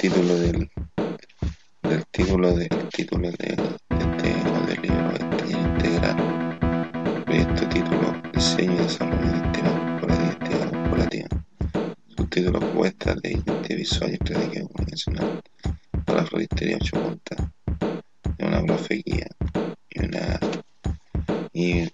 título del, del título del título de, este del libro este integral proyecto título diseño y desarrollo de sistemas por la identidad corporativa subtítulo propuestas de identidad visual y estrategia comunicacional para la floristería 8 puntas. De una profe guía y una y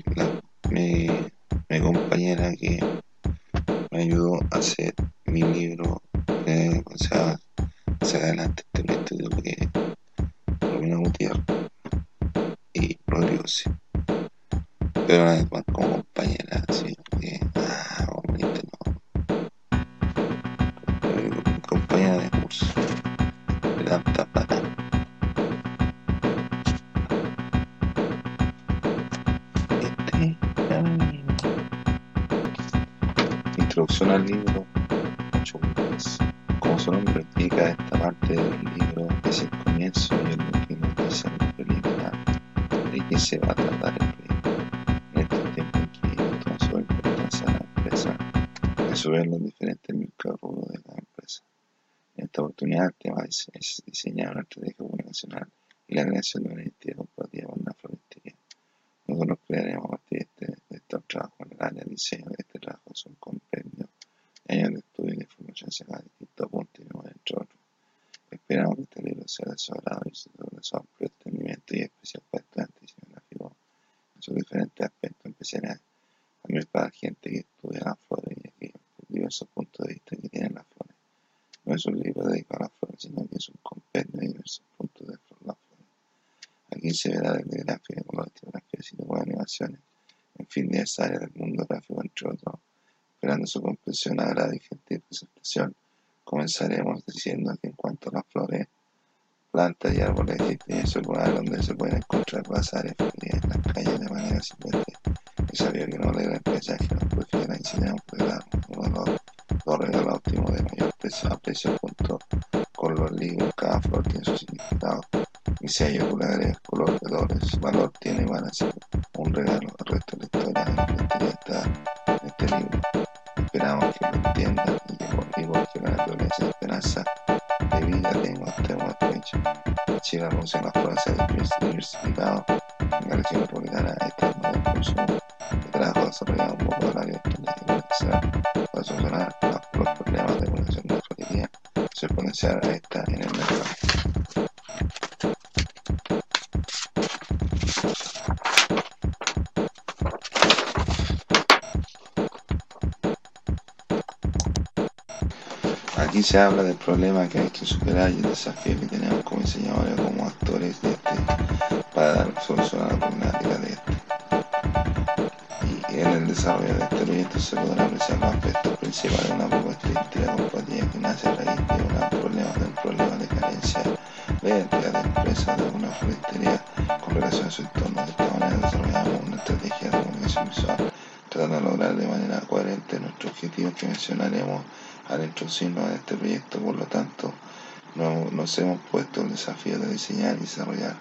Agrado y gentil presentación, comenzaremos diciendo que en cuanto a las flores, plantas y árboles existen su lugar donde se pueden encontrar bazares en las calles de manera silvestre. Es sabio habla del problema que hay que superar y el desafío que tenemos como diseñadores como actores de este para a la problemática de este. Y en el desarrollo de este proyecto se podrán apreciar los aspectos principales de una propuesta de identidad corporativa que nace a raíz de un problema, de un problema de carencia de identidad de empresa de una floristería con relación a su entorno. De esta manera desarrollamos una estrategia de comunicación visual tratando de lograr de manera coherente nuestros objetivos que mencionaremos al introducirnos nos hemos puesto el desafío de diseñar y desarrollar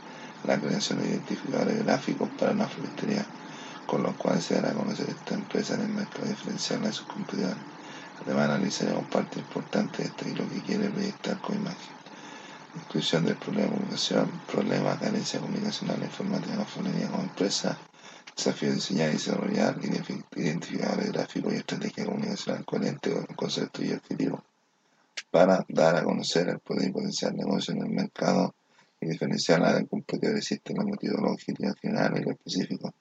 la creación de identificadores gráficos para una floristería, con los cuales se dará a conocer esta empresa en el mercado diferencial de sus competidores. Además, analizaremos parte importante de esto y lo que quiere proyectar con imagen. Inclusión del problema de comunicación, problema, carencia comunicacional e informática en la floristería como empresa, Desafío de diseñar y desarrollar identificadores gráficos y estrategia comunicacional coherente con conceptos y objetivos para dar a conocer el poder y potencial negocio en el mercado y diferenciar a los competidores existen los motivos, los objetivos generales y los específicos.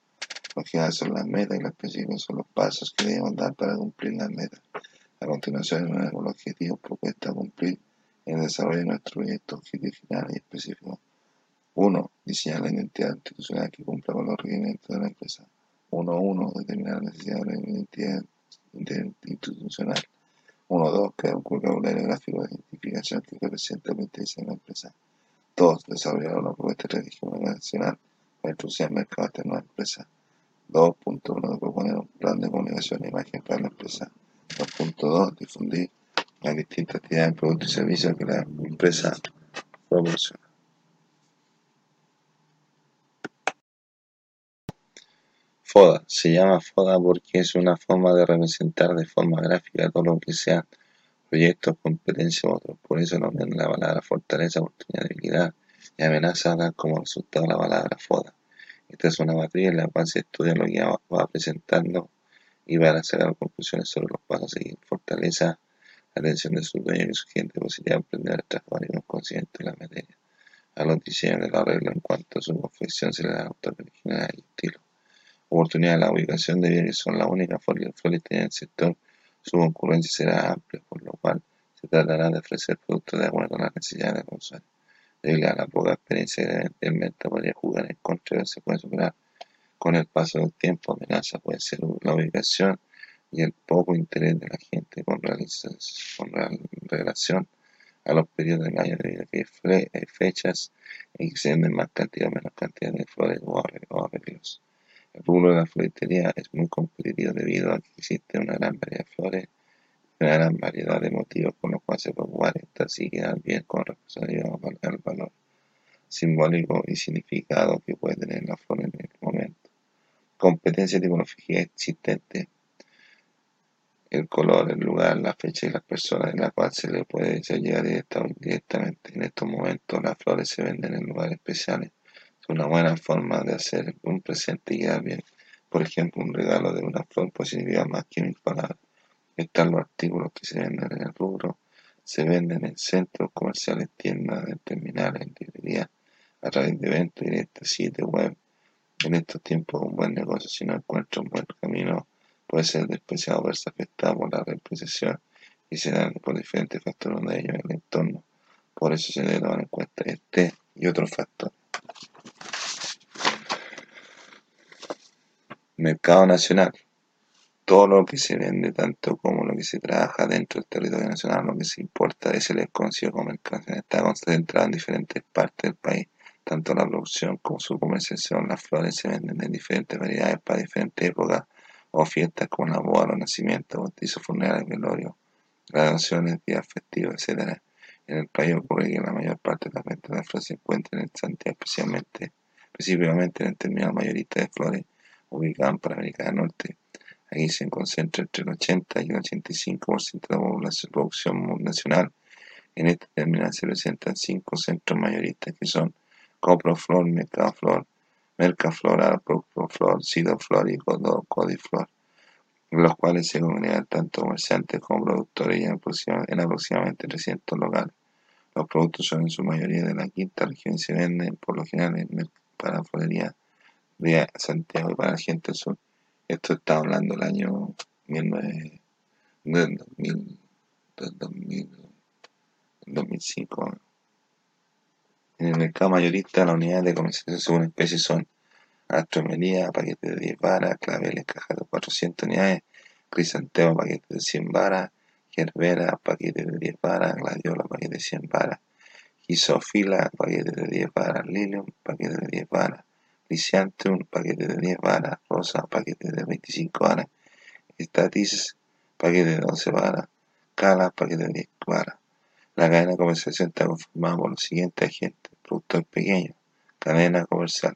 Los generales son las metas y los específicos son los pasos que debemos dar para cumplir las metas. A continuación, con los objetivos propuestos a cumplir en el desarrollo de nuestro proyecto, objetivos generales y específicos. 1. Diseñar la identidad institucional que cumpla con los requerimientos de la empresa. 1.1. Determinar la necesidad de una identidad institucional. 1.2. Crear un vocabulario gráfico de identificación que interés de la empresa. 2. Desarrollar una propuesta estratégica nacional para introducir al mercado de la empresa. 2.1. Proponer un plan de comunicación e imagen para la empresa. 2.2. Difundir las distintas actividades, productos y servicios que la empresa proporciona. Foda. Se llama foda porque es una forma de representar de forma gráfica todo lo que sean proyectos, competencias u otros. Por eso unión de la palabra fortaleza, oportunidad, debilidad y amenaza da como resultado la palabra foda. Esta es una matriz en la cual se estudia lo que va presentando y a sacar conclusiones sobre los pasos a seguir. Fortaleza la atención de su dueño y su gente posibilidad de aprender a trabajar y no consciente de la materia. A los diseños de la regla en cuanto a su confección se le da original y estilo. Oportunidad de la ubicación de bienes son la única florista en el sector. Su concurrencia será amplia, por lo cual se tratará de ofrecer productos de acuerdo a las necesidades del usuario. Debido a la poca experiencia del mercado podría jugar en contra se puede superar con el paso del tiempo, amenaza puede ser la ubicación y el poco interés de la gente con, relación a los periodos del año debido a que hay fechas en que se más cantidad o menos cantidad de flores o arreglos. El rubro de la floristería es muy competitivo debido a que existe una gran variedad de flores y una gran variedad de motivos con los cuales se puede jugar estas y quedar bien con responsabilidad al valor simbólico y significado que puede tener la flor en el momento competencia de tipología existente, el color, el lugar, la fecha y las personas en la cual se le puede llegar directamente. En estos momentos las flores se venden en lugares especiales. Una buena forma de hacer un presente y quedar bien. Por ejemplo, un regalo de una flor puede significar más que mil palabras. Están los artículos que se venden en el rubro. Se venden en centros comerciales, tiendas, en terminales, en librerías, a través de eventos directos, sitios web, en estos tiempos, un buen negocio, si no encuentra un buen camino, puede ser despreciado verse afectado por la represión y se dan por diferentes factores de ellos en el entorno. Por eso se debe tomar en cuenta este y otros factores. Mercado nacional. Todo lo que se vende, tanto como lo que se trabaja dentro del territorio nacional, lo que se importa, es el conocido como mercado. Está concentrado en diferentes partes del país tanto la producción como su comercialización, las flores se venden en diferentes variedades para diferentes épocas o fiestas como la boda, los nacimientos, bautizos, funerales, velorio, graduaciones, días festivos, etc. En el país ocurre que la mayor parte de las ventas de flores se encuentran en Santiago, especialmente, específicamente en el terminal mayorista de flores ubicado en Panamérica del Norte. Aquí se concentra entre el 80 y el 85% de la producción nacional. En este terminal se presentan cinco centros mayoristas que son Coproflor, Mercaflor, Mercaflora, Proctoflor, Sidoflor y Codiflor, los cuales se congregan tanto comerciantes como productores en, aproximadamente 300 locales. Los productos son en su mayoría de la quinta región y se venden por lo general en para florería de Santiago y para la gente del sur. Esto está hablando del año 19, 2005. En el mercado mayorista, las unidades de comercialización según especie son astromelía, paquete de 10 varas, claveles, cajas de 400 unidades, crisantemo, paquete de 100 varas, gerbera, paquete de 10 varas, gladiola, paquete de 100 varas, gisofila, paquete de 10 varas, lilium, paquete de 10 varas, lisianthum, paquete de 10 varas, rosa, paquete de 25 varas, estatis, paquete de 12 varas, cala, paquete de 10 varas. La cadena comercial está conformada por los siguientes agentes. Productor pequeño, cadena comercial.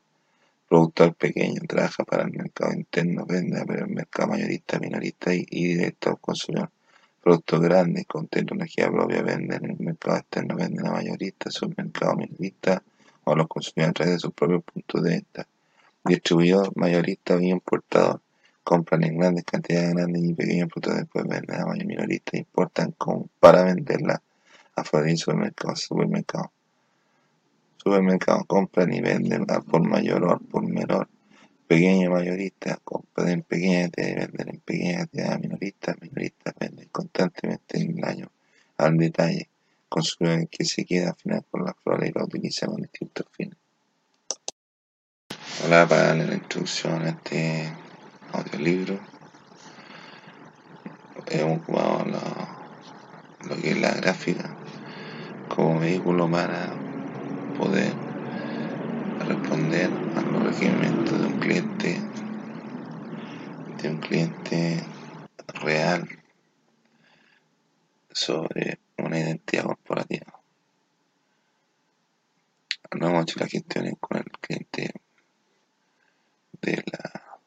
Productor pequeño, trabaja para el mercado interno, vende para el mercado mayorista, minorista y, directo al consumidor. Productor grande, con tecnología propia, vende en el mercado externo, vende a mayorista, submercado minorista o a los consumidores a través de sus propios puntos de venta. Distribuidor, mayorista y importador compran en grandes cantidades grandes y pequeños productos después venden a mayor minorista e importan para venderla afuera de supermercado, supermercado. Supermercado compran y venden al por mayor o al por menor. Pequeño mayorista compran en pequeña y venden en pequeña cantidad. Minoristas, minoristas venden constantemente en el año al detalle. Consumidores que se queda al final con la flora y la utiliza con distintos fines. Hola, para darle la introducción a este audiolibro. Hemos jugado lo que es la gráfica como vehículo para poder responder a los requerimientos de un cliente de un cliente real sobre una identidad corporativa. No hemos hecho las gestiones con el cliente de la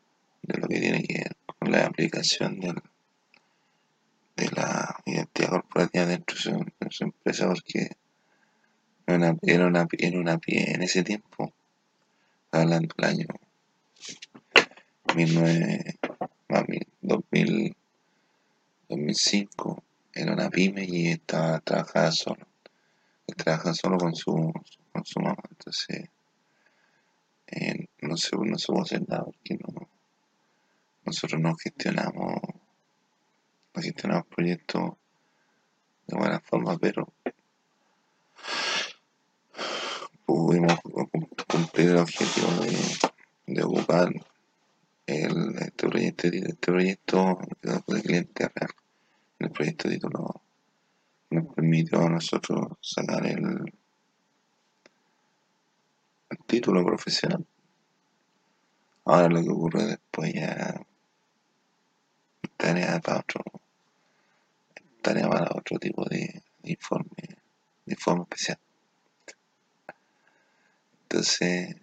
de lo que tiene que ver con la aplicación del, de la identidad corporativa dentro de su, de su empresa porque era una, era una, era una pie en ese tiempo, hablando del año 19, más bien, 2000, 2005, era una pyme y estaba trabajaba solo. Trabajaba solo con su, con su mamá, entonces eh, no se no se puede hacer nada porque no, nosotros no gestionamos, no gestionamos proyectos de buena forma, pero pudimos cumplir el objetivo de, de ocupar el, este proyecto, este proyecto de cliente real. El proyecto titulado nos permitió a nosotros sacar el, título profesional. Ahora lo que ocurre después ya tarea para otro tarea para otro tipo de informe de informe especial entonces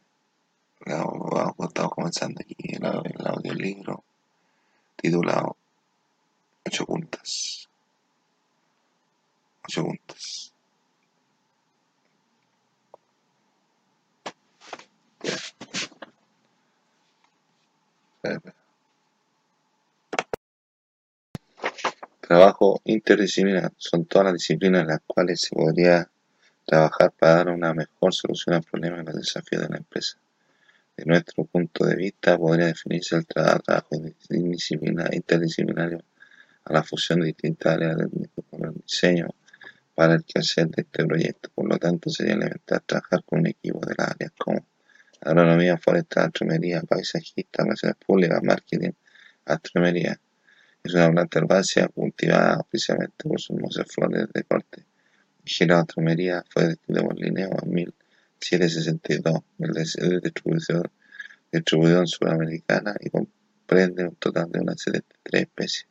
vamos, estamos comenzando aquí el, el audiolibro titulado ocho puntas ocho puntas. Trabajo interdisciplinar son todas las disciplinas en las cuales se podría trabajar para dar una mejor solución al problema y los desafíos de la empresa. De nuestro punto de vista, podría definirse el tra- trabajo interdisciplinar- interdisciplinario a la fusión de distintas áreas del diseño para el quehacer de este proyecto. Por lo tanto, sería elemental trabajar con un equipo de las áreas como agronomía, forestal, astromería, paisajista, relaciones públicas, marketing, astromería. Es una planta herbácea cultivada oficialmente por sus flores de corte. Gira Astromería fue descrito por Linneo en 1762. El distribución, distribución sudamericana y comprende un total de unas 73 especies.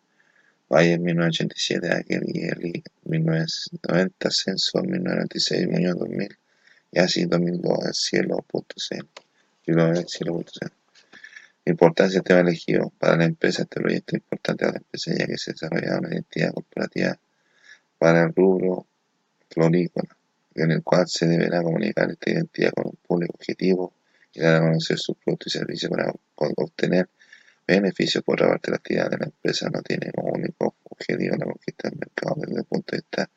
Valle en 1987, Aquel y Eli 1990, Censo 1996, Muñoz 2000 y así 2002, el cielo.cl. Cielo. Importancia del tema elegido para la empresa. Este proyecto importante para la empresa ya que se desarrolla una identidad corporativa para el rubro florícola, en el cual se deberá comunicar esta identidad con un público objetivo y dar a conocer sus productos y servicios para obtener beneficios. Por otra parte, la actividad de la empresa no tiene como único objetivo la conquista del mercado desde el punto de vista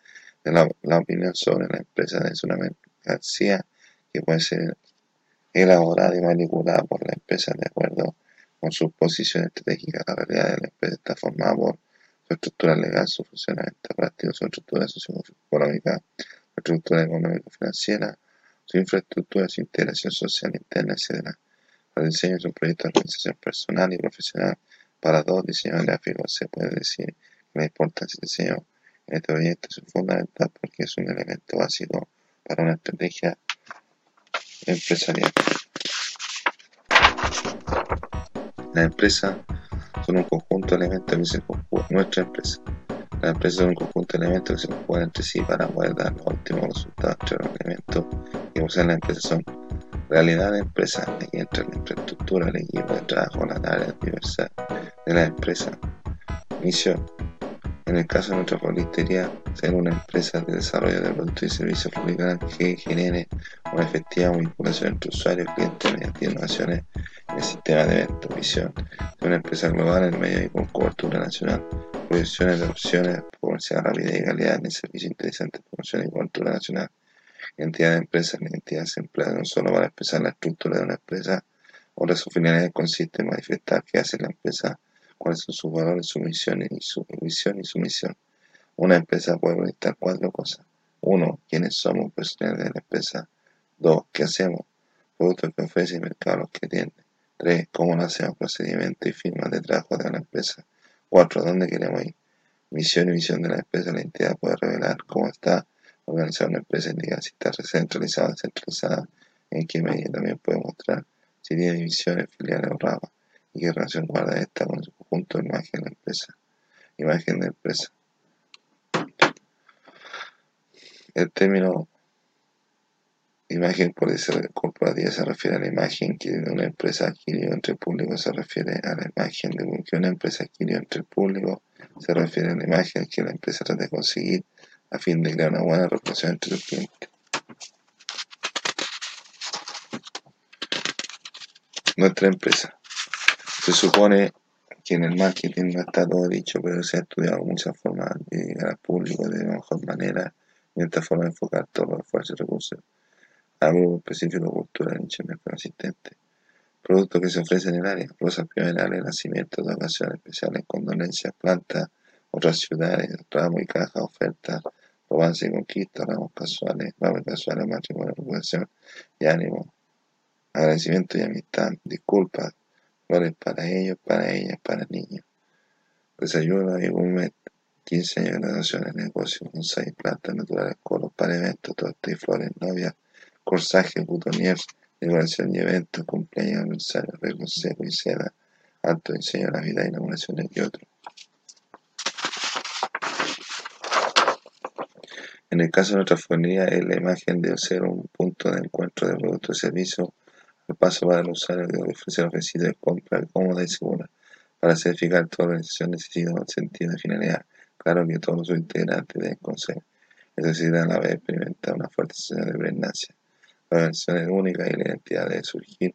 de la, la opinión sobre la empresa es una mercancía que puede ser elaborada y manipulada por la empresa de acuerdo con su posición estratégica. La realidad de la empresa está formada por su estructura legal, su funcionamiento práctico, su estructura socioeconómica, su estructura económico-financiera, su infraestructura, su integración social interna, etc. El diseño es un proyecto de organización personal y profesional para dos diseñadores gráficos. Se puede decir que la importancia del diseño en este proyecto es fundamental porque es un elemento básico para una estrategia empresarial. Las empresas son un conjunto de elementos que se conjugan. Nuestra empresa. Las empresas son un conjunto de elementos que se conjugan entre sí para poder dar los óptimos resultados. Los elementos que poseen las empresas son realidad de empresa, aquí entra la infraestructura, el equipo de trabajo, las áreas diversas de la empresa. Misión. En el caso de nuestra floristería, ser una empresa de desarrollo de productos y servicios florales que genere una efectiva vinculación entre usuarios y clientes mediante innovaciones en el sistema de eventos. Misión. De una empresa global en medio y con cobertura nacional. Proyecciones de opciones, comercial, rapidez y calidad en el servicio interesante, promoción y cobertura nacional. Identidad de empresa. La identidad se emplea no solo para expresar la estructura de una empresa, ahora su finalidad consiste en manifestar qué hace la empresa, cuáles son sus valores, su misión y su visión y su misión. Una empresa puede proyectar cuatro cosas. Uno, quiénes somos profesionales de la empresa. Dos, qué hacemos, productos que ofrece y mercado los que tiene. Tres, cómo lo hacemos, procedimientos y firmas de trabajo de la empresa. Cuatro, dónde queremos ir. Misión y visión de la empresa. La entidad puede revelar cómo está organizada una empresa, indica si está centralizada descentralizada, en qué medida también puede mostrar si tiene divisiones, filiales o ramas y qué relación guarda esta con su de imagen empresa. Imagen de empresa. El término imagen corporativa se refiere a la imagen que una empresa adquirió entre el público, se refiere a la imagen de que una empresa adquirió entre el público se refiere a la imagen que la empresa trata de conseguir a fin de crear una buena relación entre los clientes. Nuestra empresa. Se supone que en el marketing no está todo dicho, pero se ha estudiado muchas formas de llegar al público de mejor manera y esta forma de enfocar todos los esfuerzos y recursos a grupo específico cultural, nicho, mercado asistente. Productos que se ofrecen en el área, rosas primaverales, nacimientos de ocasiones especiales, condolencias, plantas, otras ciudades, ramos y cajas, ofertas, romance y conquista, ramos casuales, ramos casuales, matrimonio, recuperación y ánimo, agradecimiento y amistad, disculpas, flores para ellos, para ellas, para niños. Desayuno y gourmet, 15 años de graduación en negocio, seis plantas naturales, colos para eventos, tortas y flores, novias, corsaje, butoniers, decoración y eventos, cumpleaños, aniversario, arreglo seco y seda, alto diseño de Navidad, inauguraciones y otros. En el caso de nuestra fonía, la imagen debe ser un punto de encuentro de productos y servicios el paso para el usuario de ofrecer ofrecido de compra cómoda y segura. Para certificar toda organización necesita un sentido de finalidad. Claro que todos sus integrantes deben conocer. Necesitan a la vez experimentar una fuerte sensación de pregnancia. La versión es única y la identidad debe surgir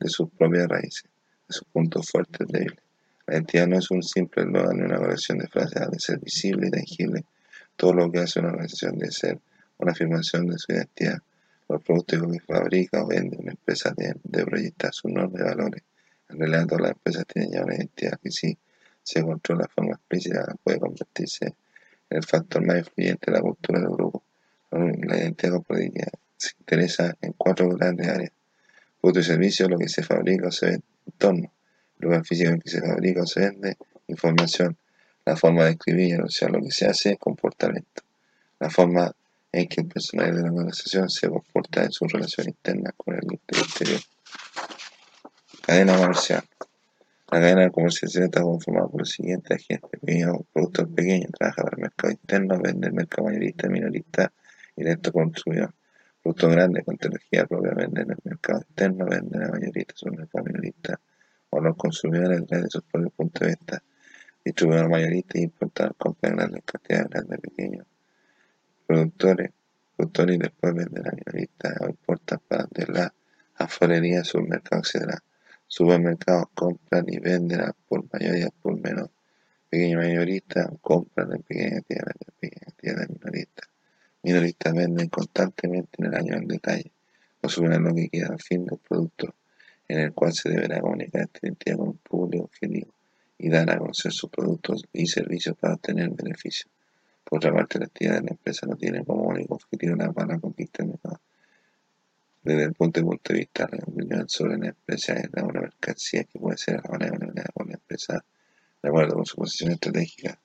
de sus propias raíces, de sus puntos fuertes débiles. La identidad no es un simple eslogan ni una colección de frases, ha de ser visible y tangible. Todo lo que hace una organización debe ser una afirmación de su identidad. Los productos que fabrica o vende una empresa deben de proyectar sus normas de valores. En realidad todas las empresas tienen ya una identidad que si se controla de forma explícita puede convertirse en el factor más influyente de la cultura del grupo. La identidad corporativa se interesa en cuatro grandes áreas. Producto y servicio, lo que se fabrica o se vende, entorno, lugar físico en que se fabrica o se vende, información, la forma de escribir y anunciar lo que se hace, comportamiento, la forma en que el personal de la organización se comporta en su relación interna con el exterior. Cadena comercial. La cadena de comercialización está conformada por los siguientes agentes. Pequeños productos pequeños, trabaja para el mercado interno, vende el mercado mayorista, minorista y directo consumidor. Productos grandes con tecnología propia venden en el mercado interno, venden a mayorista, el mercado minorista o los consumidores desde sus propios puntos de vista. Distribuidor mayorista y importador compran grandes cantidades, grandes pequeños. Productores, productores y después venden a minoristas o importan para de la afuerería, supermercado, etc. Supermercados compran y venden por mayoría por menos. Pequeños mayoristas compran en pequeñas tiendas, en pequeñas tiendas minoristas. Minoristas venden constantemente en el año en detalle, consumen lo que al fin del producto, en el cual se deberá comunicar esta identidad con un público objetivo y dar a conocer sus productos y servicios para obtener beneficios. Por otra parte, la actividad de la empresa no tiene como único objetivo la para conquistar el mercado. Desde el punto de, vista de la opinión sobre la empresa es una mercancía que puede ser manera por la empresa de acuerdo con su posición estratégica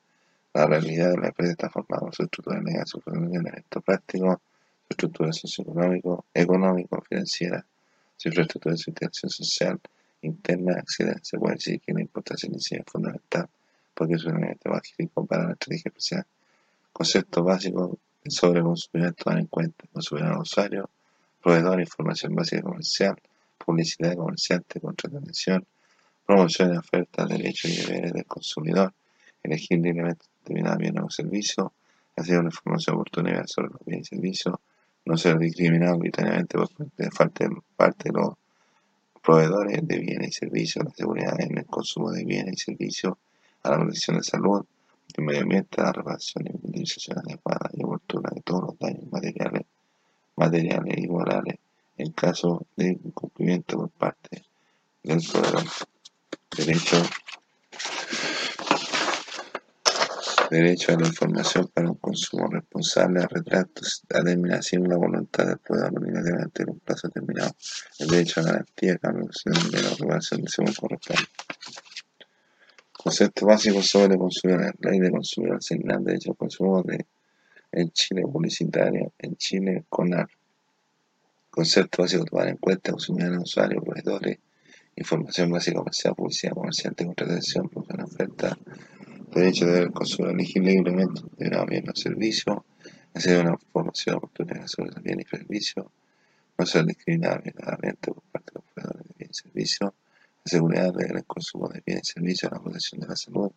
la realidad de la empresa está formada por su estructura legal, su funcionamiento práctico, su estructura socioeconómico, económico, financiera, su infraestructura de su social interna, etc. Se puede decir que la importancia inicial es fundamental porque es un elemento básico para la estrategia especial. Conceptos básicos sobre consumidor tomar en cuenta. Consumidor usuario, proveedor, información básica comercial, publicidad de comerciante, contratación, promoción de ofertas, derechos y deberes del consumidor, elegir libremente determinado bien o servicio, hacer una información oportuna sobre los bienes y servicios, no ser discriminado arbitrariamente por parte, parte de los proveedores de bienes y servicios, la seguridad en el consumo de bienes y servicios, a la protección de salud, el medio ambiente, la reparación y utilización adecuada y oportuna de todos los daños materiales, materiales y morales en caso de incumplimiento por parte del proveedor. Derecho derecho a la información para un consumo responsable, a retratos, a determinación la voluntad del poder obligatoriamente en un plazo determinado, el derecho a garantía, a la de la de según corresponde. Concepto básico sobre consumidor, ley de consumidor, señal de derecho al consumo de, en Chile publicitario, en Chile CONAR. Concepto básico tomar en cuenta consumidores, usuarios, proveedores, información básica comercial, publicidad comerciante, contratación, producción, oferta, derecho de el consumidor elegir libremente un bien o servicio, hacer una formación oportunidad sobre los bienes y servicios, no ser discriminado por parte de los proveedores de bienes y servicios, seguridad del consumo de bienes y servicios, la protección de la salud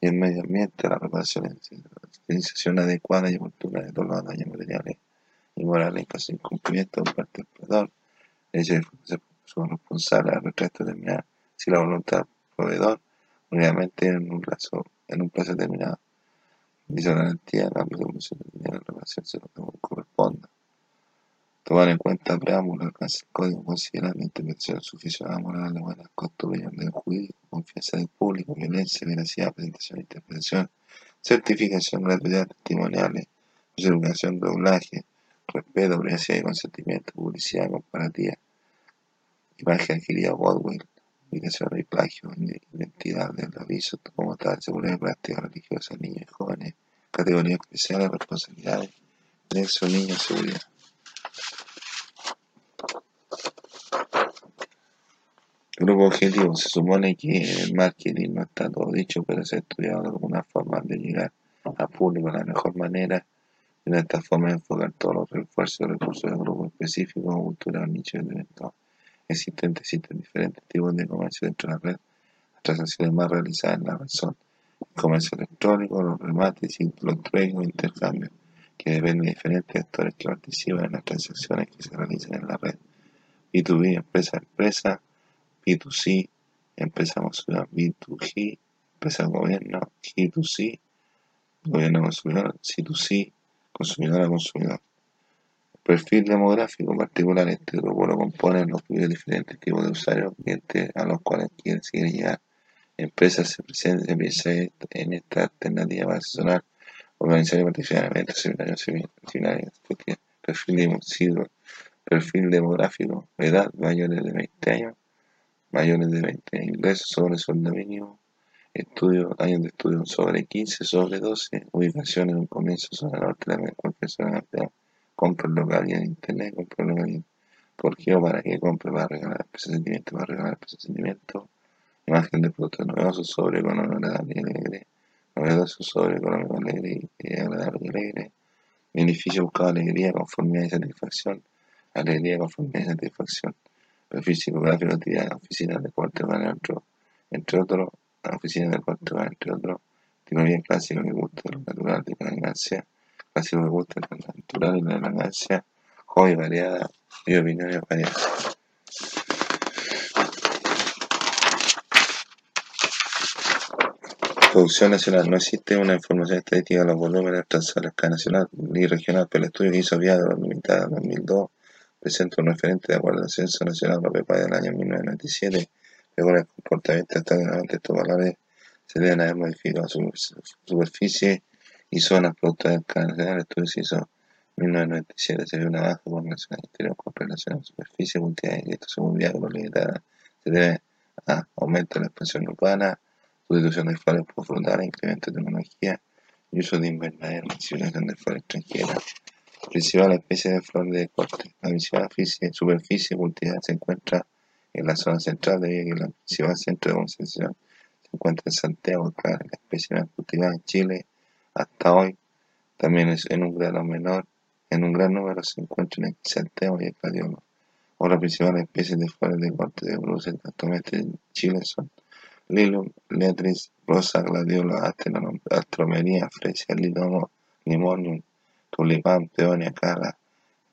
y el medio ambiente, la reparación y la utilización adecuada y oportuna de todos los daños materiales y morales en caso de incumplimiento por parte del proveedor. Ellos son responsables al resto determinar si la voluntad del proveedor únicamente en un plazo, en un plazo determinado. Dice garantía, cambio de comisión de en relación que corresponda. Tomar en cuenta preámbulo, alcance el código, considerando intervención suficiente moral, buenas costo, del jurídico, confianza del público, violencia, veracidad, presentación, interpretación, certificación, gratuidad, testimoniales, educación, doblaje, respeto, privacidad y consentimiento, publicidad comparativa, imagen adquirida, Godwin, ubicación y plagio, identidad del aviso como tal, seguridad práctica religiosa, niños y jóvenes, categorías especiales, responsabilidades, nexo, niños, seguridad. Grupo objetivo. Se supone que el marketing no está todo dicho, pero se ha estudiado de alguna forma de llegar al público de la mejor manera. Y de esta forma enfocar todos los refuerzos y recursos de grupo específico, cultural, nicho de eventos existentes. Existen diferentes tipos de comercio dentro de la red. Las transacciones más realizadas en la red son el comercio electrónico, los remates, los trades o intercambios, que dependen de diferentes actores que participan en las transacciones que se realizan en la red. B2B, empresa a empresa, B2C, empresa consumidor, B2G, empresa gobierno, G2C, gobierno consumidor, C2C, consumidor a consumidor. Perfil demográfico particular, este grupo lo componen los diferentes tipos de usuarios, clientes a los cuales quieren, quieren llegar. Empresas se presentan en esta alternativa para asesorar, organizar y participar en eventos, seminarios, seminarios, perfil, perfil demográfico, edad mayores de 20 años, mayores de 20 ingresos sobre sueldo mínimo, estudio, años de estudio sobre 15, sobre 12, ubicación en un comienzo sobre la norte de cualquier zona de compra local y en internet, compra local ¿Por qué o para qué compra? Para regalar el sentimiento, para regalar el sentimiento, imagen de producto novedoso sobre económico agradable y alegre, novedoso sobre económico alegre y agradable y alegre, beneficio buscado alegría, conformidad y satisfacción, alegría, conformidad y satisfacción. Físico, gráfico, actividad, oficina de cuarto entre, entre otros, oficina de cuarto entre otros, bien clásico que gusta lo natural, de la elegancia, clásico que gusta lo natural y la elegancia, hobby variada y opiniones variadas. Producción nacional. No existe una información estadística de los volúmenes tras la escala nacional ni regional, pero el estudio hizo vía de los limitados en 2002 presenta un referente de acuerdo al Censo Nacional Agropecuario del año 1997, con el comportamiento de estos valores se deben haber modificado su superficie y zonas producto del nacional. El estudio se hizo en 1997, se vio una baja por nacional interior con relación a la superficie multitud y esto según con limitada se debe a aumento de la expansión urbana, sustitución de flores por frutales, incremento de tecnología y uso de invernadero, utilización de flores extranjeras. Principal especie de flor de corte. La principal superficie cultivada se encuentra en la zona central, debido a que el principal centro de concentración se encuentra en Santiago, la especie más cultivada en Chile hasta hoy. También es en un grado menor, en un gran número se encuentran en Santiago y el gladiolo. Otras principales especies de flores de corte de Bruselas actualmente en Chile son Lilum, Letris, Rosa, Gladiolo, Astromería, Fresia, Linomo, Limonium, tulipán, peonia, cara,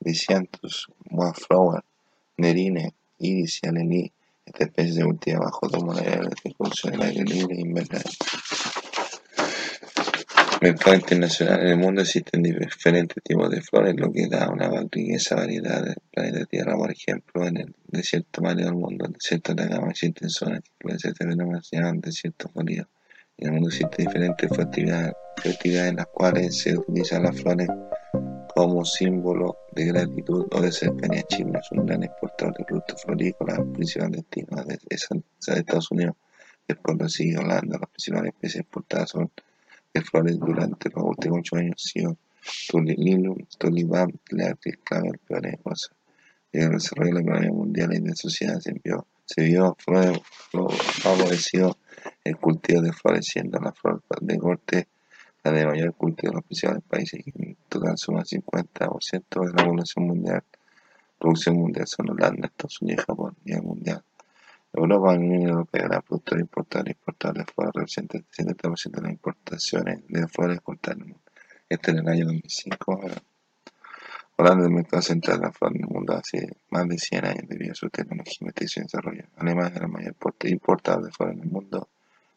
lisianthus, wallflower, nerine, iris y alelí. Esta especie se cultiva bajo dos de producción del aire libre e invernal. Mercado internacional. En el mundo existen diferentes tipos de flores, lo que da una riqueza variedad del planeta Tierra. Por ejemplo, en el desierto mario del mundo, el desierto de Atacama, existen zonas que pueden ser fenómenos se llaman desiertos fríos. En el mundo existen diferentes actividades, en las cuales se utilizan las flores como símbolo de gratitud o de cercanía. China es un gran exportador de productos florícolas, principal destino de, Estados Unidos. Después lo sigue Holanda. Las principales especies exportadas son de flores durante los últimos ocho años sido Tulililum, Tulibán, Leatis, Clavel, peores cosas. el desarrollo de la economía mundial y de la sociedad se vio, se vio favorecido el cultivo de flores, siendo la flor de corte la de mayor cultivo de los principales países, que en total suma el 50% de la población mundial. La producción mundial son Holanda, Estados Unidos, Japón y el mundial. Europa, la Unión Europea, gran productor e importador e importador de flores, representa el 70% de las importaciones de flores exportadas. Este en el año 2005. Holanda, el mercado central de la flor en el mundo hace más de 100 años debido a su tecnología, investigación y desarrollo. Alemania es el mayor importador de flores en el mundo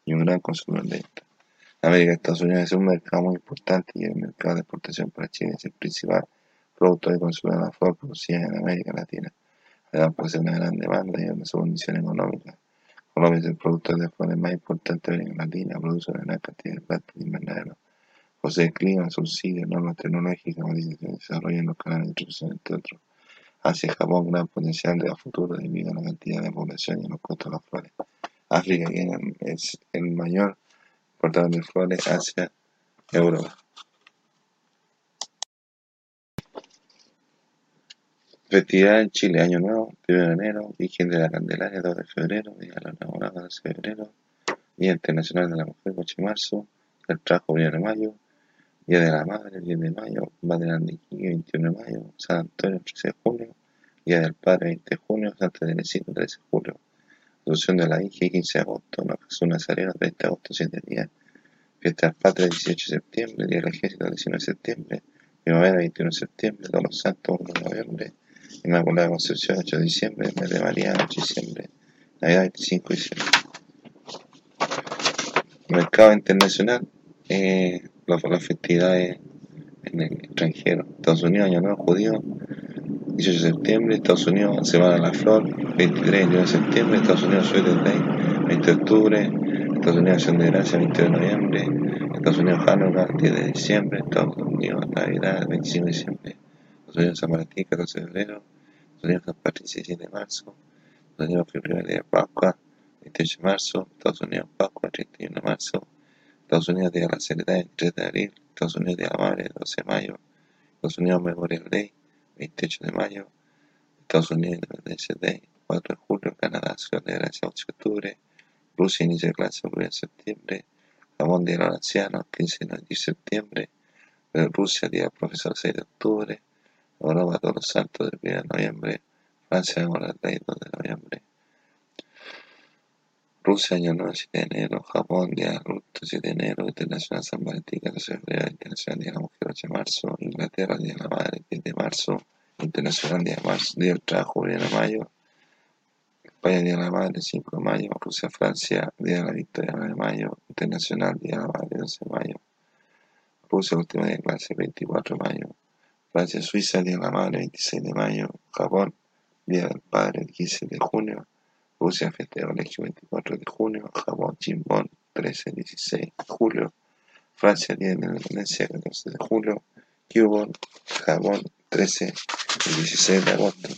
y un gran consumidor de esta. América, Estados Unidos es un mercado muy importante y el mercado de exportación para Chile es el principal producto de consumo de la flor producida en América Latina dan posee una gran demanda y una condición económica. Colombia es el productor de flores más importante de América Latina, produce una gran cantidad de plantas de invernadero. Posee clima, subsidios, normas tecnológicas, modernización y desarrollo en los canales de distribución, entre otros. Asia Japón, gran potencial de futuro debido a la cantidad de población y los costos de las flores. África, es el mayor importador de flores, Asia, Europa. Festividad en Chile, Año Nuevo, 1 de enero, Virgen de la Candelaria, 2 de febrero, Día de los Enamorados, 12 de febrero, Día Internacional de la Mujer, 8 de marzo, el trabajo 1 de mayo, Día de la Madre, 10 de mayo, Madre de 21 de mayo, San Antonio, 13 de junio, Día del Padre, 20 de junio, Santa Teresita, 13 de julio, Asunción de la hija, 15 de agosto, Jesús Nazareno, 30 de agosto, 7 días, Fiesta del Padre, 18 de septiembre, Día del Ejército, 19 de septiembre, Primavera, 21 de septiembre, Todos los Santos, 1 de noviembre, Inmaculada Concepción, 8 de diciembre, mes de María, 8 de diciembre, Navidad, 25 de diciembre. Mercado internacional, eh, las, festividades en el extranjero. Estados Unidos, Año Nuevo Judío, 18 de septiembre, Estados Unidos, Semana de la Flor, 23 de septiembre, Estados Unidos, Sweater Day, 20 de octubre, Estados Unidos, Acción de Gracia, 20 de noviembre, Estados Unidos, Hanukkah, 10 de diciembre, Estados Unidos, Navidad, 25 de diciembre, Estados Unidos, San Martín, 14 de febrero, Estados Unidos, San Patricio, 17 de marzo, Unidos, primer día de Pascua, 28 de marzo, Estados Unidos, Pascua, 31 de marzo, Estados Unidos, Día de la Seriedad, 3 de abril, Estados Unidos, Día de la Madre, 12 de mayo, Estados Unidos, Memorial Day, 28 de mayo, Estados Unidos, Independencia Day, 4 de julio, Canadá, Ciudad de Gracia, 8 de octubre, Rusia, inicio de clase, 1 de septiembre, Jamón, Día de los Ancianos, 15 de septiembre, Rusia, Día del Profesor, 6 de octubre, Europa todos los santos del 1 de noviembre, Francia el 2 de noviembre, Rusia año 9 7 de enero, Japón día de 7 de enero, Internacional San Valentín 14 de febrero, Internacional Día de la Mujer 8 de marzo, Inglaterra Día de la Madre 10 de marzo, Internacional Día de marzo, Día del Trabajo 1 de mayo, España Día de la Madre 5 de mayo, Rusia Francia Día de la Victoria 9 de mayo, Internacional Día de la Madre 12 de mayo, Rusia última día de clase 24 de mayo, Francia, Suiza, Día de la Madre, 26 de mayo. Japón, Día del Padre, 15 de junio. Rusia, Fiesta de Colegio, 24 de junio. Japón, Chimbón, 13, 16 de julio. Francia, Día de la Independencia, 14 de julio. Cuba, Japón, 13 y 16 de agosto.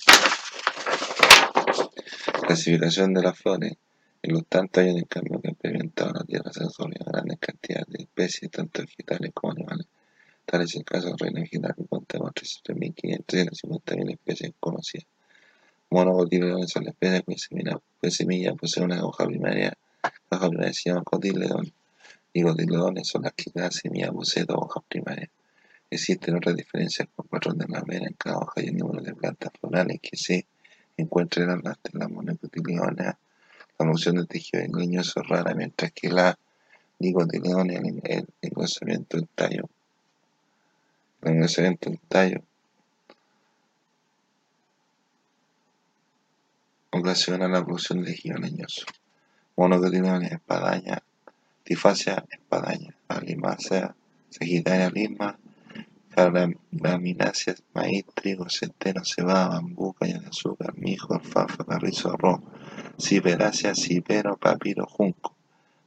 Clasificación de las flores. En los tantos años de cambio que ha experimentado la Tierra se han grandes cantidades de especies, tanto vegetales como animales Tal es el caso del reino vegetal que contamos 3.500 especies conocidas. Monocotiledones son las especies cuya semilla, posee una hoja primaria. La hoja primaria se llama cotiledón. Y cotiledones son las que cada semilla posee dos hojas primarias. Existen otras diferencias por patrón de la mera en cada hoja y el número de plantas florales que se encuentran en las, las monocotiledones. La función del tejido leñoso es rara, mientras que la dicotiledones, el, el engrosamiento del tallo en ese tallo ocasiona la producción de tejido leñoso. Monocotiledonea, espadaña, tifacia, espadaña, alimácea, sagitaria, lima, gramináceas, maíz, trigo, centeno, cebada, bambú, caña de azúcar, mijo, alfalfa, carrizo, arroz, ciperácea, cipero, papiro, junco,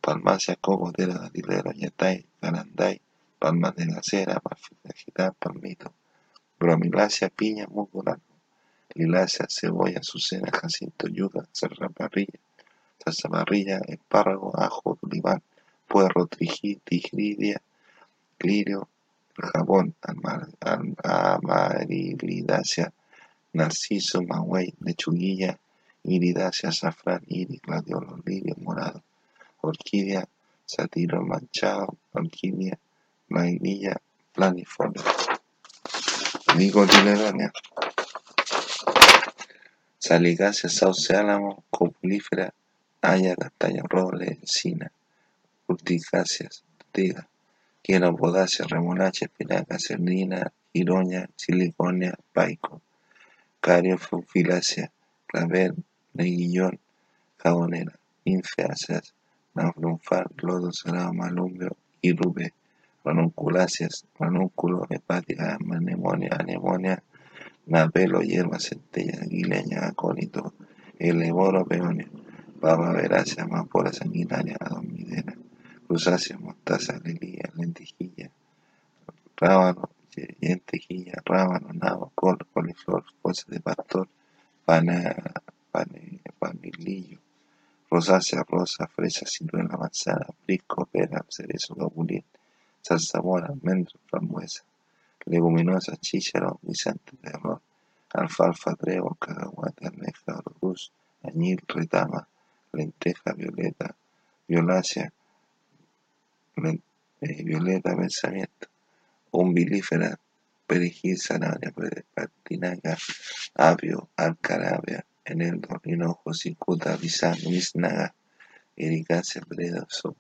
palmácea, cocotera, datilero, yatay, garanday, palmas de la cera, marfil palmito, bromilácea, piña, musgo lilácea, cebolla, azucena, jacinto, yuca, parrilla, salsa parrilla, espárrago, ajo, limán, puerro, tigridia, lirio, jabón, amarilidácea, narciso, maguey, lechuguilla, iridácea, azafrán, iris, gladiolo, lirio, morado, orquídea, satiro manchado, orquídea, vainilla planiforme, Saligácea, sauce álamo, copulífera, haya, castaño, roble, encina, urticáceas, quiero podacia, remolacha, espinaca, cernina, giroña, siliconia, paico, cario, fufilácea, clavel, neguillón, jabonera, ninfeáceas, nanflunfar, lodo, salado, malumbio, irube, ranunculáceas, ranúnculo, hepática, anemonia, anemonia, napelo, hierba, centella, aguileña, acónito, eleboro, peonio, papa, verácea, amapola, sanguinaria, adomidera, cruzácea, mostaza, lelía, lentejilla, rábano, lentejilla, rábano, nabo, col, coliflor, cosas de pastor, pana, pane, panilillo, rosácea, rosa, fresa, ciruela, manzana, prisco, pera, cerezo, capulín, zarzamora, almendro, frambuesa, leguminosa, chícharo, guisante de arroz, alfalfa, trébol, cacahuate, almeja, arroz, añil, retama, lenteja, violeta, violácea, eh, violeta, pensamiento, umbilífera, perejil, zanahoria, patinaca, apio, alcarabia, eneldo, hinojo, cicuta, biznaga, ericácea, breda, so,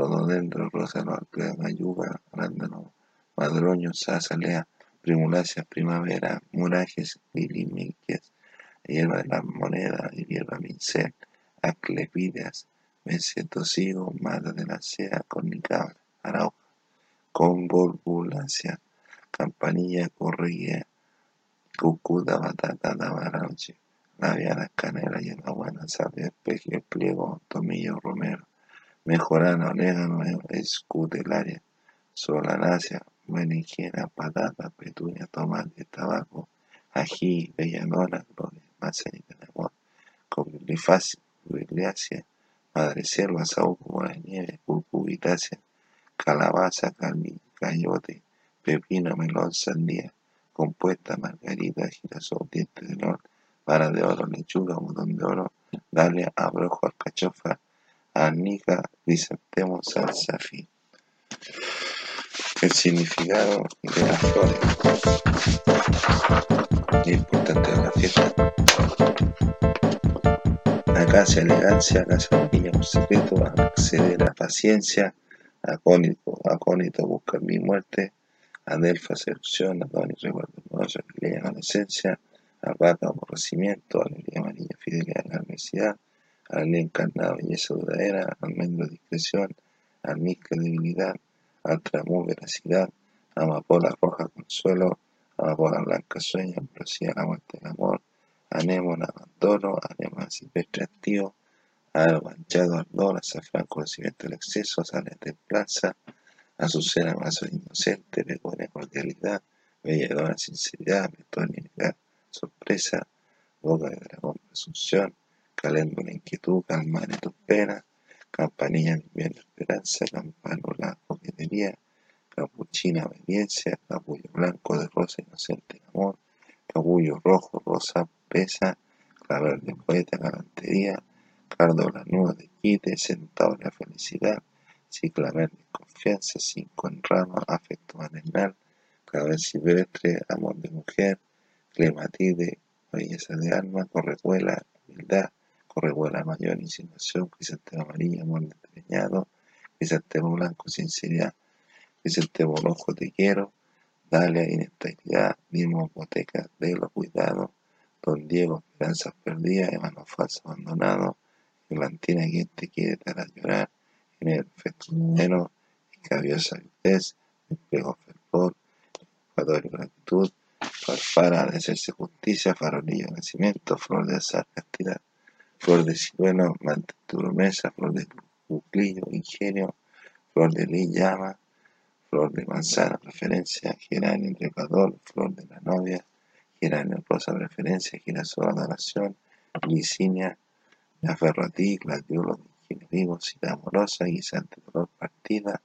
rododendro, rosa, alpea, mayuga, arándano, madroño, lea, primulacia, primavera, murajes, lilimiquias, hierba de la moneda, hierba mincel, aclepidias, mesetosigo, mata de la sea, cornicabra, arauja, convolvulacia, campanilla, correguía, cucuda, batata, tabarauche, labiana, canela, buena, sabia, espejo, pliego, tomillo, romero, mejorana, orégano, escutelaria, solanácea, berenjena, patata, petunia, tomate, tabaco, ají, belladona, gloria, manzanita de amor, madre madreselva, saúco, nieve, curcubitácea, calabaza, cayote, pepino, melón, sandía, compuesta, margarita, girasol, diente de león, vara de oro, lechuga, botón de oro, dalia, abrojo, alcachofa, arnica, crisantemo, salsa, fin. El significado de las flores. Es importante de la fiesta. Acacia, elegancia, acacia, niña, un secreto, acceder a paciencia, acónito, acónito, buscar mi muerte, adelfa, seducción, adónis, recuerdo, alegría, adolescencia, albahaca, aborrecimiento, alegría amarilla, fidelidad, adversidad, alegría encarnada, belleza duradera, almendro, discreción, almizcle, debilidad, Altramú, veracidad, amapola roja, consuelo, amapola blanca, sueño, ambrosía, la muerte del amor, anémona, abandono, anémona silvestre, activo, aro manchado, ardor, azafrán, conocimiento del exceso, sale templanza, azucena, vaso inocente, begonia, cordialidad, belladona, sinceridad, metónica, sorpresa, boca de dragón, presunción, caléndula, inquietud, calmar tus penas, campanilla, invierno, esperanza, campanula, coquetería, capuchina, obediencia, capullo blanco de rosa, inocente, amor, capullo rojo, rosa, pesa, clavel de poeta, galantería, cardo lanudo de quite, sentado en la felicidad, ciclamen de confianza, cinco en rama, afecto manenal, clavel silvestre, amor de mujer, clematide, belleza de alma, correcuela, humildad, correcuela mayor, insinuación, crisantemo amarillo, amor despeñado, crisantemo blanco, sinceridad, crisantemo rojo, te quiero, Dalia, inestabilidad, mismo hipoteca, de los cuidados, Don Diego, esperanzas perdidas, hermano falso abandonado, Atlantina, quien te quiere dar a llorar, en el menos, escabiosa vitez, espejo fervor, ecuador gratitud, farfara de hacerse justicia, farolillo nacimiento, flor de azar, castidad, flor de ciruelo, mesa, flor de buclillo, ingenio, flor de lis, llama, flor de manzana, preferencia, geranio, trepador, flor de la novia, geranio, rosa, preferencia, girasol, adoración, glicinia, me aferro a ti, gladiolo, vivo, cita amorosa, guisante, dolor, partida,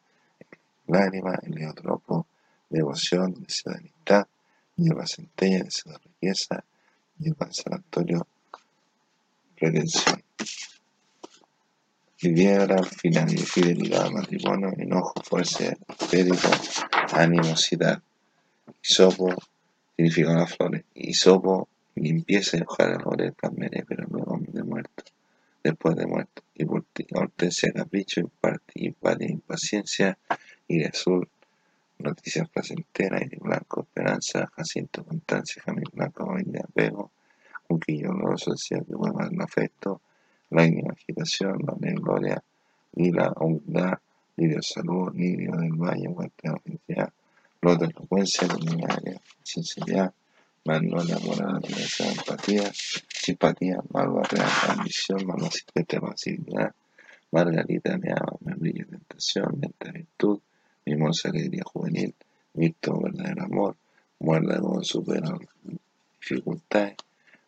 lágrima, heliotropo, devoción, deseo de amistad, lleva centella, deseo de riqueza, lleva sanatorio, redención. Viviera, fidelidad, matrimonio, enojo, fuerza, espíritu, animosidad. Isopo significa las flores. Isopo, limpieza y ojalá logre cambiaré, pero luego de muerto. después de muerto, y hortensia, capricho, empatía, impaciencia, y de azul, noticias placenteras, y de blanco, esperanza, jacinto, constancia, jamín blanco, de apego, quillo oloroso, decía que mueva el afecto, lágrima, agitación, la gloria, lila, humildad, lirio salud, lirio del valle, muerte, felicidad, de elocuencia, luminaria, sinceridad, magnolia, morada, empatía, simpatía, malva, real, ambición, malvacilete, facilidad, margarita, me ama, me brilla, tentación, lenta virtud, mimosa alegría juvenil, visto verdadero amor, muerde con supera dificultades,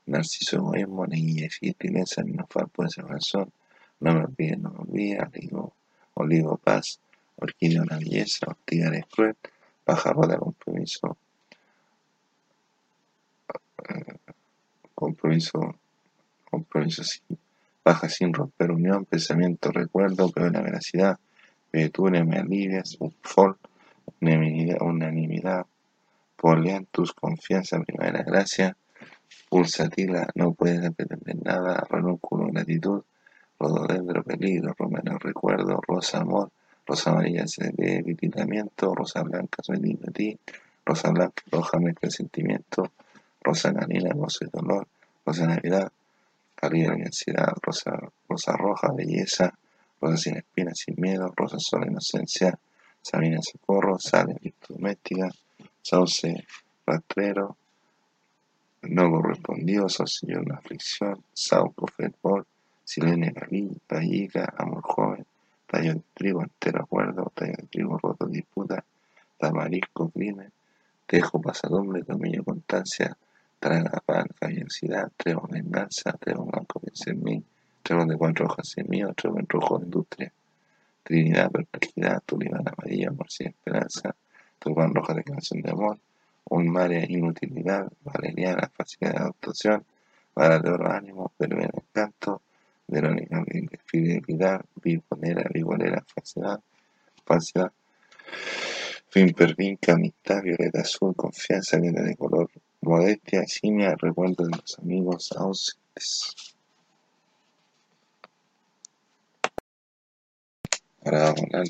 narciso egoísmo, neguilla y gentileza, mi afán puede ser razón, no me olvide, no me olvide, olivo, olivo paz, orquídea una belleza, ortiga es cruel, pájaro de compromiso, compromiso, compromiso sin, baja sin romper unión, pensamiento, recuerdo, pero la veracidad, virtud, me alivias, un fol, unanimidad, unanimidad, poliantus, confianza, primera gracia, pulsatila, no puedes pretender nada, renúnculo, gratitud, rododendro, peligro, romero, recuerdo, rosa, amor, rosa amarilla, debilitamiento, rosa blanca, soy digno ti, rosa blanca, roja, mezcla sentimiento, rosa canina, gozo y dolor, rosa navidad, calibre, ansiedad, rosa, rosa roja, belleza, rosa sin espinas, sin miedo, rosa sola, inocencia, sabina, socorro, sale, virtud doméstica, sauce, rastrero, no correspondido, señor una aflicción, sauco, fervor, silene, vallica, amor joven, tallo de trigo, entero acuerdo, tallo de trigo, roto, disputa, tamarisco, crimen, tejo, pasadumbre, dominio, constancia, traga pan, caballerosidad, trevo, venganza, trevo blanco, en mí, trevo de cuatro hojas en mí, trevo en rojo, industria, trinidad, perplejidad, tulipán amarillo, amor sin esperanza, tulipán roja, declaración de amor, un mare inutilidad, valeriana, facilidad de adaptación, vara de oro ánimo, verbena encanto, verónica fidelidad, biponera, vigorera, falsedad, falsedad, fin pervinca, amistad, violeta azul, confianza, violeta de color Modestia, simia, recuerdo de los amigos ausentes. Ahora vamos a hablar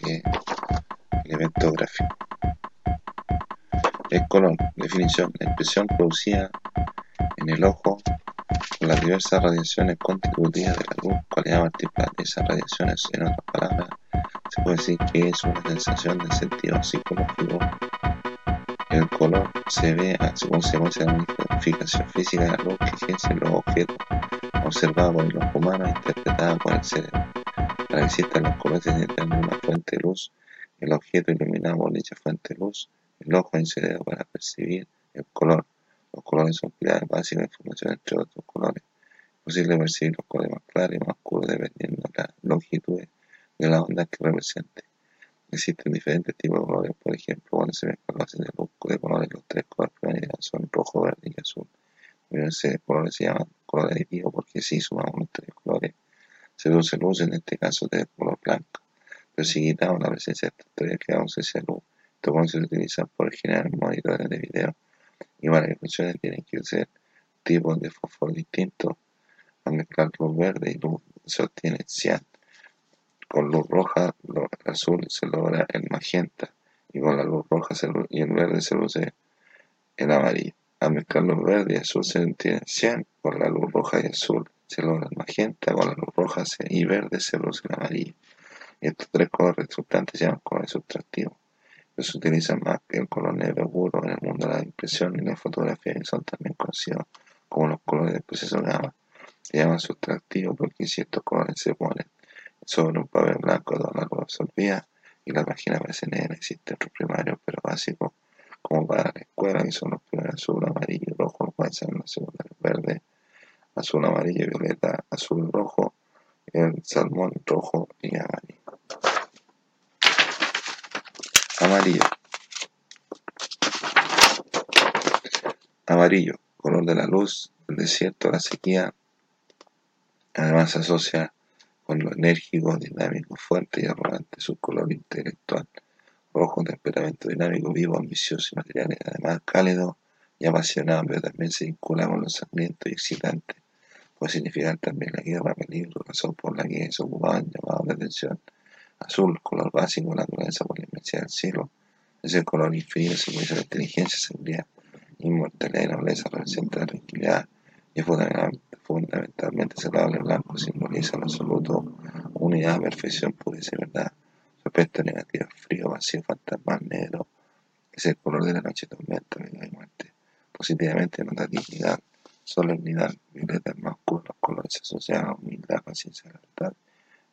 de el evento gráfico. El color, definición, expresión producida en el ojo por las diversas radiaciones constitutivas de la luz, cualidad múltiple de esas radiaciones, en otras palabras, se puede decir que es una sensación de sentido psicológico el color se ve a su consecuencia de la modificación física de la luz que ejercen los objetos observados por el ojo humano e interpretados por el cerebro. Para los colores necesitan una fuente de luz, el objeto iluminado por dicha fuente de luz, el ojo cerebro para percibir el color. Los colores son pilares básicos de información entre otros colores. Es posible percibir los colores más claros y más oscuros dependiendo de la longitud de la onda que represente. Existen diferentes tipos de colores, por ejemplo, cuando se mezclan bases de luz de colores, los tres colores primarios son rojo, verde y azul. Ese colores se llaman color aditivo porque si sumamos los tres colores, se produce luz, en este caso de color blanco. Pero si quitamos la presencia de estos tres, quedamos esa luz. Estos colores se utilizan por generar monitores de video y que funcione tienen que ser tipos de fósforo distintos. Al mezclar luz verde y luz se obtiene cian con luz roja, el azul se logra el magenta y con la luz roja y el verde se produce el amarillo. Al mezclar luz verde y azul se obtiene cian, con la luz roja y azul se logra el magenta, con la luz roja y verde se produce el amarillo. Estos tres colores resultantes se llaman colores sustractivos. se utilizan más que el color negro puro en el la y la fotografía y son también conocidos como los colores del proceso. Se llaman sustractivos porque si estos colores se ponen sobre un papel blanco donde la absorbía y la página aparece negra. Existen otros primarios, pero básicos, como para la escuela, que son los primeros azul, amarillo, rojo, los cuales son los secundarios verde, azul, amarillo, violeta, azul, rojo, el salmón, rojo y amarillo. Amarillo. Amarillo, color de la luz, el la. Además se asocia con lo enérgico, dinámico, fuerte y arrogante, su color intelectual. Rojo, temperamento dinámico, vivo, ambicioso y material, además cálido y apasionado, pero también se vincula con lo sangriento y excitante. puede significar también la guerra, peligro, razón por la que se ocupaban llamados de atención. Azul, color básico, naturaleza por la inmensidad del cielo. Es el color inferior, simboliza la inteligencia, seguridad, inmortalidad nobleza, representa la tranquilidad y fundamentalmente saludable blanco, simboliza el absoluto, unidad, perfección, pureza y verdad. Su aspecto negativo, frío, vacío, fantasmal, negro, es el color de la noche, tormenta, vida y muerte. Positivamente nota dignidad, solemnidad, violeta más oscuro, los colores asociados a humildad, paciencia, libertad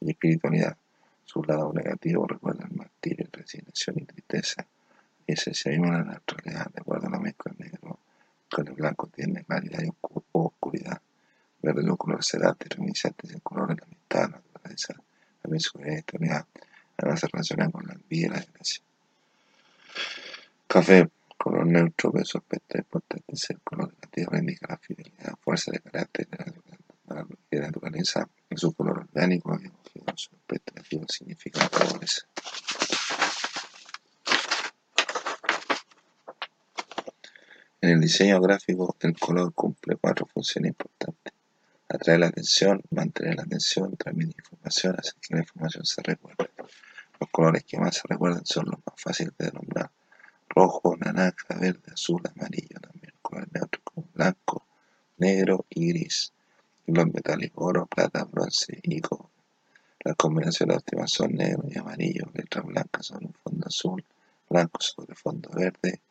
y espiritualidad. Su lado negativo recuerda el martirio, resignación y tristeza. Y ese se mismo la naturaleza, de acuerdo a la mezcla negro el blanco tiene claridad y oscuridad. Verde los colores sedante, reminiscentes el color de la amistad, la naturaleza, la mensualidad y eternidad. Además se relaciona con la vida y la desgracia. Café, color neutro, su aspecto importante es el color de la tierra, indica la fidelidad, fuerza de carácter de la naturaleza, en su color orgánico, su aspecto significa la pobreza. En el diseño gráfico, el color cumple cuatro funciones importantes. Atrae la atención, mantener la atención, transmite información, hacer que la información se recuerde. Los colores que más se recuerdan son los más fáciles de nombrar. Rojo, naranja, verde, azul, amarillo también. Colores neutros blanco, negro y gris. Los metálicos oro, plata, bronce y cobre. Las combinaciones óptimas son negro y amarillo, letras blancas sobre un fondo azul, blanco sobre fondo verde,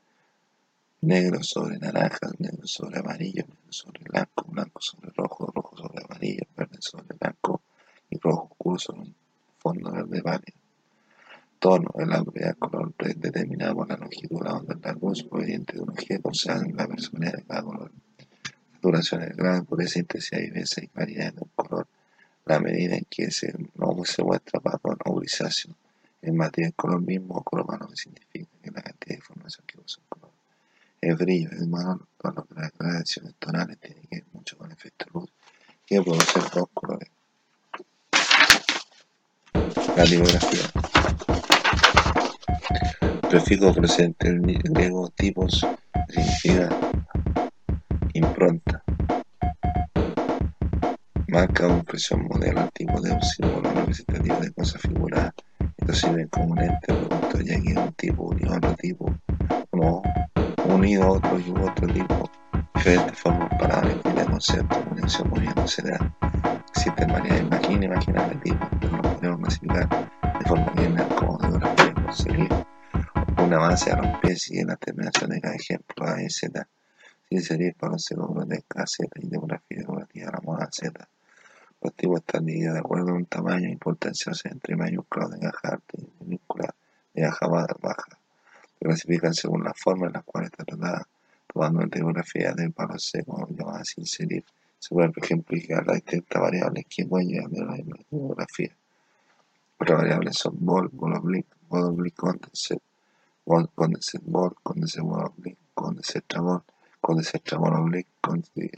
negro sobre naranja, negro sobre amarillo, negro sobre blanco, blanco sobre rojo, rojo sobre amarillo, verde sobre blanco y rojo oscuro sobre un fondo verde pálido. Tono la propiedad color determinada por la longitud de la onda de luz proveniente de un objeto, o sea, la personalidad de cada color. La duración, el grado de pureza, intensidad viveza y variedad de un color, la medida en que se, no se muestra para o grisáceo. En materia del color mismo o color malo que significa que la cantidad de información que usa un color el brillo es malo con las gradaciones tonales tiene que ver mucho con efecto luz que puede ser dos colores. La tipografía prefijo presente el griego tipos significa impronta. Marca una impresión modelo tipo de un símbolo representativo de cosas figuradas. Esto sirve como un ente producto ya que un tipo a otro tipo no unido a otro y otro tipo, diferentes formas para de conceptos, conexión moviéndose de existen varias imágenes imaginables tipos, pero no podemos clasificar de forma lineal como de conseguir una base a y en la terminación de cada ejemplo A y Z, sin series para segundos de K, Z y demografía relativa a la moda Z. Los tipos están divididos de acuerdo a un tamaño e sea, entre mayúsculas de caja alta y minúsculas de caja baja clasifican según la forma en la cual está tratada, tomando en tipografía del palo seco llamada sin serif. Se puede, por ejemplo, las distintas variables que llevar de la misma tipografía. Otras variables son bol, bol oblique, bol oblique condensate, bol condensate bol, condensate bol oblique, condensate trabol, condensate trabol oblique,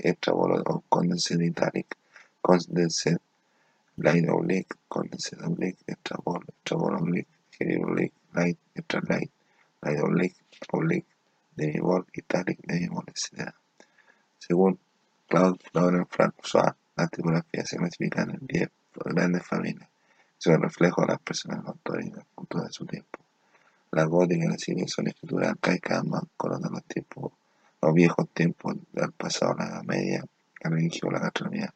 extra bol o italic, condensate light oblique, condensate oblique, extra bol, extra bol oblique, heavy oblique, light, extra light, hay oblique, oblique, demibol, italic, demibol, etc. Según Claude Laurent François, las tipografías se clasifican en 10 grandes familias, son el reflejo de las personas autores y del punto de su tiempo. La gótica y la civil son escrituras arcaicas más de los tiempos, los viejos tiempos del pasado, la Edad Media, la religión, la gastronomía.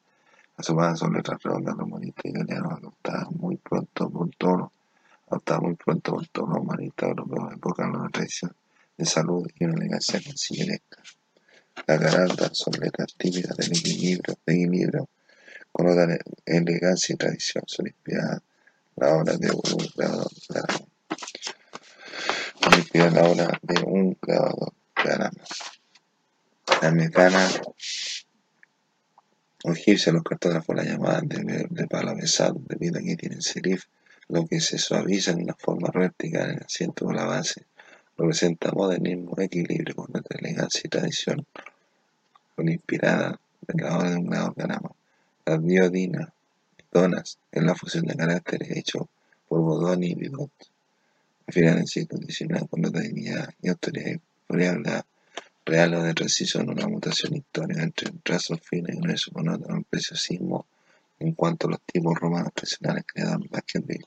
Las humanas son letras redondas, los monitos italianos adoptadas muy pronto por tono Adoptaba muy pronto por tono humanista europeo, evocando una tradición de salud y una elegancia cancilleresca. Las garandas son letras típicas del equilibrio, de equilibrio con otra elegancia y tradición. Son inspiradas la obra de un grabador de Arama. Son la obra de un grabador de Arama. La mecana o los cartógrafos la llamaban de, de palo debido a que tienen serif lo que se suaviza en una forma vertical en el asiento o la base, representa modernismo, equilibrio con nuestra elegancia y tradición, con inspirada en la obra de un grado ganamos. La diodina, donas, es la fusión de caracteres hecho por Bodoni y Bidot. A finales del siglo con la dignidad y autoridad la real o de transición, una mutación histórica entre trazos finos y un eso un preciosismo en cuanto a los tipos romanos tradicionales creados en Baskerville.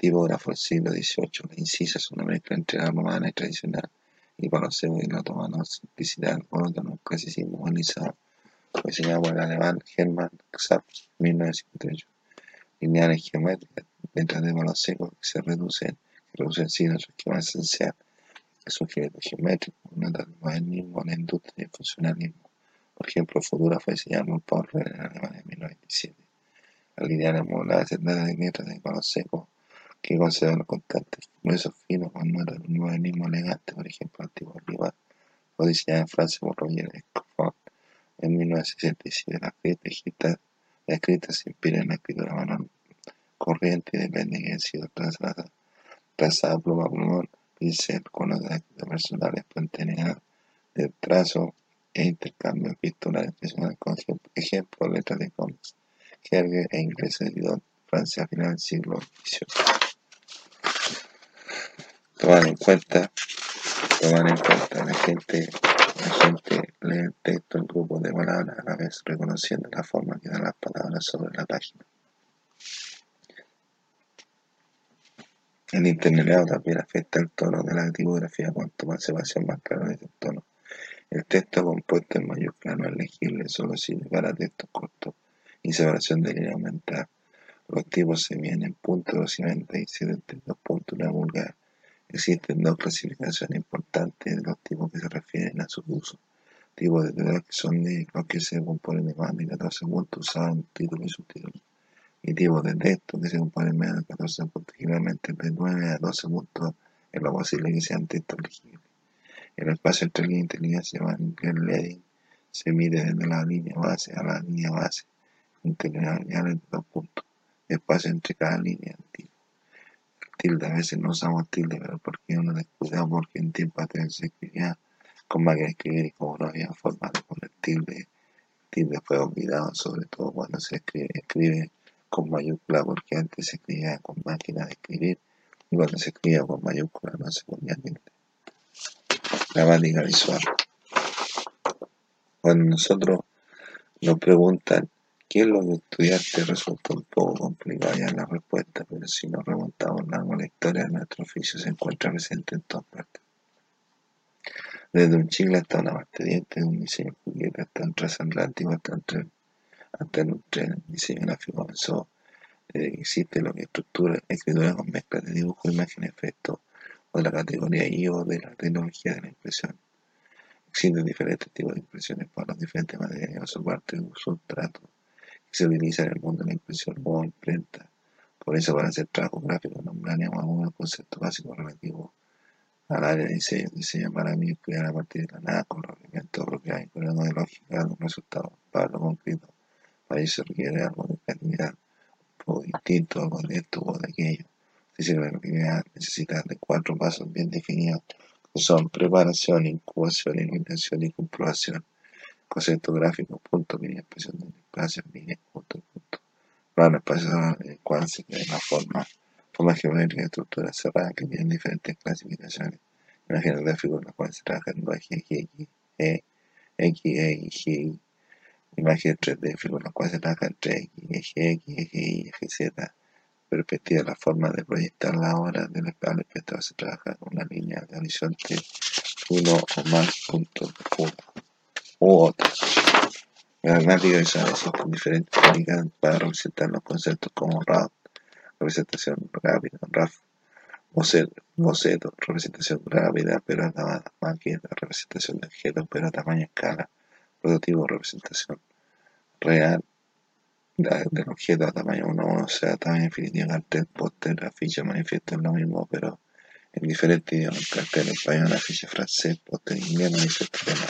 Tipógrafo del siglo XVIII, la incisa es una mezcla entre la romana y tradicional, y los y la otomana simplicidad, monótono, clasicismo. Fue diseñado por el alemán Hermann Xaps, 1958. Lineales geométricas, letras de valor seco que se reducen, que reducen signos su esquema esencial es un género geométrico, un modernismo, la industria y el funcionalismo. Por ejemplo, Futura fue diseñado por Paul Rehler en Alemania en 1997. Las lineales moduladas de letras de color seco que conservan constantes gruesos finos con notas de un modernismo elegante, por ejemplo, el tipo rival, fue diseñado en Francia por Roger Escofford en 1967. Las las escritas se inspiran en la escritura manual corriente y depende de que haya sido trazada, trazada pluma a pincel con los de personales espontaneidad de trazo e intercambio epistolar con ejemplo letras de cómics Herger e inglés de Francia final del siglo XVIII. Tomar en cuenta, tomar en cuenta la gente, la gente lee el texto en grupos de palabras a la vez reconociendo la forma que dan las palabras sobre la página. El internet también afecta el tono de la tipografía, cuanto más separación más claro es el tono. El texto compuesto en mayúscula no es legible, solo sirve para textos cortos y separación de línea aumentada. Los tipos se miden en puntos y dos puntos una vulgar. Existen dos clasificaciones importantes de los tipos que se refieren a su uso. Tipos de texto que son de los que se componen de más de 14 puntos usados en títulos y subtítulos y tipos de texto que se componen menos de 14 puntos, generalmente de 9 a 12 puntos es lo posible que sean textos legibles. El espacio entre línea y línea se llama leading, se mide desde la línea base a la línea base, interlineales de dos puntos, espacio entre cada línea. Tilde. Tilde, a veces no usamos tilde, pero porque uno descuidado porque en tiempo atrás se escribía con máquina de escribir y como no había forma de poner tilde, tilde fue olvidado, sobre todo cuando se escribe, escribe con mayúscula porque antes se escribía con máquina de escribir y cuando se escribía con mayúscula no se ponía tilde. Gramática visual. Cuando nosotros nos preguntan qué es lo que estudiaste resulta un poco complicado ya la respuesta, pero si nos remontamos la historia, nuestro oficio se encuentra presente en todas partes. Desde un chicle hasta una parte de un diseño juguete hasta un transatlántico, hasta un tren hasta un tren, diseño gráfico desde que existe lo que es estructura, escritura con mezcla de dibujo, imagen, efecto o de la categoría I o de la tecnología de la impresión. Existen diferentes tipos de impresiones para los diferentes materiales o su parte de sustrato que se utiliza en el mundo de la impresión o imprenta. Por eso, para hacer trabajo gráfico, nombraremos algunos conceptos básicos relativos al área de diseño. Diseño para mí es crear a partir de la nada con los elementos propios con de lógica, un resultado para lo concreto para eso requiere algo de calidad, un poco distinto, algo de esto o de aquello. Si la creatividad necesita de cuatro pasos bien definidos, que son preparación, incubación, iluminación y comprobación. Concepto gráfico, punto, línea, expresión de espacio, línea, punto, punto. Plano espacial en crea la forma, forma geométrica estructura cerrada que tienen diferentes clasificaciones. Imagen gráfico en la cual se trabaja en ejes X, E, X, E G, Imagen 3D, figura cual se trabaja entre X, eje X, eje Y, eje Z. Perspectiva, la forma de proyectar la hora del espectador se trabaja una línea de horizonte uno o más puntos de fuga u otra. Gramática visual existen diferentes técnicas para representar los conceptos como RAW, representación rápida, RAF, boceto, representación rápida pero acabada, maqueta, representación de objetos pero a tamaño escala, prototipo, representación real del objeto a tamaño 1, o sea, tamaño infinitivo, cartel, póster, afiche, manifiesto es lo mismo, pero en diferentes idiomas, cartel español, afiche francés, póster inglés, manifiesto alemán.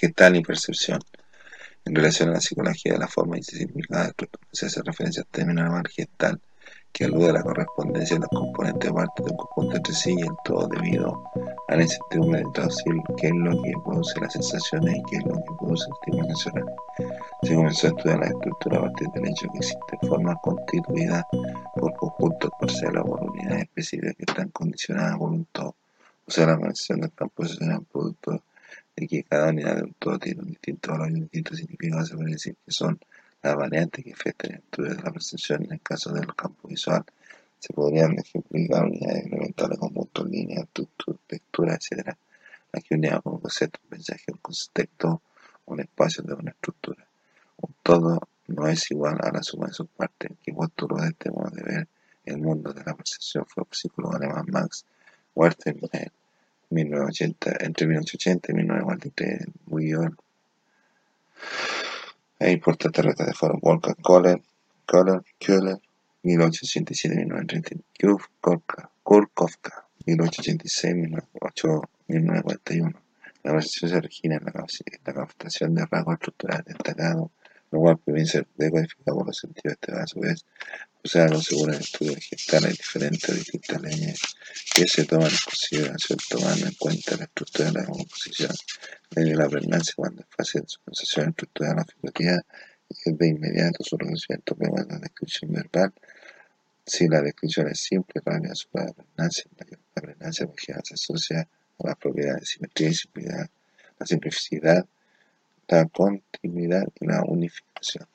Gestal y percepción. En relación a la psicología de la forma y se hace referencia al término alemán gestal, que alude a la correspondencia de los componentes parte de un conjunto entre sí y el todo debido a la incertidumbre de traducir qué es lo que produce las sensaciones y qué es lo que produce el tipo emocional. Se comenzó a estudiar la estructura a partir del hecho que existen formas constituidas por conjuntos parciales o por unidades específicas que están condicionadas por un todo. O sea, la organización del campo un producto de que cada unidad de un todo tiene un distinto valor y un distinto significado. Se puede decir que son las variantes que afectan el estudio de la percepción en el caso del campo visual se podrían ejemplificar unidades elementales como puntos, líneas, textura, etc. Aquí unidad como concepto, un mensaje, un contexto, un espacio de una estructura. Un todo no es igual a la suma de sus partes, que postuló de este modo de ver el mundo de la percepción fue el psicólogo alemán Max Werther en 1980, entre 1980 y 1943 en New York. E importante reta de fueron Wolfgang Kohler, Kohler, Köhler, 1867-1931, Kurkovka, 1886-1941. La versión se origina en la, captación de rasgos estructurales destacados, lo cual puede ser decodificado por los sentidos este a su vez. Usarlo según el estudio vegetal hay diferentes distintas leyes que se toman en consideración tomando en cuenta la estructura de la composición, de la pregnancia cuando es fácil su sensación estructural la figurativa y es de inmediato su reconocimiento de la descripción verbal si la descripción es simple, rápida, sobre la pregnancia, la pregnancia porque se asocia a las propiedades de simetría y simplicidad, la simplicidad, la continuidad y la unificación.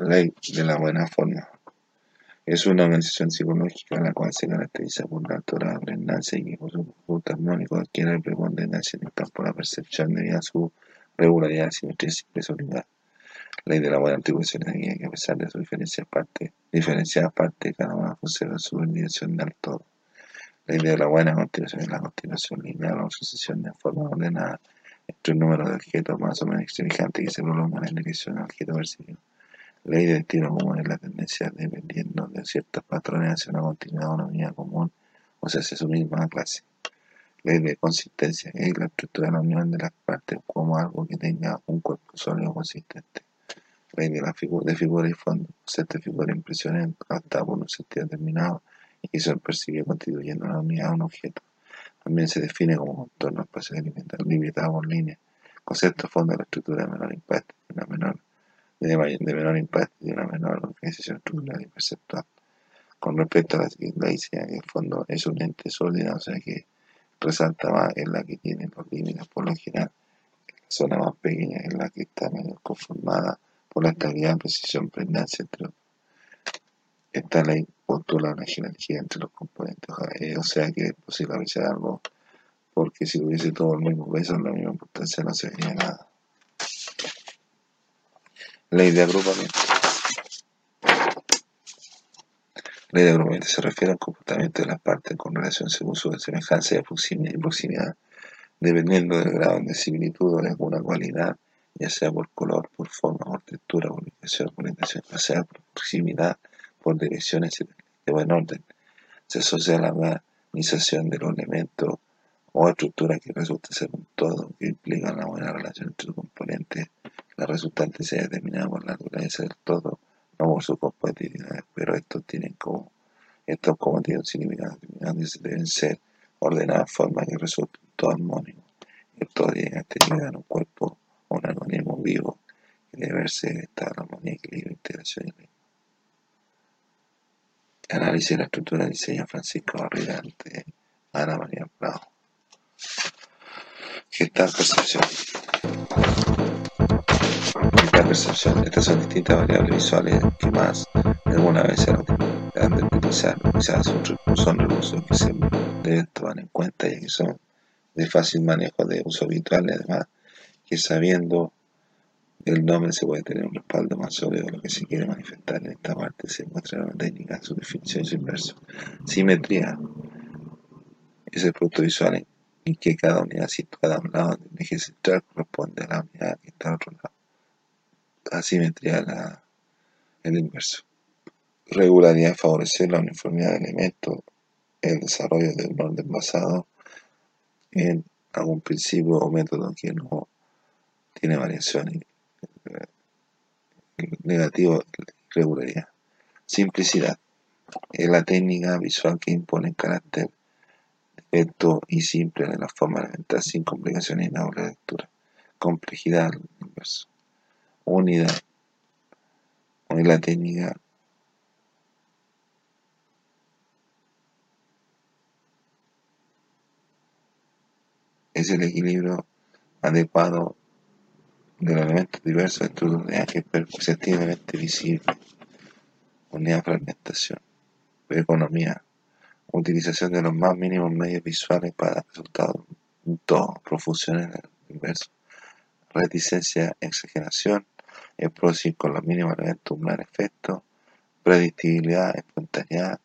Ley de la buena forma. Es una organización psicológica la cual se caracteriza por la altura pregnancia y que por su conjunto armónico adquiere preponderancia en el campo de la percepción debido a su regularidad, simetría y unidad. Ley de la buena atribución de que a pesar de su diferencia parte, diferenciada parte, cada una conserva su dirección del todo. Ley de la buena continuación es la continuación lineal o sucesión de forma ordenada entre un número de objetos más o menos semejantes que se prolongan en dirección al objeto percibido. Ley de estilo común es la tendencia dependiendo de ciertos patrones hacia una continuidad o una unidad común, o sea, hacia su misma clase ley de consistencia, es la estructura de la unión de las partes como algo que tenga un cuerpo sólido consistente. De, la figura, de figura y fondo, concepto de figura impresiones hasta por un sentido determinado y que se percibe constituyendo una unidad o un objeto. También se define como contorno espacio limitado por líneas. Concepto fondo de la estructura de menor impacto y una menor de, menor impacto y una menor organización estructural y perceptual. Con respecto a la ley, el fondo es un ente sólido, o sea que resalta más en la que tiene los límites por lo general. La zona más pequeña es la que está menos conformada por la estabilidad, precisión, pregnancia, entre. Esta ley postula una jerarquía entre los componentes, o sea que es posible apreciar algo, porque si hubiese todo el mismo peso, la misma importancia no sería nada. Ley de agrupamiento. Ley de agrupamiento se refiere al comportamiento de las partes con relación según su semejanza y proximidad, dependiendo del grado de similitud o de alguna cualidad, ya sea por color, por forma, por textura, por ubicación, por orientación, ya sea por proximidad, por direcciones de buen orden. Se asocia a la organización de los elementos o estructuras que resulta ser un todo, que implica una buena relación entre sus componentes. La resultante se determinada por la naturaleza del todo no por su competitividad, pero estos tienen como estos como tienen un significado determinado y deben ser ordenadas de forma que resulte un todo armónico. El todo tiene actividad en un cuerpo vivo que debe verse en estado de armonía, equilibrio, integración y Análisis de la estructura de diseño Francisco Barrigante, Ana María Prado. ¿Qué tal percepción? La percepción. Estas son distintas variables visuales que más de alguna vez se han de utilizar. Quizás son recursos que se deben tomar en cuenta y que son de fácil manejo de uso habitual. Además, que sabiendo el nombre se puede tener un respaldo más sólido lo que se quiere manifestar en esta parte. Se muestra una técnica, su definición y su inverso. Simetría es el producto visual en que cada unidad situada a un lado del eje central corresponde a la unidad que está al otro lado asimetría la, el inverso. Regularidad favorecer la uniformidad de elementos, el desarrollo de un orden basado en algún principio o método que no tiene variaciones. Negativo, regularidad. Simplicidad. Es la técnica visual que impone carácter directo y simple de la forma elemental sin complicaciones y doble lectura. Complejidad inverso. Unidad. Es la técnica es el equilibrio adecuado de los elementos diversos dentro de unidad que es perceptiblemente visible. Unidad fragmentación. Economía. Utilización de los más mínimos medios visuales para dar resultados. Todo. Profusión en el inverso. Reticencia, exageración. El próximo con los mínimos elementos, un gran efecto. Predictibilidad, espontaneidad,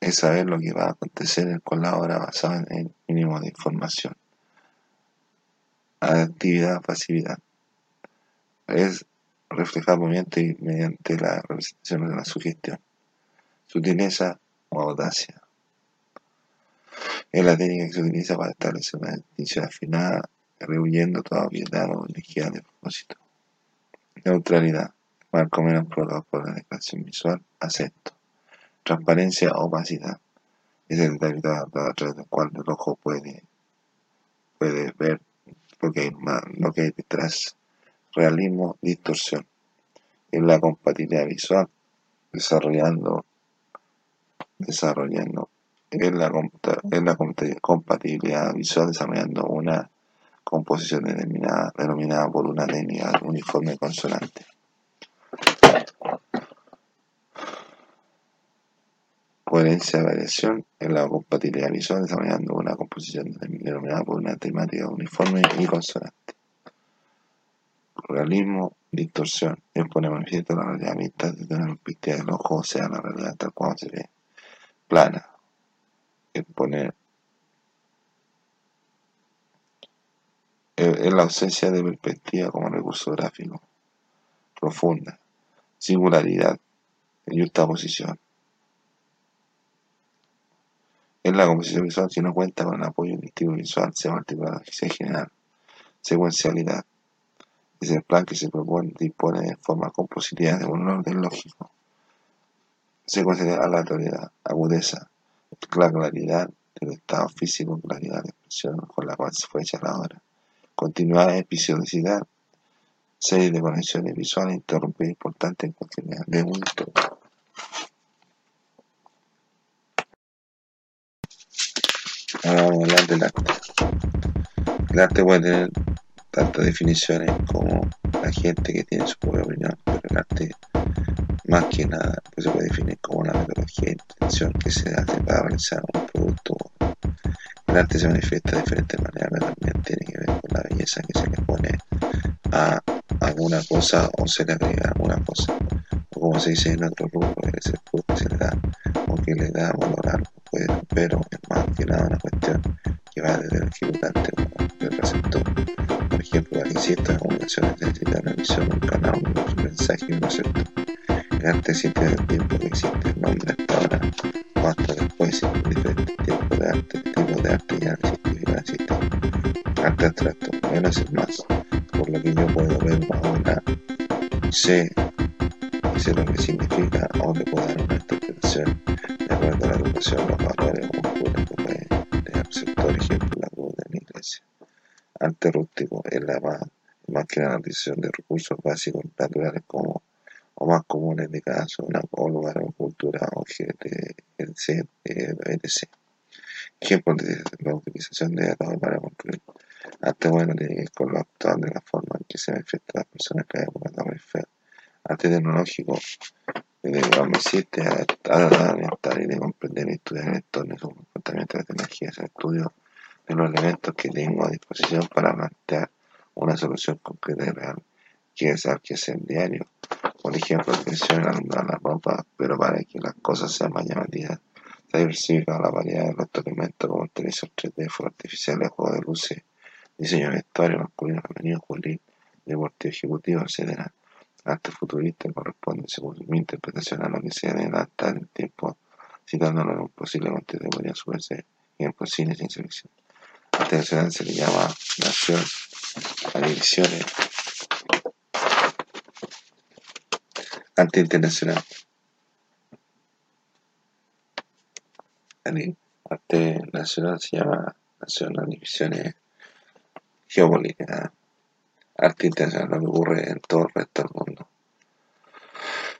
es saber lo que va a acontecer con la obra basada en el mínimo de información. Actividad, pasividad. Es reflejar movimiento mediante la representación de la sugestión. Sutileza o audacia. Es la técnica que se utiliza para establecer una distinción afinada, rehuyendo toda obviedad o energía de propósito. Neutralidad. Marco menos por la declaración visual. Acepto transparencia o opacidad. Es el detalle a través del cual el ojo puede, puede ver lo que, hay lo que hay detrás. Realismo, distorsión. Es la compatibilidad visual, desarrollando, desarrollando, es la, es la compatibilidad visual desarrollando una composición denominada, denominada por una técnica uniforme consonante. Coherencia variación en la compatibilidad visual desarrollando una composición denominada por una temática uniforme y consonante. Realismo, distorsión, es poner manifiesto la realidad vista desde una perspectiva del ojo, o sea, la realidad tal cual se ve. Plana, es poner es la ausencia de perspectiva como recurso gráfico. Profunda, singularidad, posición en la composición visual, si no cuenta con el apoyo indicativo visual, se multiplica la general. Secuencialidad. Es el plan que se propone dispone de forma compositiva de un orden lógico. Secuencialidad, aleatoriedad, agudeza, la claridad del estado físico, claridad de expresión con la cual se fue hecha la obra. Continuidad, episodicidad, serie de conexiones visuales interrumpidas importantes en continuidad de un todo. Ahora vamos a hablar del arte. El arte puede tener tantas definiciones como la gente que tiene su propia opinión, pero el arte, más que nada, pues se puede definir como una metodología de intención que se hace para realizar un producto. El arte se manifiesta de diferentes maneras, pero también tiene que ver con la belleza que se le pone a alguna cosa o se le agrega alguna cosa. Como se dice en otro rubro, es el plus que se le da o que le da valor a algo pero es más que nada una cuestión que va desde el ejecutante del receptor. Por ejemplo, para que ciertas comunicaciones necesitan una emisión, un canal, un mensaje y un receptor. El arte existe desde el tiempo que existe el nombre hasta ahora o hasta después en diferentes tipos de arte, tipos de arte ya no existe. Arte abstracto, menos es más, por lo que yo puedo ver ahora, sé, sé lo que significa o le puedo dar una interpretación de acuerdo a la educación, los valores o cultura que puede sector ejemplo la cruz de la iglesia. Arte rústico es la más, más que la utilización de recursos básicos naturales como o más comunes de cada zona o lugar o cultura o etc. etc. Ejemplo de la utilización de datos para construir. Arte bueno tiene que ver con lo actual de la forma en que se manifiesta las personas que hay por Arte tecnológico de me siete a, a, y de comprender y estudiar el entorno y su comportamiento de la tecnología es el estudio de los elementos que tengo a disposición para plantear una solución concreta y real que es que hacer diario. Por ejemplo, al alumbrar la ropa, pero para que las cosas sean más llamativas, se ha diversificado la variedad de los elementos como el televisor 3D, fuegos artificiales, juegos de luces, diseño de vestuario masculino, femenino, juvenil, deportivo ejecutivo, etc arte futurista corresponde, según mi interpretación, a lo que se adelanta el tiempo, citándolo en un posible contexto podría subirse en cine sin selección. Arte nacional se le llama nación a divisiones arte internacional. arte nacional se llama Nacional Divisiones Geopolíticas. Arte lo que ocurre en todo el resto del mundo.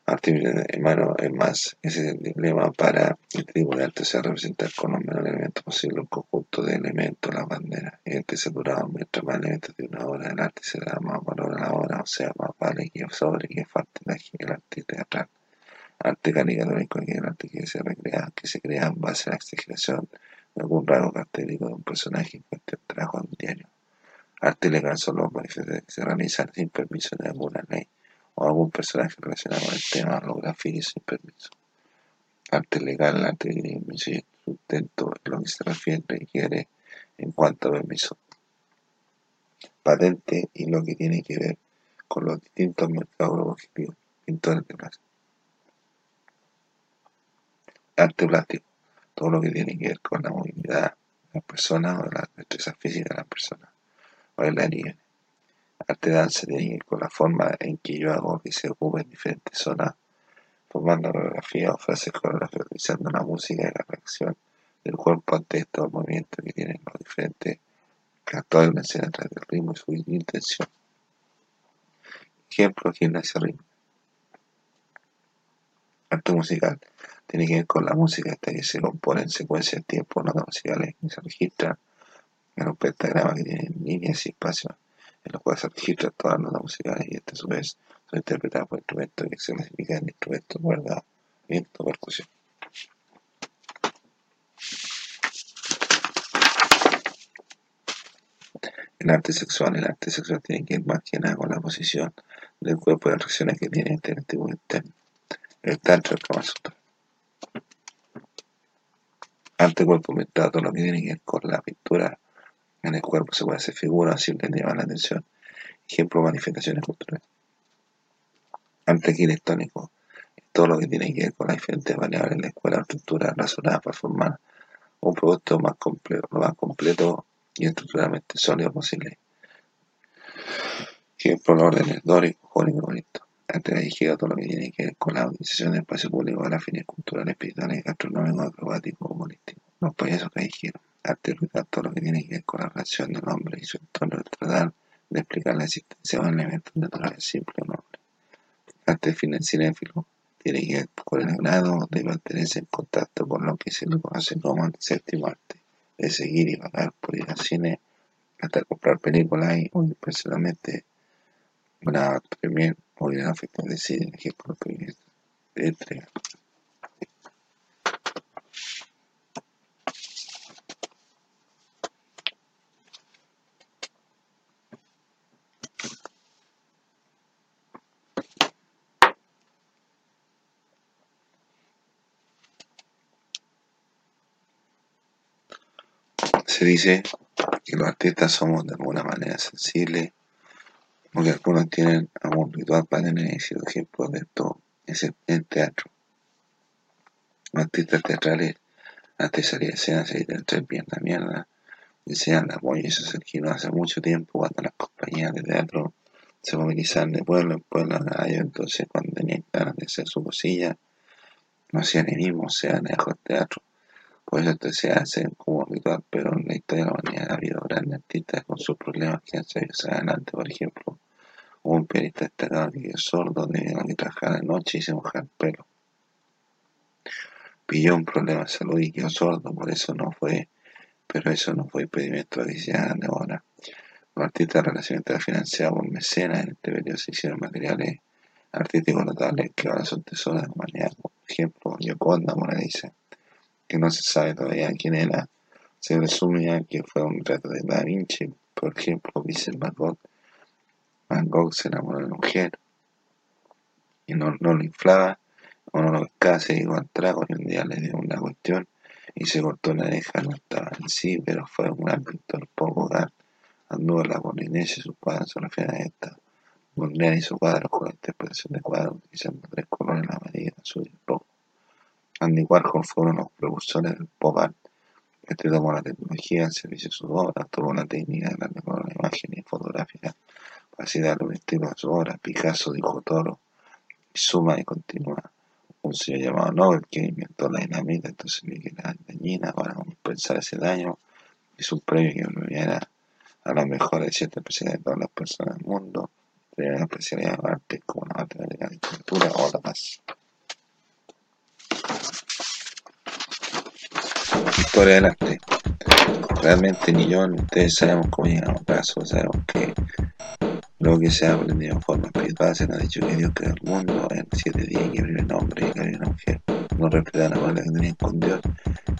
Arte hermano, es más, ese es el dilema para el tipo de arte sea representar con los menores elementos posible un conjunto de elementos, la bandera. Y este saturado, mientras más elementos de una obra, el arte se da más valor a la obra, o sea, más vale que sobre que falta el arte teatral. Arte caricaturesco que el arte que se recrea, que se crea en base a la exageración de algún rasgo característico de un personaje en cuestión trabajo un diario. Arte legal son los manifestaciones que se realizan sin permiso de alguna ley o algún personaje relacionado con el tema lo grafique sin permiso. Arte legal, arte de sustento, lo que se refiere requiere en cuanto a permiso patente y lo que tiene que ver con los distintos mercados objetivos, pintores de plástico. Arte plástico, todo lo que tiene que ver con la movilidad de las personas o la destreza física de las personas, bailarines, arte danza tiene con la forma en que yo hago que se ocupe en diferentes zonas, formando coreografía o frases coreográficas, utilizando la música y la reacción del cuerpo ante estos movimientos que tienen los diferentes actores de una escena a través del ritmo y su intención. Ejemplo, gimnasia ritmo. Arte musical tiene que ver con la música hasta que se compone en secuencia de tiempo, notas musicales que se registran pentagrama que tiene líneas y espacios en los cuales se registran todas las notas musicales y estas a su vez son interpretadas por instrumentos que se clasifican en instrumentos, cuerda, viento, percusión. El arte sexual, el arte sexual tiene que ver más que nada con la posición del cuerpo y las reacciones que tiene este tipo interno. El tantra, el Kama Sutra. Arte cuerpo mental, todo lo que tiene que ver con la pintura en el cuerpo se puede hacer figuras si le llaman la atención. Ejemplo, manifestaciones culturales. Arte arquitectónico. Todo lo que tiene que ver con las diferentes variables en la escuela estructura razonada para formar un producto más más completo y estructuralmente sólido posible. Ejemplo, los órdenes dórico, jónico, bonito. Arte callejero, todo lo que tiene que ver con la utilización del espacio público de las fines culturales, espirituales, gastronómicos, acrobáticos, humorísticos. Los payasos callejeros rural todo lo que tiene que ver con la relación del hombre y su entorno, tratar de explicar la existencia de un elemento natural simple o noble. Arte financiero tiene que ver con el grado de mantenerse en contacto con lo que se le conoce como el séptimo arte, de seguir y pagar por ir al cine, hasta comprar películas y personalmente una premier o ir a de cine, ejemplo, de entrega. Se dice que los artistas somos de alguna manera sensibles, porque algunos tienen algún ritual para tener éxito. Ejemplo de esto es el, teatro. Los artistas teatrales, antes de salir a escena, se dicen tres bien la mierda, desean apoyo y eso se originó hace mucho tiempo cuando las compañías de teatro se movilizaban de pueblo en pueblo a entonces cuando tenían ganas de hacer su cosilla, no hacían ni mismo, sean lejos teatro por eso esto se hace como habitual, pero en la historia de la humanidad ha habido grandes artistas con sus problemas que han salido adelante. Por ejemplo, un pianista destacado que es sordo debido a que trabajaba de noche y se mojaba el pelo. Pilló un problema de salud y quedó sordo, por eso no fue, pero eso no fue impedimento de de ahora. Los artistas relacionados financiados por mecenas en este periodo se hicieron materiales artísticos notables que ahora son tesoros de la humanidad. Por ejemplo, Yoconda Mona Lisa que no se sabe todavía quién era, se resumía que fue un retrato de Da Vinci, por ejemplo, Vincent Van Gogh. Van Gogh se enamoró de una mujer y no, lo inflaba, o no lo pescaba, se al trago y un día le dio una cuestión y se cortó la oreja, no estaba en sí, pero fue un gran pintor poco dar. Anduvo en la Polinesia sus se refieren a esta. Mondrian hizo cuadros con la interpretación de cuadros utilizando tres colores, la amarilla, azul y rojo. Andy Warhol fue uno de los precursores del pop art. Este tomó la tecnología al servicio de su obra, tomó la técnica de la mejor imagen y fotográfica para así darle un estilo a su obra. Picasso dijo toro, suma y continúa. Un señor llamado Nobel que inventó la dinamita, entonces vi que era dañina para compensar ese daño. Hizo un premio que premiara a las mejores siete especialidades de todas las personas del mundo. Tenía la especialidad de arte como la matemática, la literatura o la paz. Historia del arte. Realmente ni yo ni ustedes sabemos cómo llegamos a solo sabemos que lo que se ha aprendido en forma espiritual se nos ha dicho que Dios creó el mundo en siete días y que abrió un hombre y que abrió una mujer. No respetaron la mala que tenían con Dios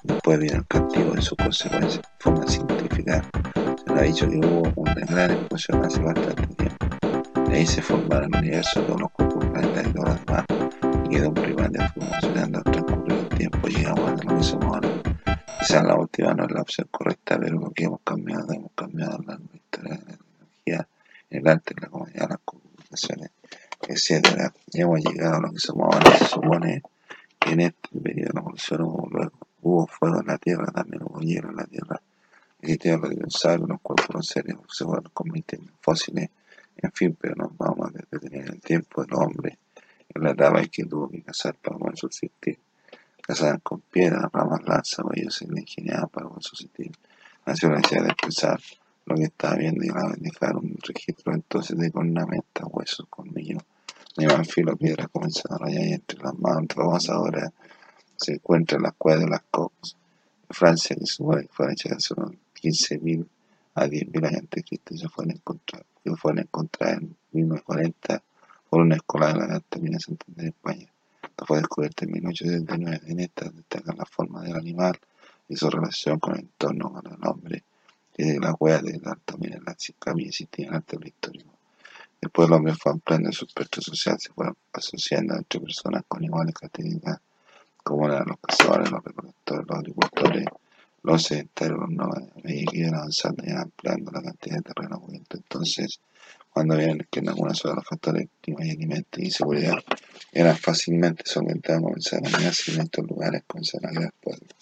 y después vino el castigo en sus consecuencias. De forma científica se nos ha dicho que hubo una gran explosión hace bastante tiempo. Ahí se formaron el universo, todos los cuerpos, planetas y quedó un primate funcionando al transcurrir el tiempo llegamos a lo que somos ahora. Quizás la última no es la opción correcta, pero lo que hemos cambiado, hemos cambiado la historia de la tecnología el arte, la comunidad, las comunicaciones, etc. Y hemos llegado a lo que somos ahora. Se supone que en este periodo de la evolución hubo, luego, hubo fuego en la Tierra, también hubo hielo en la Tierra. Existieron los dinosaurios, los cuerpos los seres se fueron convirtiendo en fósiles, en fin, pero nos vamos a detener en el tiempo del hombre, en la etapa en que tuvo que cazar para poder subsistir. Cazaban con piedras, ramas, lanzas, ellos se ingeniaban para poder subsistir. Nació la necesidad de expresar lo que estaba viendo y a dejar un registro entonces de cornamentas, huesos, colmillos, de filo, piedras comenzaron a rayar entre las manos, ahora se encuentran las cuevas de las de Francia, que supone que fueron hechas hace unos 15.000 a 10.000 años antes de Cristo y se fueron encontrar, que fueron encontradas en 1940 por una escuela de la alta mina Santander de España. Esto fue descubierto en 1879. En esta destacan la forma del animal y su relación con el entorno, con el hombre hueá de la, también en la camilla existía antes la historia. Después el hombre fue ampliando su espectro social, se fueron asociando entre personas con iguales características, como eran los cazadores, los recolectores, los agricultores, los sedentarios, nómadas, iban avanzando y ampliando la cantidad de terreno cubierto. Entonces, cuando vieron que en algunas de los factores clima y alimentos y seguridad eran fácilmente solventados, comenzaron a mirarse en estos lugares, comenzaron a pueblos.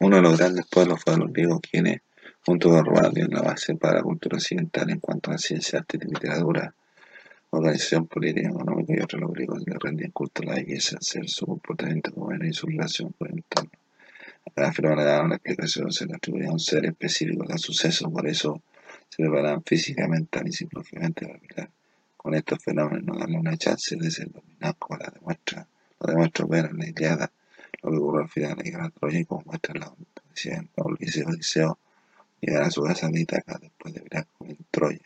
Uno de los grandes pueblos fue los griegos, quienes, junto con Roma, dieron la base para la cultura occidental en cuanto a la ciencia, arte y literatura, organización política, económica y otros. Los griegos le rendían culto a la belleza, el ser, su comportamiento como y su relación con el entorno. Cada fenómeno le daban la explicación, se le atribuía a un ser específico a sucesos, por eso se preparaban físicamente y psicológicamente para mirar con estos fenómenos, no darle una chance de ser dominados como la demuestra, lo demuestra ver la Iliada lo que ocurrió al final de la guerra Troya y como muestra la policía en Odiseo, Odiseo llegar a su casa de Itaca después de con en Troya.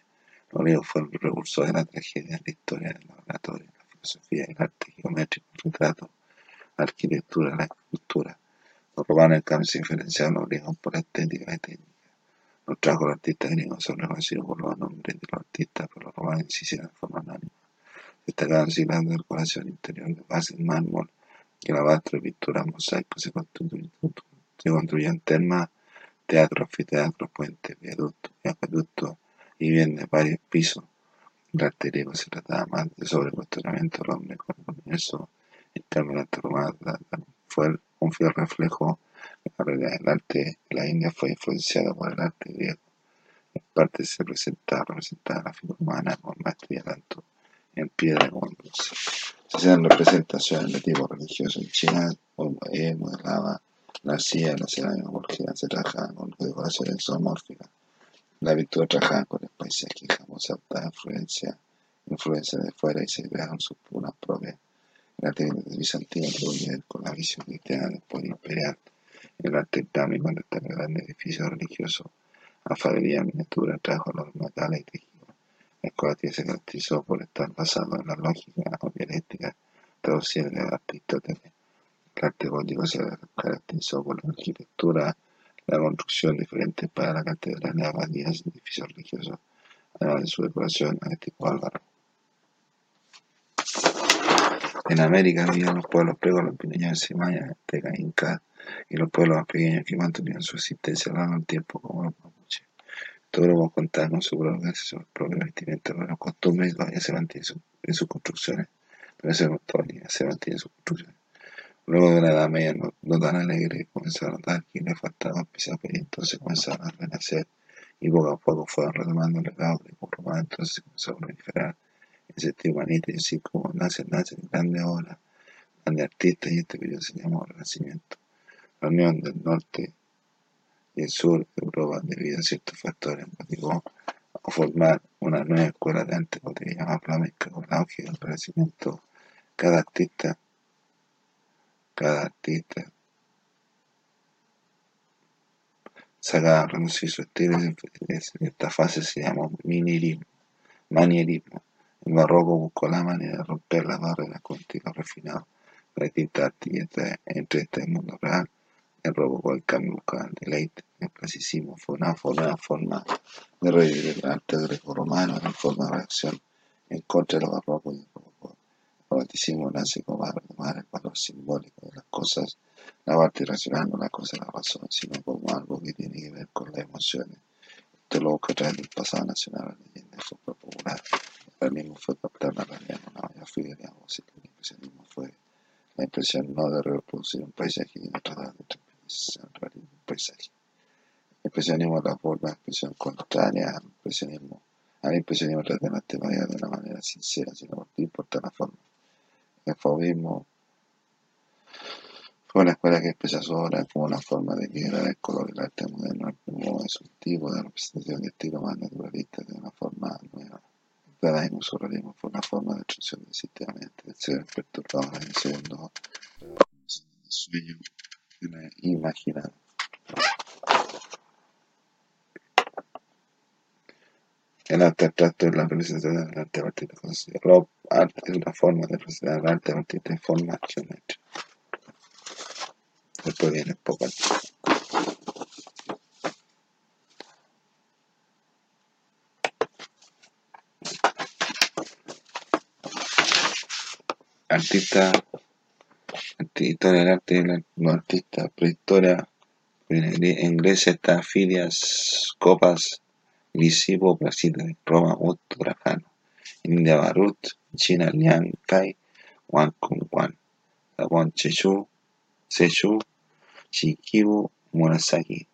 Los griegos fueron el recurso de la tragedia la historia del laboratorio, la filosofía, el arte geométrico, el retrato, la arquitectura, la escultura. Los romanos, en cambio, se diferenciaban los griegos por la estética y la técnica. Los trabajos de artistas griegos son reconocidos por los nombres de los artistas, pero los romanos se de forma anónima. Destacaban así la decoración interior de base en mármol, alabastro, pintura, mosaico se construyen termas, teatros, anfiteatros, puentes, viaductos y acueductos y bien de varios pisos. El arte griego se trataba más de sobrecuestionamiento del hombre con el universo. Arte romano fue un fiel reflejo de la realidad. El arte la India fue influenciado por el arte griego. En parte se presentaba, representaba la figura humana con maestría tanto en piedra como en bronce. Se hacían representaciones de tipo religioso en China, modelaba la silla, la cerámica porque se trabajaban con decoraciones zoomórficas. La pintura trabajaba con el paisaje, jamás adaptaba influencia, influencia de fuera y se crearon sus puras propias. La técnica bizantina tuvo que ver con la visión cristiana del poder imperial. El arte islámico destaca grandes edificios religiosos, alfarería, miniatura, trabajo los metales y tejidos la escuela se caracterizó por estar basado en la lógica o dialéctica traducida de Aristóteles. El arte gótico se caracterizó por la arquitectura, la construcción de diferentes para la catedral, abadías y edificios religiosos, además de su decoración artístico álvaro. En América vivían los pueblos pregos, los pineños y mayas, aztecas, incas y los pueblos más pequeños que mantuvieron su existencia a lo largo del tiempo como los mapuches. Todo lo vamos a contar con su propia su propio vestimenta, con costumbres y todavía se mantiene en sus construcciones. Todavía se, todavía se mantiene sus construcciones. Luego de una edad media no, tan alegre, comenzó a notar que le faltaba y entonces comenzaron a renacer y poco a poco fueron retomando el legado de romano, entonces comenzó a proliferar en sentido humanista y así como nace, nace grande obra, grande artista y este periodo se llamó Renacimiento. La unión del norte y el sur de Europa debido a ciertos factores motivó a formar una nueva escuela de arte que llamaba flamenca con el auge del Renacimiento. Cada artista cada artista saca a reducir su estilo esta fase se llama manierismo. El barroco buscó la manera de romper las barreras con estilo refinado para distintas artistas entre este mundo real. El rococó el cambio buscaba el deleite. El clasicismo fue una forma, de revivir el arte greco-romano en forma de reacción en contra de los barrocos y el rococó romanticismo nace como retomar el valor simbólico de las cosas, la parte irracional no la cosa la razón, sino como algo que tiene que ver con las emociones. Esto lo que trae del pasado nacional a la leyenda popular. El mismo fue captar la realidad en una mayor sea, el impresionismo fue la impresión no de reproducir un paisaje, sino tratar de transmitir un paisaje. El impresionismo es la forma de expresión contraria al impresionismo. Al impresionismo trata de temática de una manera sincera, sin importar la forma. El fauvismo fue una escuela que expresa su obra como una forma de quebrar el color del arte moderno como es un tipo de representación de estilo más naturalista de una forma nueva. El surrealismo fue una forma de destrucción del sistema del ser perturbado en el segundo sueño imaginado. El arte abstracto es la representación del arte cosas. El arte es una forma de representar el arte a partir de. Después viene poco Artista, historia del arte, no artista, prehistoria, en inglés está Filias, Copas, Lisipo, Placida, Roma, Augusto, Trajano, India, Barut, China, Liang, Kai, Wan, Kung, Wan, Japón, Chechu, Sechu, Shikibu, Murasaki,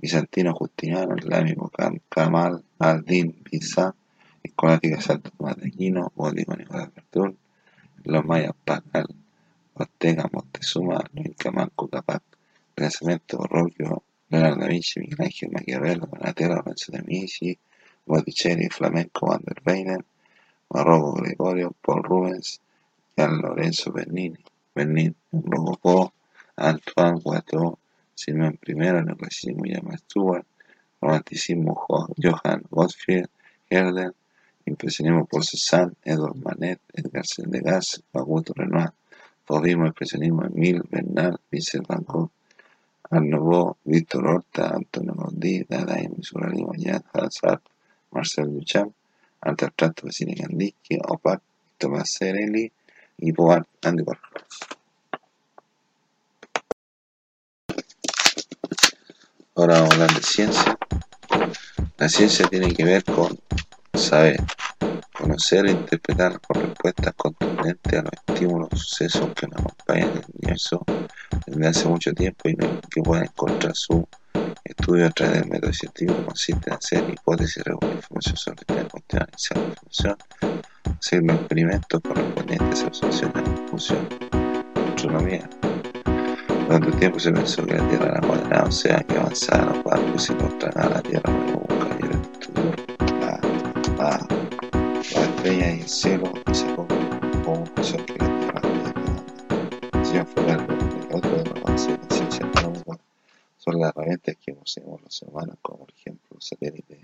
Bizantino, Justiniano, Islámico, Kamal, Aldin, Pisa, Escolática, Salto, Mataquino, Gótico, Nicolás Bertún, los mayas, Pacal, Azteca, Montezuma, Inca, Manco, Capac, Pensamiento, Roquio, Leonardo da Vinci, Michelangelo, Maquiavelo, Donatello, Lorenzo de Medici, Botticelli, Flamenco, Van der Weyden, Marrocco Gregorio, Paul Rubens, Gian Lorenzo Bernini, Bernin, Rococó, Antoine Watteau, Simón I, Neoclasicismo Llama Stuart, Romanticismo Johann Gottfried Herder, Impresionismo Paul Cézanne, Edward Manet, Edgar Degas, Augusto Renoir, Fauvismo, Impresionismo Emile Bernal, Vincent Van Gogh, Arnaud, Víctor Horta, Antonio Gaudí, Dadaim, Surrealismo, Jan Hazard, Marcel Duchamp, Arte Abstracto, Cine Kandinsky, Opak, Tomás Serelli y Boar Andy. Ahora vamos a hablar de ciencia. La ciencia tiene que ver con saber, conocer e interpretar con respuestas contundentes a los estímulos, sucesos que nos acompañan en el desde hace mucho tiempo y que pueden encontrar su estudio a través del método científico consiste en hacer hipótesis y regular información sobre cuestión, iniciar la información, hacer los experimentos correspondientes a observaciones función, astronomía. Durante el tiempo se pensó que la Tierra era cuadrada, o sea que avanzaba los barcos y nos tragaba la Tierra para buscar y estudiar la, la, la estrella y el cielo y se pensó que la Tierra era Si fue algo, otro de los avances son las herramientas que usamos los humanos, como por ejemplo los satélites.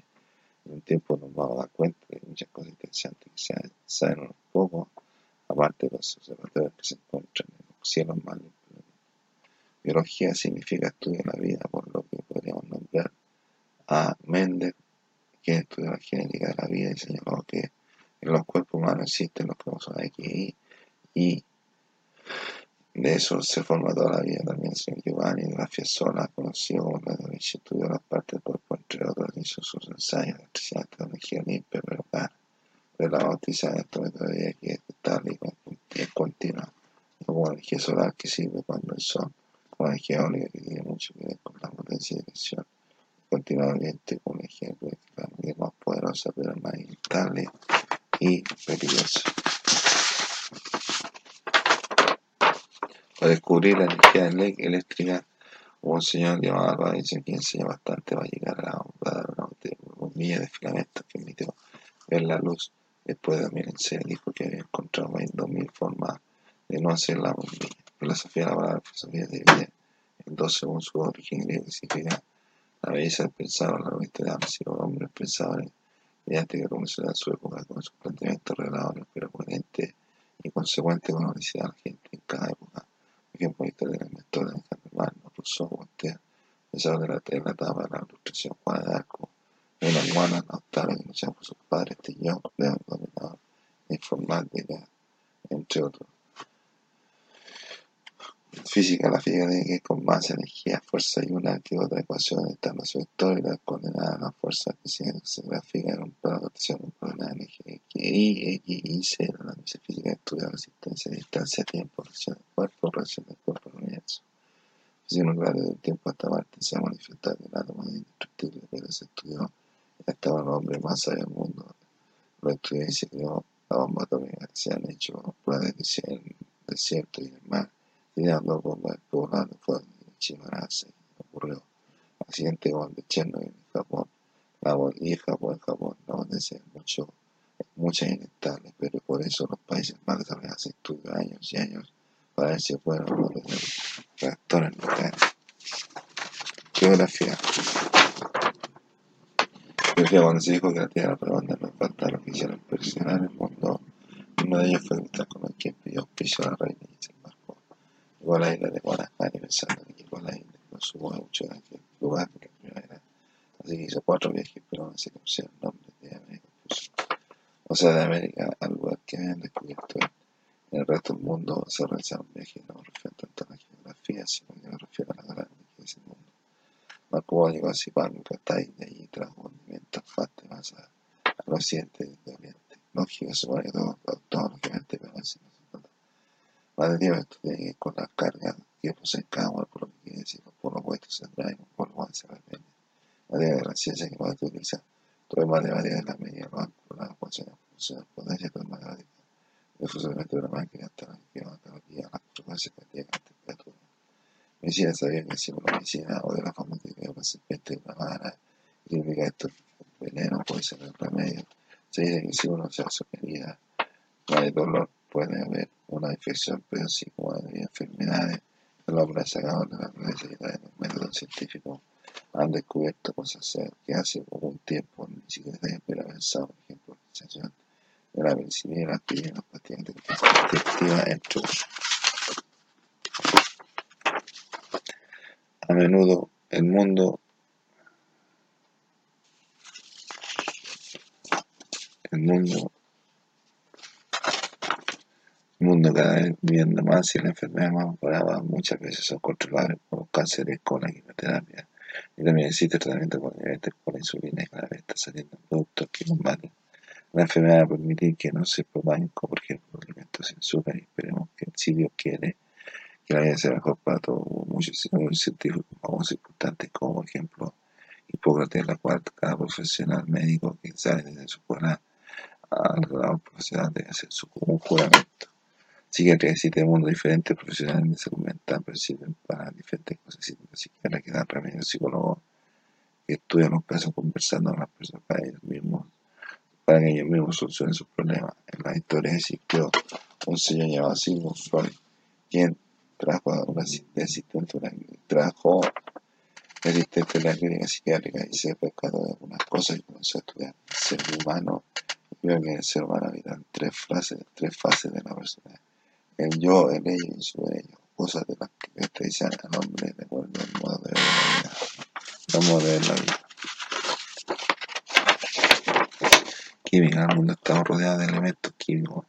En un tiempo nos vamos a dar cuenta de muchas cosas interesantes que saben un poco, aparte de los observatorios que se encuentran en los cielos más. Biología significa estudio de la vida, por lo que podríamos nombrar a Mendel, que estudió la genética de la vida y señaló que en los cuerpos humanos existen los cromosomas X y Y de eso se forma toda la vida también el señor Giovanni de la Fiessola, conocido como la de estudió las partes del cuerpo, entre otros, hizo sus ensayos de electricidad, tecnología limpia, pero cara. Pero la bautiza en esta metodología que es estable y es continua, como el energía solar que sirve cuando el sol, con energía eólica que tiene mucho que ver con la potencia de dirección continuamente con energía eléctrica es más poderosa pero más inestable y peligrosa. Para descubrir la energía eléctrica, hubo un señor llamado Alba Edison que enseña bastante va a llegar a dar una bombilla de filamentos que permitió ver la luz. Después también se dijo que había encontrado 2.000 formas de no hacer la bombilla. Filosofía laboral, filosofía de vida, en dos según su origen griego, que significa la belleza pensaba la de si los hombres pensaban mediante que de su época con sus planteamientos reveladores, pero coherentes y consecuentes con la necesidad de la gente en cada época. Por ejemplo, la historia de la inventora de Marno, Rousseau, Voltaire, pensador de la, de etapa de la Juan de Arco, una Lautaro, que luchaba por sus padres, Tillón, León, Dominador, Informática, entre otros física, la física tiene que con más energía, fuerza y una que otra ecuación están los vectores, la coordenada, la fuerza que se grafica en un plano de rotación, un coordenada energía, y, X, Y, Z, la física estudia la resistencia, distancia, tiempo, relación del cuerpo, relación del cuerpo al universo. Física nuclear desde el tiempo hasta Marte se ha manifestado que el átomo es indestructible, pero se estudió y hasta los hombres más sabios del mundo lo estudió y se creó la bomba atómica, hecho pruebas en el desierto y el mar tirando bombas poblando fuego de Chimarase, ocurrió accidente con de Chernobyl en Japón, la y Japón, Japón, la potencia es mucho, muchas inestables, pero por eso los países más desarrollados estudian años y años para ver si pueden no tener reactores nucleares. Geografía. Geografía cuando se dijo que la Tierra no falta lo que hicieron presionar el mundo, uno de ellos fue Cristóbal Colón quien pidió auspicio a la reina y se embarcó Llegó a la isla de Guanajani pensando que llegó a la isla, no supo mucho de aquel lugar porque primera Así que hizo cuatro viajes, pero no se conocía el nombre de América. o sea, de América al lugar que habían descubierto en el resto del mundo se realizaron viajes no refieren tanto a la geografía, sino que me refiero a la gran que es el mundo. Marco llegó a Zipán, Catay, de allí trajo alimentos fácil más al occidente y de oriente. Lógico, supone que todo, todo, lógicamente, pero así no más de esto tiene que ir con la carga que posee cada uno, por lo que quiere decir los polos opuestos se atraen, los polos van se repelen. La idea de la ciencia que más utiliza todo el matemática de la medida, los ángulos, las ecuaciones, funciones, potencia, todo el matemática, el funcionamiento de la máquina, hasta la climatología, las frecuencias cardíacas, la temperatura. Medicina sabía que si una medicina o de la de que una serpiente una vara, significa esto veneno, puede ser el remedio. Se dice que si uno se hace herida, no hay dolor, puede haber una infección, pero sí como hay enfermedades. El hombre ha sacado de la realidad de los métodos científicos han descubierto cosas que hace un tiempo ni siquiera se había pensado, por ejemplo, la sensación de la penicilina, la aspirina, las pastillas de entre otros. A menudo el mundo el mundo el mundo cada vez y la enfermedad más brava muchas veces son controlables por cánceres con la quimioterapia. Y también existe tratamiento con diabetes por insulina y cada vez está saliendo productos que combaten la enfermedad a permitir que no se propaguen como por ejemplo alimentos sin azúcar y esperemos que si Dios quiere que la vida sea mejor para todos. Muchos científicos famosos importantes como por ejemplo Hipócrates, la cual cada profesional médico que sale desde su escuela a la profesional debe hacer su juramento Psiquiatría existe mundos diferentes profesionales de salud mental, pero sirven para diferentes cosas. Existen que dan remedios, psicólogos que estudian los casos conversando con las personas para ellos mismos, para que ellos mismos solucionen sus problemas. En la historia existió un señor llamado Sigmund Freud, quien trajo una asistente, una, trajo asistente de la clínica psiquiátrica y se percató de algunas cosas y comenzó a estudiar el ser humano. Vio que el ser humano habita tres, fases, tres fases de la personalidad el yo, el ello y su ello, cosas de las que caracterizan al hombre de acuerdo al modo de la vida, el modo de la vida. Química, el mundo está rodeado de elementos químicos,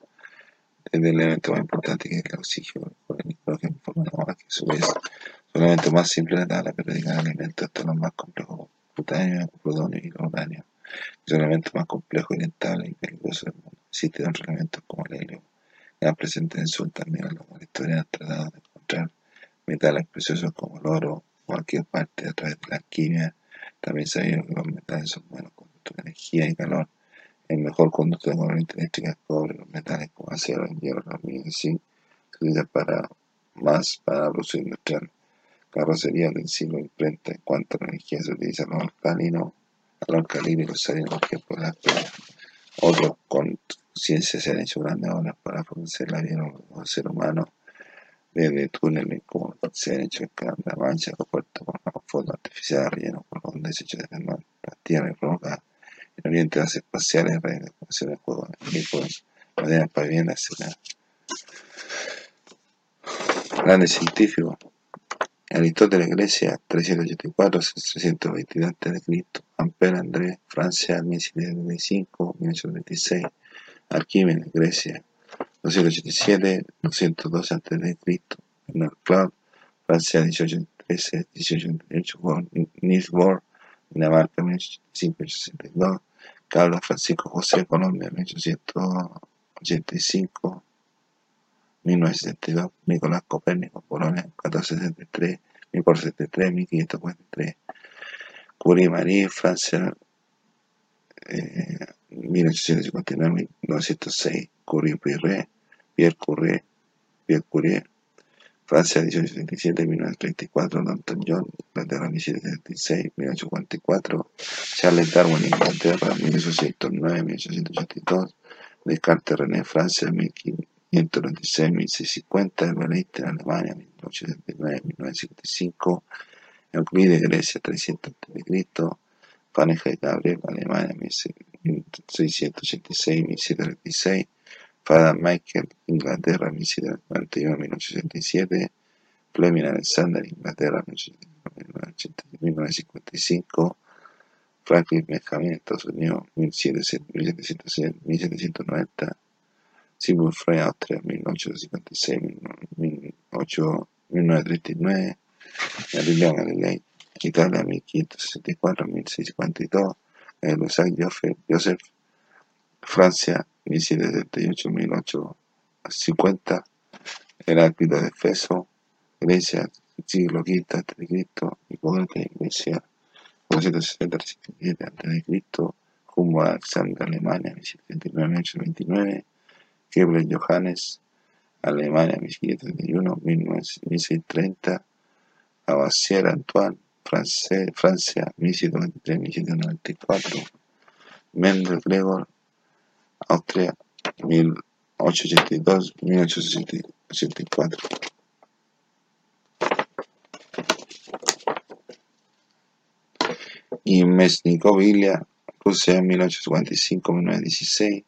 desde el elemento más importante que es el oxígeno, el nitrógeno, forma de que su vez son elementos más simples de la tabla periódica de elementos hasta los más complejos, plutonio, plutonio y uranio, que son elementos más complejos, inestables y peligrosos del mundo. Existen otros elementos como el helio, ya presente en sur también los historiadores han tratado de encontrar metales preciosos como el oro, cualquier parte a través de la alquimia. También sabieron que los metales son buenos conductores de energía y calor. El mejor conductor de corriente eléctrica es el cobre, los metales como acero, el hierro, el aluminio y zinc se utilizan para más para la producción industrial. Carrocería siglo imprenta en cuanto a la energía se utiliza los alcalinos, al alcalino y los salinos, por ejemplo, las. Otros con ciencia se han hecho grandes obras para fortalecer la vida del ser humano, desde túneles como se han hecho en la Mancha, puertos con fondos artificiales rellenos con desechos de las tierras y rocas, en Oriente las espaciales, redes de maderas para viviendas, etc. Grandes científicos. Aristóteles, Grecia, 384-322 a.C. Ampère, André, Francia, 1795-1826. Arquímedes, Grecia, 287, 212 a.C. Bernard Cloud, Francia, 1813, 1828, Niels Bohr, Dinamarca, 1885-1862, Carlos Francisco José, Colombia, 1885, 1972, Nicolás Copérnico, Polonia, 1473, 1473, 1543, Curie Marie, Francia, eh, 1859, 1906, Curie Pierre, Pierre Curie, Pierre Curie, Francia 1877, 1934, Danton John, Inglaterra 1776, 1844, Charles Darwin, Inglaterra 1809, 1882, Descartes René, Francia 1596, 1650, Albert en Alemania 1879, 1955, Euclides Grecia 300 a.C., Fahrenheit Gabriel, Alemania 1686, 1736, Fada Michael, Inglaterra, 1741-1867, Fleming Alexander, Inglaterra, 1955, Franklin Benjamin, Estados Unidos, 1790, Sigmund Freud, Austria, 1856, 1939, Galileo Galilei, Italia, 1564, 1652, Joseph, Joseph, Francia, 1778-1850, Heráclito de Efeso, Grecia, siglo V a.C., Hipócrates, Grecia, 460-307 a.C., Humboldt, Alexander, Alemania, 1729-1829, Kepler, Johannes, Alemania, 1531, 1630, Lavoisier, Antoine, Francia, 1793-1794, Mendel, Gregor, Austria, 1882-1884. Y Mesnikov, Ilya, Rusia, 1845-1916.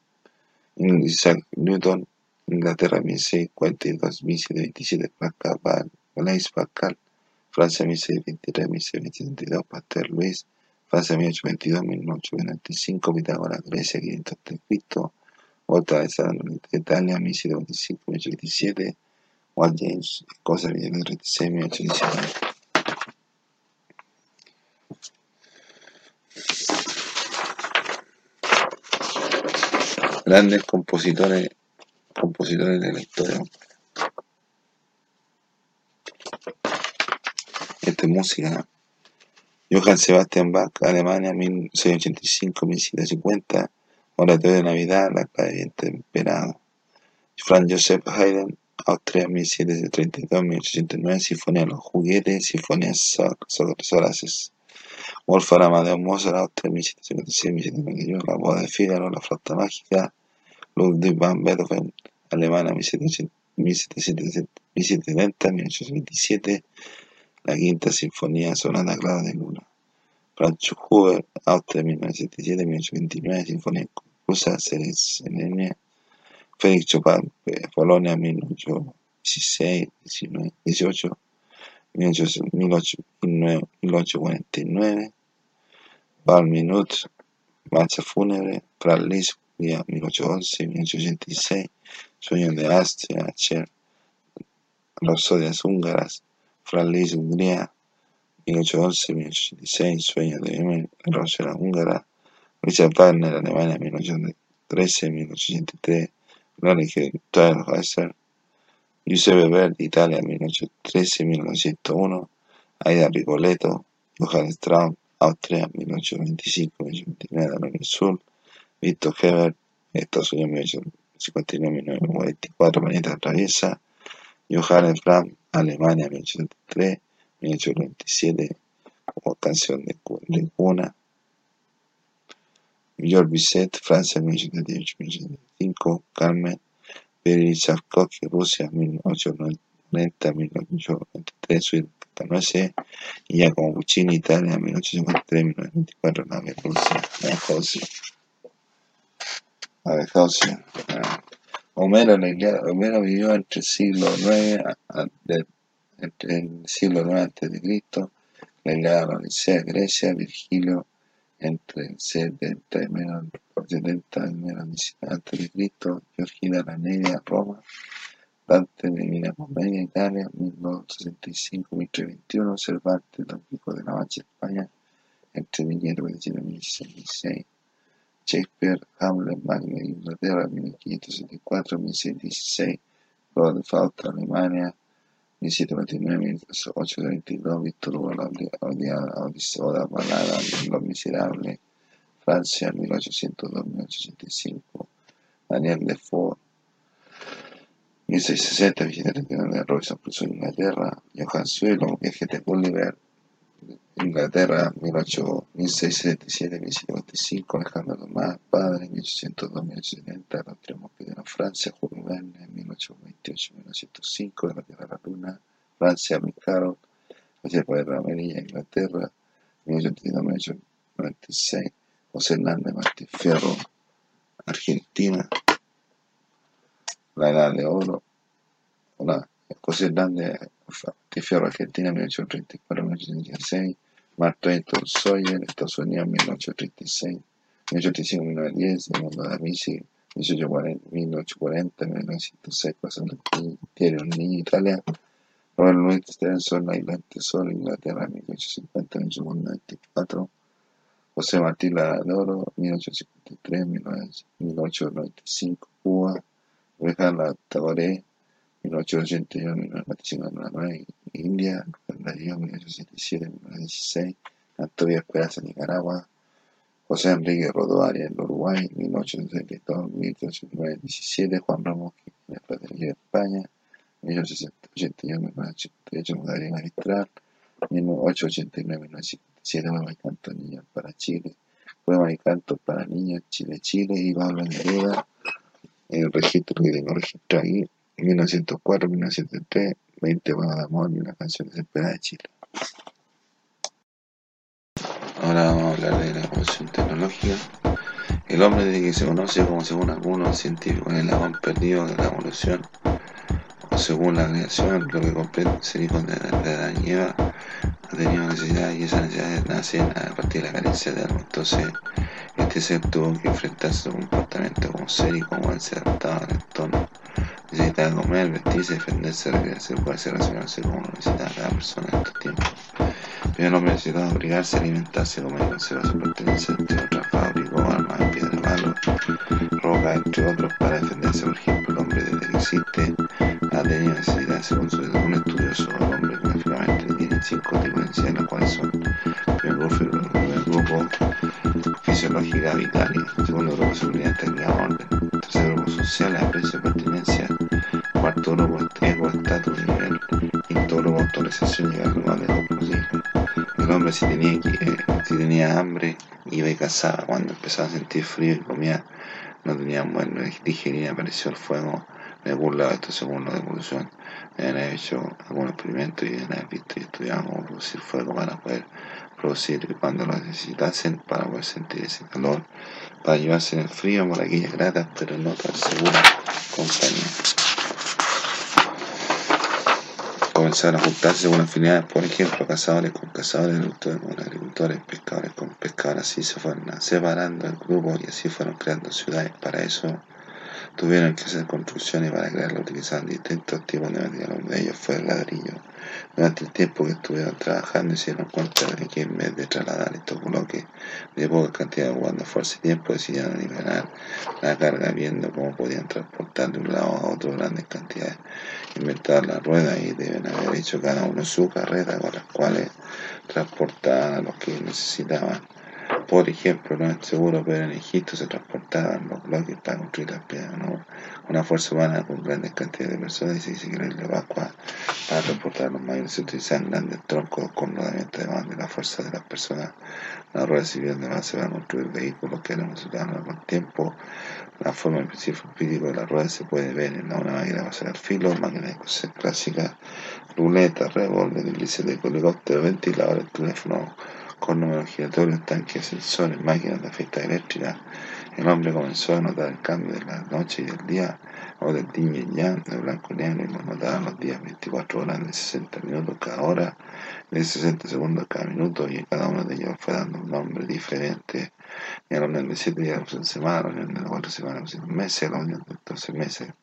Isaac Newton, Inglaterra, 1642-1727, Pascal, Blaise Pascal, Francia, 1623-1772, Pasteur Luis, Francia 1822-1825, Pitágoras, Grecia 500 a.C., Volta de Italia 1725-1827, Walt James, Escocia 1836-1819. Grandes compositores, compositores de la historia. Música Johann Sebastian Bach, Alemania, 1685-1750, Oratorio de Navidad, La clave temperado. Franz Joseph Haydn, Austria, 1732-1809, Sinfonía Los Juguetes, Sinfonía Solaces. Wolfgang Amadeus Mozart, Austria, 1756-1791, La Boda de Fígaro, La Flauta Mágica, Ludwig van Beethoven, Alemania, 1770-1827, la Quinta Sinfonía Sonata Clara de Luna. Franz Schubert, Austria 1977-1829, Sinfonía Conclusa, Serenia. Félix Chopin, Polonia 1816, 18, 1849. Val Minut, Marcha Fúnebre, Franz Liszt, 1811-1886, Sueños de Austria, Cher, Rapsodias húngaras, Franz Liszt, Hungría, 1811-1886, Sueños de Emil, Rosera húngara, Richard Wagner, Alemania, 1813-1883, Groningen, Weiser, Giuseppe Verdi, Italia, 1813-1901, Aida Rigoletto, Johann Straub, Austria, 1825-1929, del Sur, Victor Hebert, Estados Unidos, 1959-1924, Manita Traviesa, Johannes Brahms, Alemania, 1873-1897, como canción de, cuna, Georges Bizet, Francia, 1818-1875, Carmen, Valery Tchaikovsky, Rusia, 1890-1993, Suite 19, y Giacomo Puccini, Italia, 1853-1924, Nave Rusia, Escocia. A ver, Escocia. Homero, Homero vivió entre el siglo IX entre el siglo IX antes de Cristo, la de la Odisea, Grecia, Virgilio entre el 70 y menos 70 y menos antes de Cristo, Georgina la Negra, Roma, Dante de Divina Comedia, Italia, 1965-1321, Cervantes, Don Quijote de la Mancha, España, entre 1527 y 1616. Shakespeare, Hamlet, Magna, Inglaterra, 1574-1616, Lord de Fausto, Alemania, 1729-1832, Víctor Hugo, la Odisea, Balada, Los Miserables, Francia, 1802-1885, Daniel Defoe, 1660, 1739 de Robinson Crusoe, Inglaterra, Johann Suelo, Viaje de Gulliver, Inglaterra, 1677-1755, Alejandro Tomás, padre, 1802-1870, Los Tres Mosqueteros, Francia, Julio Verne, 1828-1905, de la Tierra de la Luna, Francia, Micaro, José de Amarilla, Inglaterra, 1832-1896, José Hernández Martín Fierro, Argentina, La Edad de Oro, hola, José Hernández Tifeo Argentina 1834-1936, Mark Twain Sawyer, Estados Unidos 1836, 1885-1910, Mundo de Amici 1840-1906, pasando Thierry O'Neill, Italia, Robert Louis Stevenson, Island Tesoro, Inglaterra 1850-1894, José Martí Ladoro 1853-1895, Cuba, Reja Tagore 1881, 1999, India, Rubén Darío, 1877, 1916, Antonio Esperanza, Nicaragua, José Enrique Rodó en Uruguay, 1862, 1897, Juan Ramos, en la Estrategia de España, 1881, 1988, Darío Magistral, 1889, 1957, Poema y Canto Niños para Chile, Poema y Canto para Niños, Chile, Chile, y Pablo Nereda, el registro que tengo registrado aquí, ahí, 1904-1903, 20 poemas de amor y una canción desesperada de Chile. Ahora vamos a hablar de la evolución tecnológica. El hombre desde que se conoce como según algunos científicos el eslabón perdido de la evolución, o según la creación, lo que comprende ser hijo de, de Eva, ha tenido necesidades y esas necesidades nacen a partir de la carencia de algo. Entonces, este ser tuvo que enfrentarse a su comportamiento como ser y como él se adaptaba al entorno necesita comer, vestirse, defenderse, recrearse, ser relacionarse como lo necesita cada persona en estos tiempos. Pero el hombre necesitaba abrigarse, alimentarse, comer conservar su pertenencia entre otras fabricó armas, piedra, palo, roca, entre otros, para defenderse. Por ejemplo, el hombre desde que existe ha tenido necesidad de ser un estudioso. El hombre gráficamente tiene cinco necesidades, las cuales son el grupo, el grupo fisiológica vital, segundo grupo seguridad técnica orden, tercer grupo social, aprecio, pertenencia, cuarto grupo ego, estatus, nivel, quinto grupo autorización y lo más lejos posible. El hombre si tenía, eh, si tenía hambre iba y cazaba, cuando empezaba a sentir frío y comía no tenía buena digerir, apareció el fuego de algún lado, esto según la evolución, han hecho algunos experimentos y han visto y estudiado cómo producir fuego para poder producir cuando lo necesitasen para poder sentir ese calor, para llevarse en el frío por aquellas gratas pero no tan seguras compañías. Comenzaron a juntarse según afinidades, por ejemplo, cazadores con cazadores, agricultores con agricultores, pescadores con pescadores, así se fueron separando el grupo y así fueron creando ciudades. Para eso Tuvieron que hacer construcciones para crearlo utilizando distintos tipos de material. Uno de ellos fue el ladrillo. Durante el tiempo que estuvieron trabajando, hicieron cuenta de que en vez de trasladar estos bloques de poca cantidad de fuerza y tiempo, decidieron liberar la carga viendo cómo podían transportar de un lado a otro grandes cantidades. Inventar las ruedas y deben haber hecho cada uno su carreta con las cuales transportaban a los que necesitaban por ejemplo, no es seguro, pero en Egipto se transportaban los bloques para construir las piedras. Una fuerza humana con grandes cantidades de personas y se dice que la para transportar los mayores se utilizan grandes troncos con rodamiento de de la fuerza de las personas. La rueda civil de base va a construir vehículos que eran resultados con tiempo. La forma en principio de la rueda se puede ver en una máquina de al filo, máquina de coser clásica, ruleta, revólver, hélice de helicóptero, ventilador, teléfono con números giratorios, tanques, sensores, máquinas de fiesta eléctrica. El hombre comenzó a notar el cambio de la noche y del día, o del yin y yang, de blanco y negro, y lo notaban los días 24 horas de 60 minutos cada hora, de 60 segundos cada minuto, y cada uno de ellos fue dando un nombre diferente. Y a la unión de 7 días en semana, a la unión de 4 semanas en meses, a la unión de 12 meses,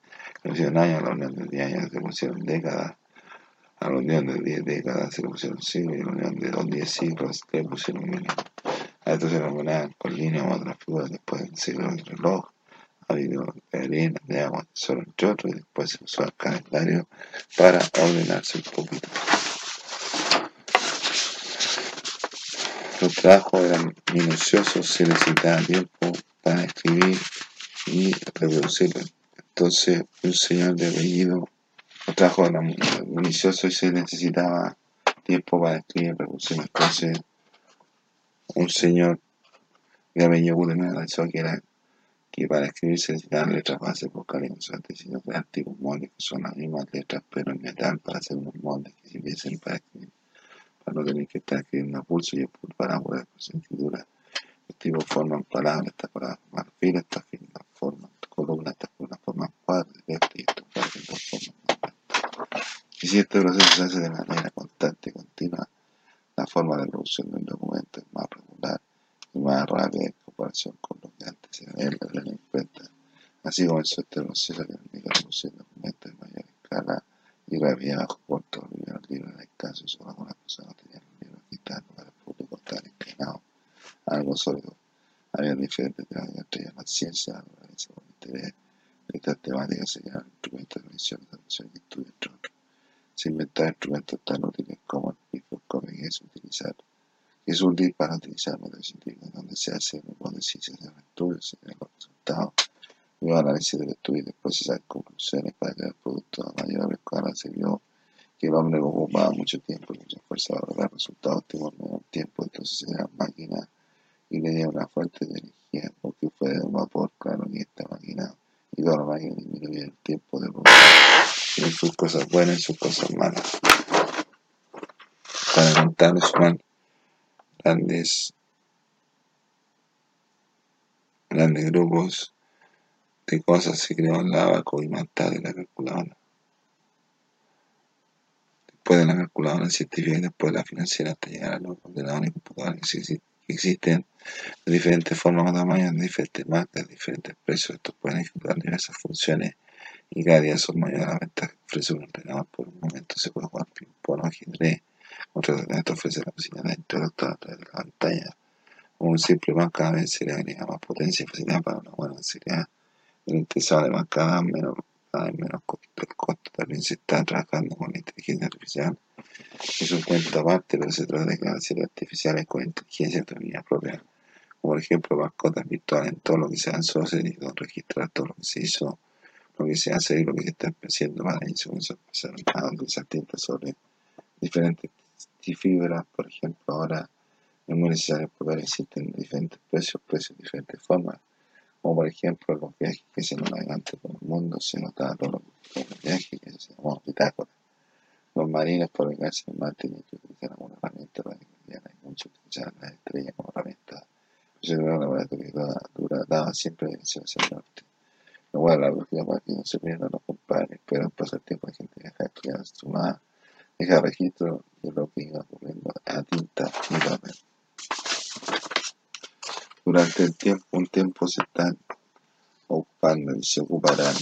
la unión de años, la unión de 10 años se pusieron décadas a la unión de 10 décadas se pusieron siglos a la unión de los 10 siglos se pusieron milenio. A esto se le con líneas otras figuras después del siglo del reloj. Ha habido de de agua, de entre después se usó el calendario para ordenarse un poquito. Los trabajos eran minuciosos, se necesitaba tiempo para escribir y reproducirlo. Entonces, un señor de apellido los trabajos eran minuciosos y se necesitaba tiempo para escribir revoluciones. Entonces, un señor de apellido me analizó que era que para escribir se necesitaban letras base vocales antes sino de antiguos moldes que son las mismas letras pero en metal para hacer unos moldes que sirviesen para escribir para no tener que estar escribiendo a pulso y para poder escritura los tipos forman palabras estas palabras forman filas estas filas forman columnas estas columnas forman cuadros y estos cuadros forman y si este proceso se hace de manera constante y continua, la forma de producción de un documento es más regular y más rápida en comparación con lo que antes era. Él tener en cuenta. Así comenzó este proceso que permite la producción de documentos de mayor escala y rapidez bajo corto, los libros en el caso solo algunas personas no tenían los libros digitales para el público tan inclinado a algo sólido. Había diferentes temas entre ellas la ciencia, la naturaleza, el interés. Estas temáticas se llaman instrumentos de medición, de y estudio, entre otros se inventar instrumentos tan útiles como el microscopio que es utilizar es útil para utilizar métodos científicos donde se hace un de ciencias de estudios, se ven los resultados, luego análisis estudio y sacan conclusiones para crear productos a mayor escala. Se vio que el hombre ocupaba mucho tiempo y mucha fuerza para dar resultados en tiempo, entonces se crean máquinas y dio una fuente de energía, porque fue de un vapor, claro que esta máquina y toda la máquina disminuye el tiempo de producción sus cosas buenas y sus cosas malas. Para contar grandes, grandes grupos de cosas se creó en la abaco y más tarde la calculadora. Después de la calculadora científica y después de la financiera hasta llegar a los ordenadores y computadores que existen de diferentes formas o tamaños, de diferentes marcas, de diferentes precios. Estos pueden ejecutar diversas funciones y cada día son mayores las ventajas que ofrece un ordenador. Por un momento se puede jugar ping-pong o ajedrez. Otro ordenador ofrece la posibilidad de interactuar a través de la pantalla. Un simple más cada vez se le agrega más potencia y facilidad para una buena facilidad. El interesado además cada menos, vez menos costo. El costo también se está trabajando con la inteligencia artificial. Es un cuento aparte, pero se trata de crear series artificiales con inteligencia y propia. Por ejemplo mascotas virtuales en todo lo que se avanzó, se necesita registrar todo lo que se hizo lo que se hace y lo que se está haciendo para eso, se a utilizar tintas sobre diferentes fibras, por ejemplo, ahora es muy necesario poder existen diferentes precios, precios de diferentes formas, como por ejemplo los viajes que nos navegantes por el mundo, se nota todos los, viajes que se llaman bitácora. Los marines por el gas en mar tienen que utilizar alguna herramienta para que hay mucho utilizar las estrellas como herramienta. Yo creo que la verdad dura, daba siempre dirección hacia el norte no voy a hablar de para que no se pierdan los compadres, pero pasar tiempo la gente deja estudiar su más, deja registro de lo que iba ocurriendo a tinta y papel. Durante el tiempo, un tiempo se están partners y se ocuparán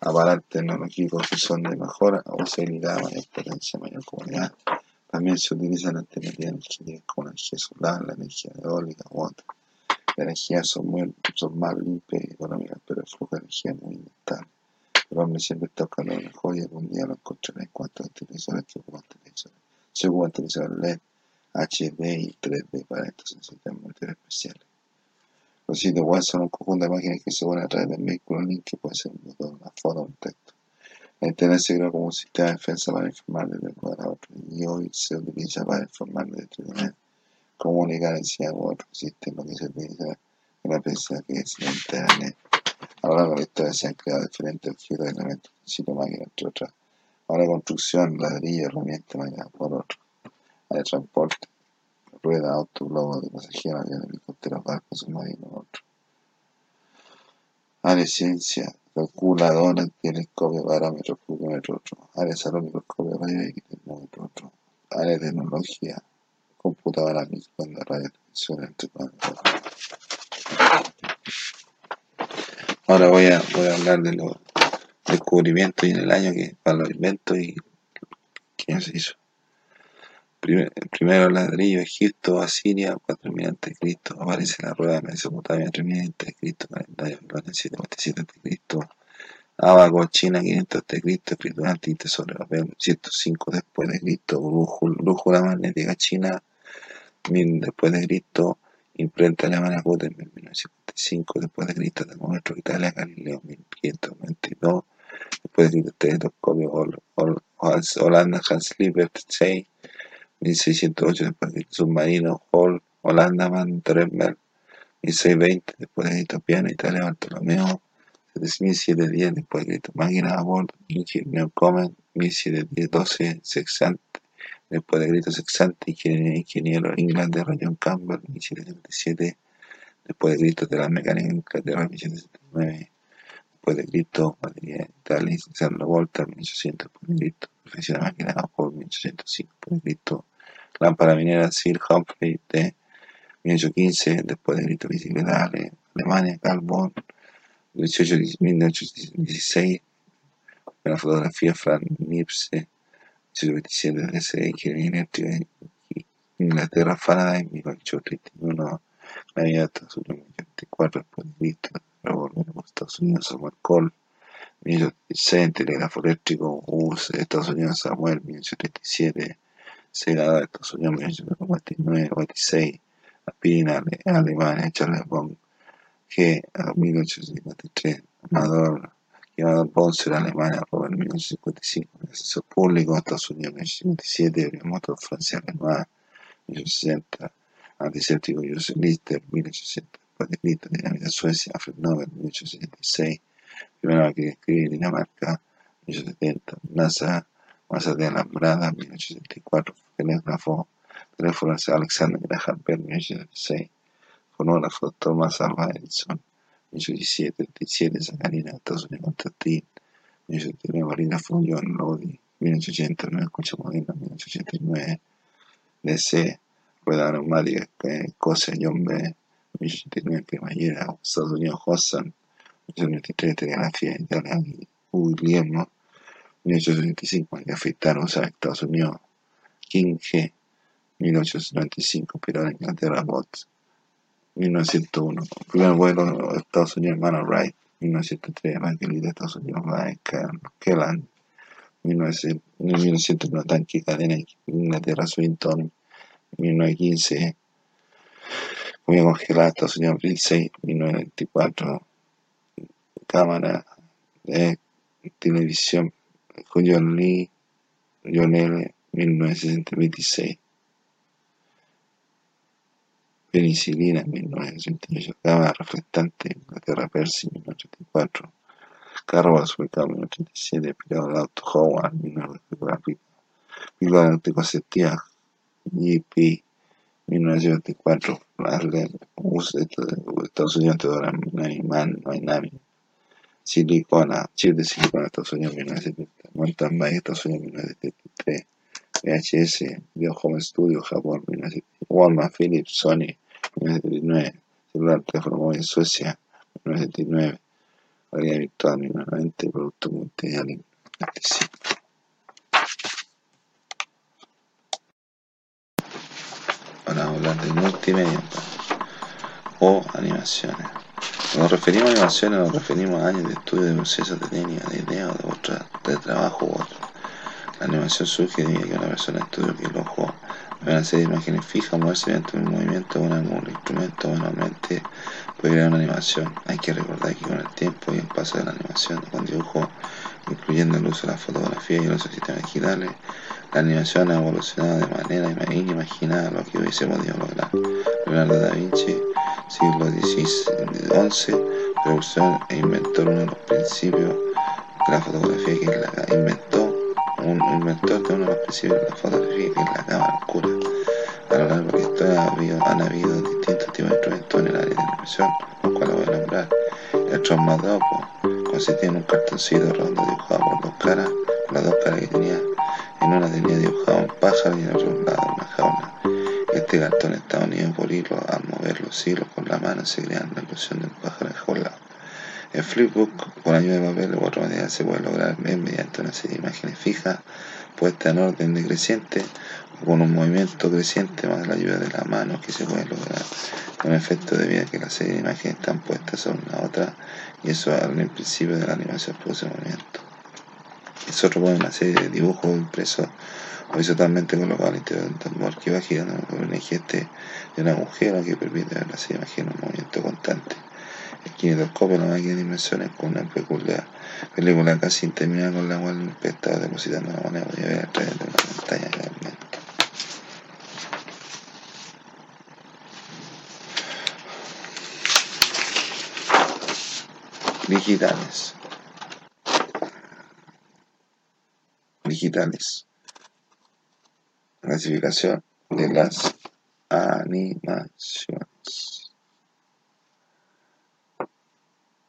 avalar tecnológicos que son de mejor posibilidad, mayor potencia, mayor comunidad. También se utilizan alternativas energéticas como la energía solar, la energía eólica u otras. Las energías son, son más limpias y económicas, pero el flujo de energía es muy inestable. El hombre siempre está buscando lo mejor y algún día lo encontrará en cuanto a televisores que ocupan televisores. Se ocupan televisores HD y 3D para estos necesitan monitores especiales. Los sitios web son un conjunto de máquinas que se unen a través de un vehículo link que puede ser un botón, una foto o un texto. La Internet se creó como un sistema de defensa para informar desde un lugar a otro y hoy se utiliza para informar de entretener, comunicar, enseñar u otro sistema que se utiliza en la prensa que es la Internet. A lo largo de la historia se han creado diferentes objetos, elementos, sitios, máquinas, entre otras. Ahora construcción, ladrillo, herramientas, máquinas, por otro. Hay transporte, rueda, auto, globo de pasajeros, aviones, helicópteros, barcos, submarinos, otro. Área ciencia, calculadora, telescopio, parámetro, flujómetro, otro. Área salud, microscopio, radio X, termómetro, otro. Área tecnología, computadora, microondas, radio, televisión, entre Ahora voy a, voy a hablar de los descubrimientos y en el año que, para los inventos y quién se hizo. Primero ladrillo, Egipto, Asiria, 4000 a.C. Aparece la rueda de Mesopotamia, 3000 a.C. Calendario Babilonia, 747 a.C. Abaco, China, 500 a.C. Escritura antiquita sobre papel, 105 después de Cristo. Brújula magnética china, 1000 después de Cristo. Imprenta alemana Gutenberg, 1955 después de Cristo. Termómetro Italia, Galileo, 1592 después de Cristo. Telescopio Holanda, Hans Liebert, 6 1608 después de submarino Hall, Holanda, Van Dremel, 1620 después de Itopiana, Italia, Bartolomeo, 1710 después de Cristo, máquina a bordo, ingeniero Comen, 1710, 12 Sexante, después de Cristo Sexante, ingeniero, ingeniero Inglaterra, John Campbell, 1777 después de Cristo de la mecánica Inglaterra, 1779 después de Cristo, batería Italia, Alexander Volta, 1800 después de Cristo, profesión de máquina a Hall, 1805 después de Cristo, lámpara minera Sir Humphrey de 1815, después de Cristo bicicleta Alemania, Carl Von, 1816, la fotografía Frank Nipse, 1827, DC, Ingeniería Inglaterra, Faraday, 1831, Navidad, Estados Unidos, 1824, después de Cristo, Revolver, Estados Unidos, Samuel Cole, 1836, telégrafo eléctrico, US, Estados Unidos, Samuel, 1837, Sega de Estados Unidos, 1849, 86, Aspirina, Alemania, Charles Bon, G, 1853, Amador, Amador Bonser, Alemania, Robert, 1855, Asesor Público, Estados Unidos, 1857, Motor Francia, Renoir, 1860, Antiséptico, Joseph Lister, 1860, después de Cristo, Dinamita Suecia, Alfred Nobel, 1876, Primera máquina de escribir, Dinamarca, 1870, NASA, Masa de Alambrada, 1874, telégrafo, teléfono Alexander Graham Bell, 1876, fonógrafo Thomas Alva Edison, 1877, Sacarina, Estados Unidos, Constantin, 1879, bolígrafo John Lodi, 1889, escucha moderna, 1889, DC, rueda neumática, Escocia, John B., 1889, cremallera, Estados Unidos, Hossan, 1893, telegrafía, Italia, Guglielmo, 1875, que afectaron a Estados Unidos, King G, 1895, Pirata Inglaterra, Bots, 1901, primer vuelo de Estados Unidos, Hermano Wright, 1903, Evangelista de Estados Unidos, Kellan, 1901, Tanque Cadena, Inglaterra, Swinton, 1915, Comida congelada, Estados Unidos, abril 6, 1924, Cámara de Televisión, John Lee, John L., 1926. Penicilina, 1968. Cámara reflectante, Inglaterra, Percy, 1984. Carro ubicado, 1937. Pirado del auto, Howard, 1994. Píldora anticonceptiva, JP 1974, Marley, Estados Unidos, Teodora Miami, Silicona, Chip de Silicona, Estados Unidos 1970, Mountain Bay, Estados Unidos 1973, VHS, Biohome Studio, Japón 1970, Walmart, Philips, Sony 1979, Celular Teléfono Móvil, Suecia 1979, Realidad Virtual 1990, Producto Multimedia 95. las de multimedia o animaciones. Cuando nos referimos a animaciones nos referimos a años de estudio de procesos de técnica, de idea de, otra, de trabajo u otro. La animación surge de que una persona estudia que el ojo ve una serie de imágenes fijas moverse mediante un movimiento, un algún instrumento, manualmente puede crear una animación. Hay que recordar que con el tiempo y el paso de la animación con dibujo incluyendo el uso de la fotografía y los sistemas digitales, la animación ha evolucionado de manera inimaginada lo que hubiese podido lograr. Leonardo da Vinci, siglo XI, producción e inventor uno de los principios de la fotografía que la inventó un inventor de uno de los principios de la fotografía que es la cámara oscura. A lo largo de la historia han habido distintos tipos de instrumentos en el área de animación, los cuales voy a nombrar. El traumadopo consistía en un cartoncito redondo dibujado por dos caras, las dos caras que tenía. En una tenía dibujado un pájaro y en otro lado una jaula. Este cartón estaba unido por hilo, al mover los hilos con la mano se creaba la ilusión del pájaro enjaulado. El flipbook, con ayuda de papel u otro material, se puede lograr mediante una serie de imágenes fijas puestas en orden decreciente con un movimiento creciente más la ayuda de la mano que se puede lograr un efecto debido a que la serie de imágenes están puestas sobre una otra y eso al principio de la animación produce movimiento. Es otro pone una serie de dibujos impresos horizontalmente colocados al interior de un tambor que va girando con un eje de un agujero que permite ver la serie de imágenes en un movimiento constante. El kinetoscopio la máquina de dimensiones con una peculiar película casi interminada con la cual el espectador depositando la moneda podía ver a través de una pantalla realmente. Digitales. Digitales. Clasificación de las animaciones.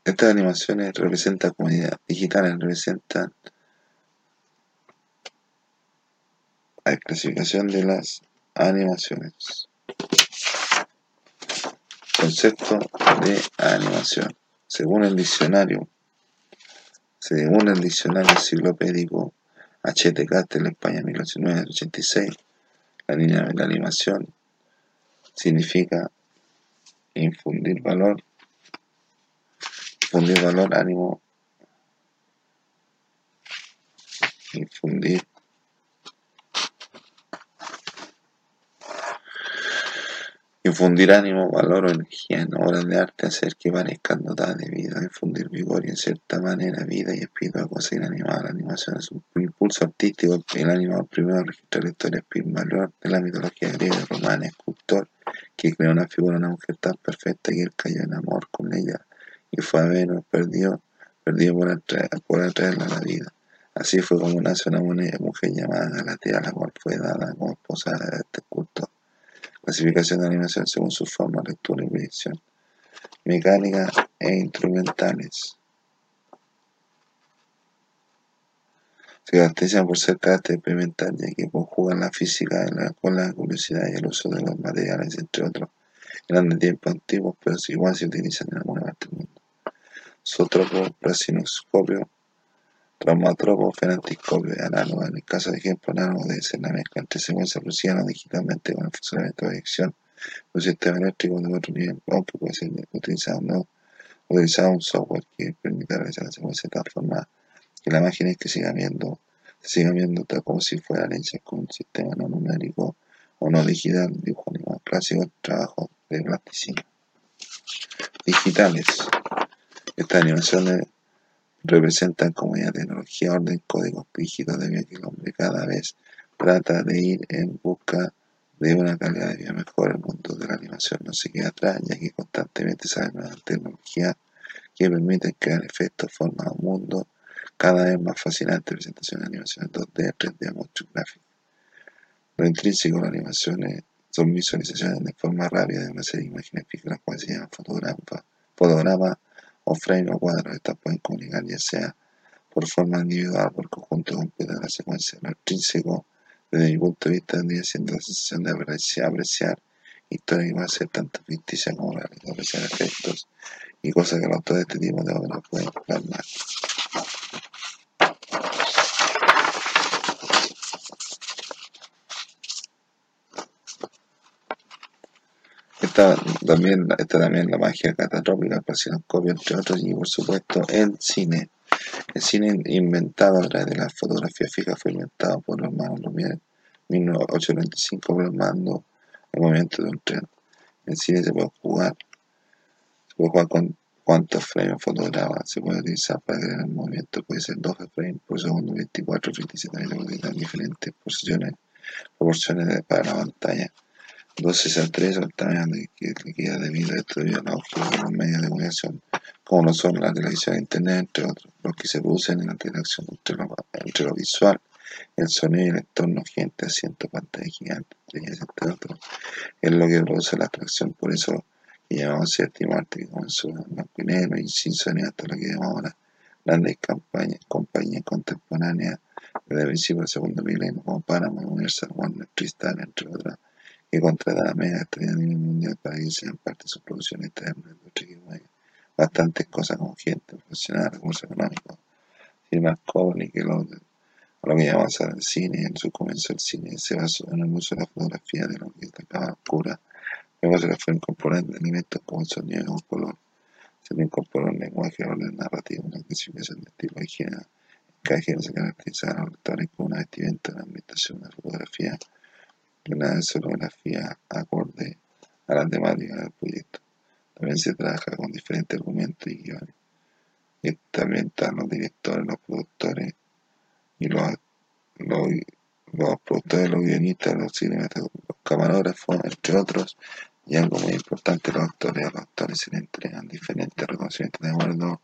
Estas animaciones representan comunidad digitales, representan la clasificación de las animaciones. Concepto de animación. Según el diccionario, según el diccionario enciclopédico H.T. Castel, España 1986, la línea de la animación significa infundir valor, infundir valor, ánimo, infundir Infundir ánimo, valor o energía en obras de arte, hacer que parezcan dotadas de vida, infundir vigor y en cierta manera vida y espíritu a cosas inanimadas. La animación es un impulso artístico. El animador primero registra la historia Pigmalión de la mitología griega y romana, escultor que creó una figura una mujer tan perfecta que él cayó en amor con ella y fue a Venus, perdió, perdió por, atraerla a la vida. Así fue como nace una mujer llamada Galatea, la cual fue dada como esposa de este escultor. Clasificación de animación según su forma, lectura y proyección. Mecánica e instrumentales. Se caracterizan por ser carácter experimental, ya que conjugan la física con la curiosidad y el uso de los materiales, entre otros. Eran de tiempos antiguos, pero igual se utilizan en alguna parte del mundo. Sotropo, prasinoscopio, Traumatropo, fenantiscopio análogo. En el caso de ejemplo análogo debe ser la mezcla entre secuencia prusiana digitalmente con el funcionamiento de dirección un sistema eléctrico de otro nivel, aunque puede ser utilizado, no, utilizado un software que permita realizar la secuencia de tal forma que la máquina que siga viendo, se siga viendo tal como si fuera hecha con un sistema no numérico o no digital, dibujo animal clásico, trabajo de plasticina. Digitales. Estas animaciones representan ya tecnología, orden, códigos rígidos debido a que el hombre cada vez trata de ir en busca de una calidad de vida mejor. El mundo de la animación no se queda atrás, ya que constantemente sale nueva tecnología que permiten crear efectos, formas un mundo cada vez más fascinante, presentación de animaciones 2D, 3D, motion gráfico. Lo intrínseco de las animaciones son visualizaciones de forma rápida de una serie de imágenes fijas, las cuales se llaman fotogramas, fotograma o frame o cuadros. Estas pueden comunicar ya sea por forma individual por conjunto completo de la secuencia. Lo intrínseco, desde mi punto de vista, tendría siendo la sensación de apreciar, apreciar historia que a ser tanto ficticia como real, apreciar efectos y cosas que los autores de este tipo de obras pueden plasmar. Esta también, esta también la magia catastrófica, el copio entre otros, y por supuesto el cine. El cine inventado a través de la fotografía fija fue inventado por los hermanos Lumière en 1895 plasmando el movimiento de un tren. En cine se puede jugar, se puede jugar con cuántos frames fotograma se puede utilizar para crear el movimiento. Puede ser 12 frames por segundo, 24, 37, se diferentes posiciones, proporciones para la pantalla. 12 a 3 el tamaño que queda debido a estos biológicos de los medios de comunicación, como lo son la televisión internet, entre otros, los que se producen en la interacción entre lo, visual, el sonido y el entorno, gente, asiento, pantalla gigante, entre otros, es lo que produce la atracción, por eso que llamamos séptimo arte que comenzó en blanco y negro y sin sonido hasta lo que llamamos ahora grandes campañas, compañías contemporáneas desde el principio del segundo milenio como Paramount, Universal, Warner, Tristan, entre otras que contrataba a media estrella a nivel mundial para que sean parte de sus producciones externas, bastantes cosas como gente profesional, recursos económicos, firmas y que lo, lo que llamamos el cine, en su comienzo el cine se basó en el uso de la fotografía de lo que destacaba oscura, luego se le fue incorporando elementos como el sonido y el color, se le incorporó el lenguaje o la narrativa, una clasificación de estilo de género, cada género se caracteriza a los lectores con una vestimenta, una ambientación, una fotografía, una escenografía acorde a la temática del proyecto. También se trabaja con diferentes argumentos y guiones. Y también están los directores, los productores y los, los, productores, los guionistas, los cinematográficos, los camarógrafos, entre otros. Y algo muy importante, los actores, a los actores se les entregan diferentes reconocimientos de acuerdo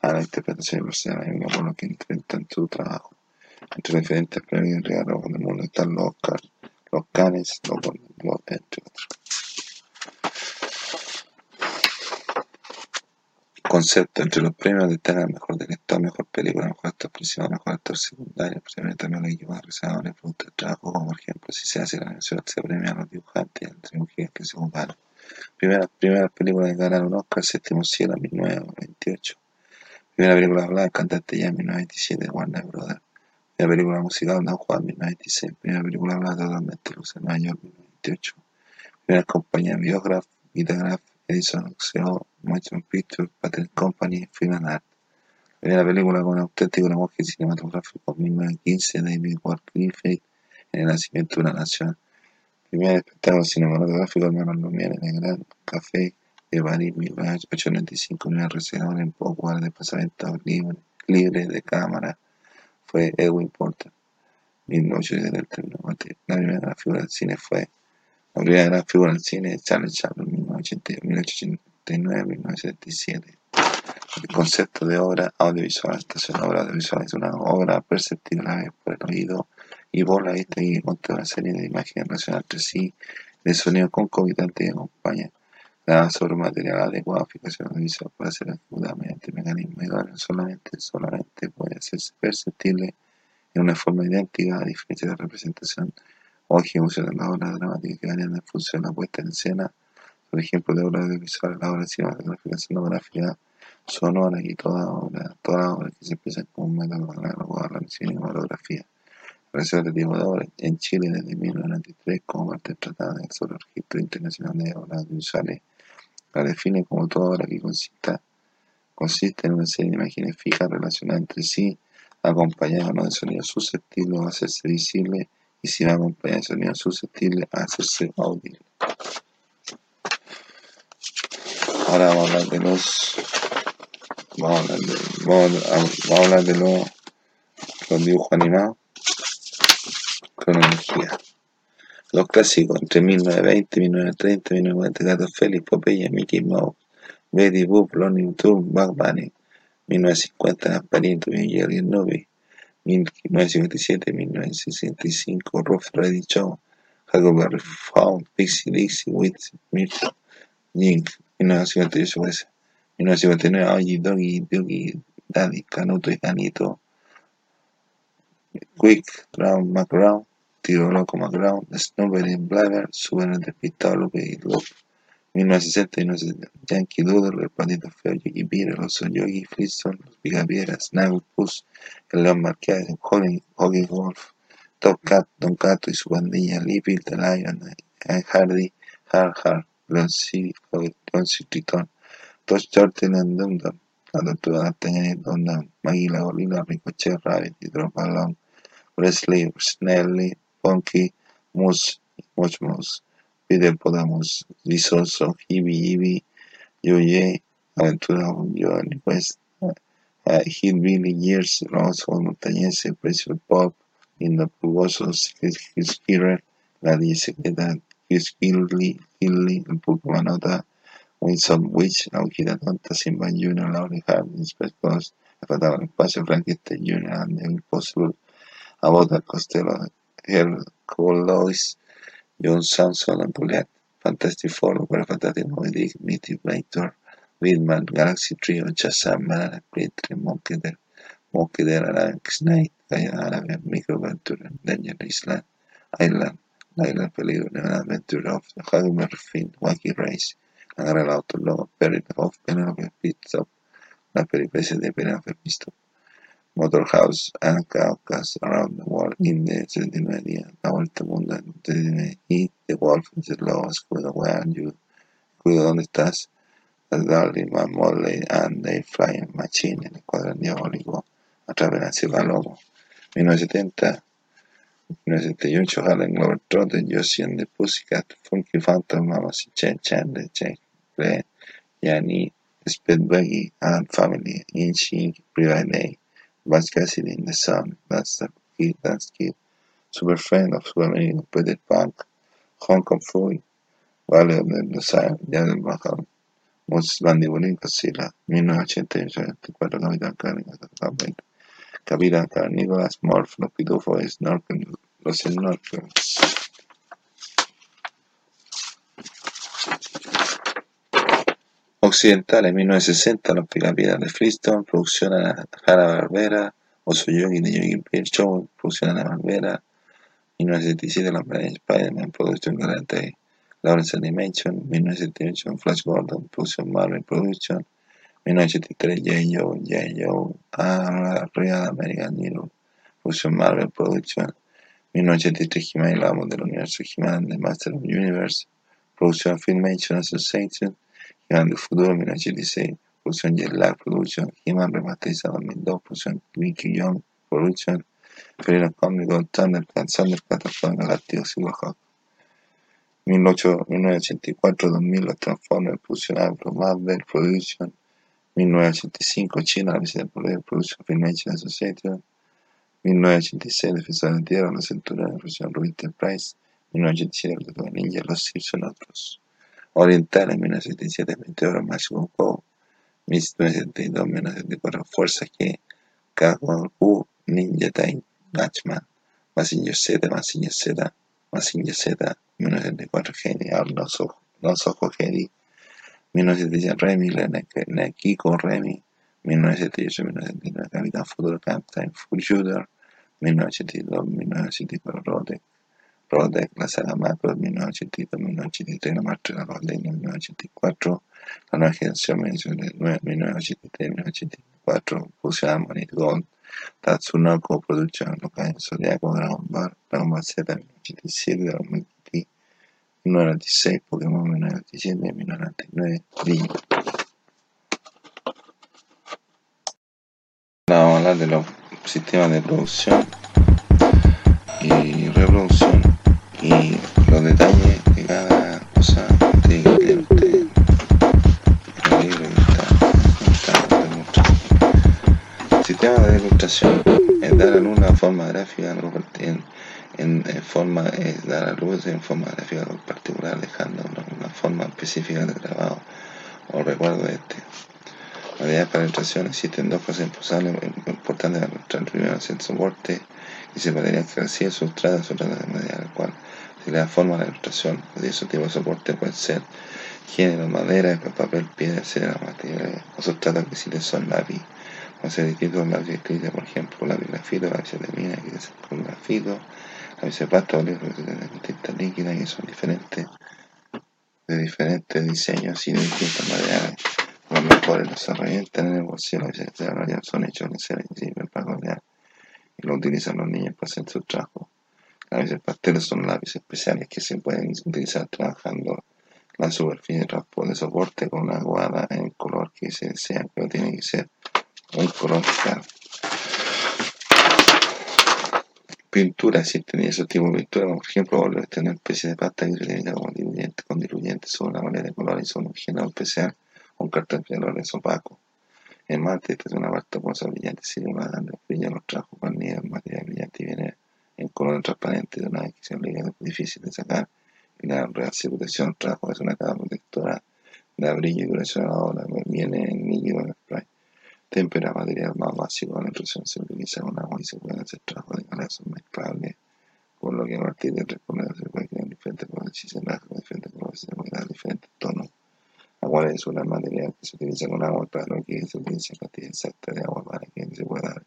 a la interpretación personal por lo que intentan su trabajo. Entre diferentes premios y regalos del mundo están los Oscars, los canes, los, entre otros. Concepto entre los premios destacan mejor director, mejor película, mejor actor principal, mejor actor secundario, posiblemente también los equipos realizadores, producto de trabajo, como por ejemplo si se hace la mención, se premia a los dibujantes las trilogías que se ocuparon. Primera, primera película en ganar un Oscar, Séptimo Cielo, 1928. Primera película hablada, Cantante ya, 1927, Warner Brothers. Primera película musical, Don Juan, 1996. Primera película hablada totalmente luz en Nueva York, 1928. Primera compañía Biograph, Vitagraph, Edison Oxeo, Motion Pictures, Patent Company, Film Art. Primera película con auténtico lenguaje cinematográfico, 1915, David Ward Griffith, en el nacimiento de una nación. Primer espectáculo cinematográfico, hermano Lumière, en el Gran Café de París, 1895, una reserva en poco de pasamiento libre, libre de cámara fue Edwin Porter, 1873. La primera gran figura del cine fue la primera gran figura del cine Charles Chaplin, 1889-1977. El concepto de obra audiovisual. Esta es obra audiovisual es una obra perceptible por el oído y por la vista y contra una serie de imágenes relacionadas entre sí, de sonido concomitante que acompaña la sobre material adecuado, fijación audiovisual puede ser ejecutada mediante mecanismos idóneos solamente, solamente puede ser perceptible en una forma idéntica a diferencia de representación o ejecución de la obra dramática que varían en función de la puesta en escena, por ejemplo, de obra audiovisual, la obra cinematográfica, escenografía, sonora y toda obra, toda obra que se empieza como un análogo a la cinematografía. Realizó este tipo de obra en Chile desde 1993 como parte del Tratado sobre el Registro Internacional de Obras Audiovisuales la define como toda obra que consista, consiste en una serie de imágenes fijas relacionadas entre sí, acompañadas de sonidos susceptibles a hacerse visible y si va acompañada de sonidos susceptibles a hacerse audible. Ahora vamos a hablar de los vamos a hablar de, vamos a, hablar de los, los dibujos animados cronología. Los clásicos entre 1920, 1930, 1944, Félix, Popeye, Mickey Mouse, Betty Boop, Lonnie Tunes, Bugs Bunny, 1950, Gasparito, Jerry Nubby, 1957, 1965, Rough Ready Show, Huckleberry Found, Pixie, Dixie, Witz, Mitch, Jink, 1958, 1959, Oggy, Doggy, Doggy, Daddy, Canuto y Canito, Quick, Round, McGraw, Tiro Loco McGraw, Snowberry Blabber, suben el despistado Lupe y Loop, 1960 Yankee Doodle, el patito feo, Yogi Bear, el oso Yogi, Flintstone, los Picapieras, Snaggle Puss, el león marqués, Hoggy Wolf, Top Cat, Don Cato y su pandilla, Lippy, The Lion, Hardy, Har Har, Leon City, Leon Tritón, Tosh Turtle and Dum Dum, la tortuga d'Artagnan y Don Dum, Maguila, Gorila, Ricochet, Rabbit y Tropalón, Wesley, Snelly, funky mouse mouse video podamos results of Hibby Hibby and to have West. request uh, hillbilly years los montañeses President pop in the proposals his killer la dice his killly killly un poco manota Witch la tonta sin Junior Laurie heart, Inspectors afectado espacio franquista Junior and the impossible about the costello Herb John Samson and Goliath, Fantastic Four, Fantastic Moby Dick, Mythic Victor, Whitman, Galaxy Trio, Shazam, Man, Creed, Monkey Dead, Monkey Dead, Aranx, Knight, Gaia Árabe, Microventure, Danger Island, Island, La Peligro, Never Adventure of the Hagmer Finn, Wacky Race, Agarra el auto, Lobo, Perry, Off, Penelope, Pit Stop, La Peripecia de Penelope, Pit Stop. Motorhouse and Caucus Around the World in the 79 días, La Vuelta al Mundo en 79 y The Wolf is the Lobo, Escudo, Where are you? Escudo, ¿dónde estás? The Darling Man, Molly and the Flying Machine, El Escuadrón Diabólico, Atrapen al Cielo Lobo, 1970 1978 Harlem Globetrotter, Josie and the Pussycat, Funky Phantom, Mama Chen Chandler, Jack Clay, Yanni, Speed Buggy, and Family, Inchi, Private Day, Buzz Cassidy the Sun, That's the Kid, That's Kid, Super Friend of Super American, Peter Punk, Hong Kong Valley of the Desire, Janet Baham, Moses Bandibulín, Godzilla, 1988, 24 Capitán Carnival, Capitán Carnícolas, Morph, Los Pitufos, Snorkel, Los Snorkels. Occidentales, 1960, Los Picapiedras de Flintstone, producción a Hanna Barbera, Oso Yogi de Yogi Bear Show, producción a Barbera, 1977, Los Planes Spider-Man, producción Galante, Lawrence Animation, 1978, Flash Gordon, producción Marvel Production, 1983, J. Joe, J. Joe, ah, Real American Hero, producción Marvel Production, 1983, He-Man la del Universo, He-Man de Master of the Universe, producción Filmation Association, He-Man del Futuro, 1986, producción Jet Lag Production, He-Man Remasterizado 2002, producción Mickey Young Production, Felino Cómico, Thundercat, Thundercat, Halcón Galáctico, Silverhawk. 1984-2000, Los Transformers, producción Afro, Marvel Production, 1985, China, la visita producción Filmation Association, 1986, Defensor de Tierra, la cintura producción Rubin Enterprise, 1987, Los Ninja, Los Simpson, otros. Orientales, 1977, Meteoro, Maximum Go, 1972, 1974, Fuerza G, K1U, Ninja Time, Gatchman, Massinger Z, Massinger Z, Massinger Z, 1974, Genial, Los Ojos, Los Ojos Gedi, 1977, Remy, Kiko Remy, 1978-1979, Capitán Futuro, Captain Full Shooter, 1982-1984, Rodek, Rodek, la saga Macro, 1982-1983, la Master de la Rodek, 1984, la nueva generación, 1983-1984, Fusion Harmony Gold, Tatsunoko Production, Local Zodiaco, Dragon Ball, Dragon Ball Z, 1987, Dragon Ball GT, 1996, Pokémon 1997, 1999, Digimon. Vamos a hablar de los sistemas los detalles de cada cosa tiene que leer usted en el libro que está. El sistema de ilustración es dar a luz una forma gráfica en, en, en forma es dar a luz en forma gráfica particular dejando una, forma específica de grabado o recuerdo de este Medidas para la ilustración existen dos cosas importantes para ilustrar. Primero, el soporte y se material que recibe sustrata, sustrata de madera, al cual le da forma la ilustración. Y esos tipos de soporte pueden ser género, madera, papel, piedra, cera, materiales o sustratos que si son lápiz. Pueden ser distintos lápices escritos, por ejemplo, lápiz grafito, lápiz de mina, que es con grafito, lápiz de pasta lápiz de tinta líquida, que son diferentes de diferentes diseños y de distintas materiales. Los mejores los en el bolsillo, ya son hechos en serie para colorear y lo utilizan los niños para hacer su trabajo. Lápices pasteles son lápices especiales que se pueden utilizar trabajando la superficie de soporte con una aguada en el color que se desea, pero tiene que ser un color claro. Pintura, existen esos tipos de pintura, por ejemplo, volver a tener especie de pasta que se diluyente, con diluyentes sobre una manera de color y son un género especial, un cartel de colores opaco. El mate, esta es una pasta ser brillante, sirve para darle brillo a los trabajos con nieve, material brillante y viene en color transparente de una aplica es difícil de sacar y la real protección trabajo es una capa protectora da brillo y duración a la viene en líquido en spray. Tempera material más básico la impresión se utiliza con agua y se pueden hacer trabajos de son mezclables por lo que a partir de tres colores se puede crear diferentes colores se con diferentes colores se pueden dar diferentes tonos Agua es un material que se utiliza con agua, claro que se utiliza en cantidad exacta de agua para que se pueda dar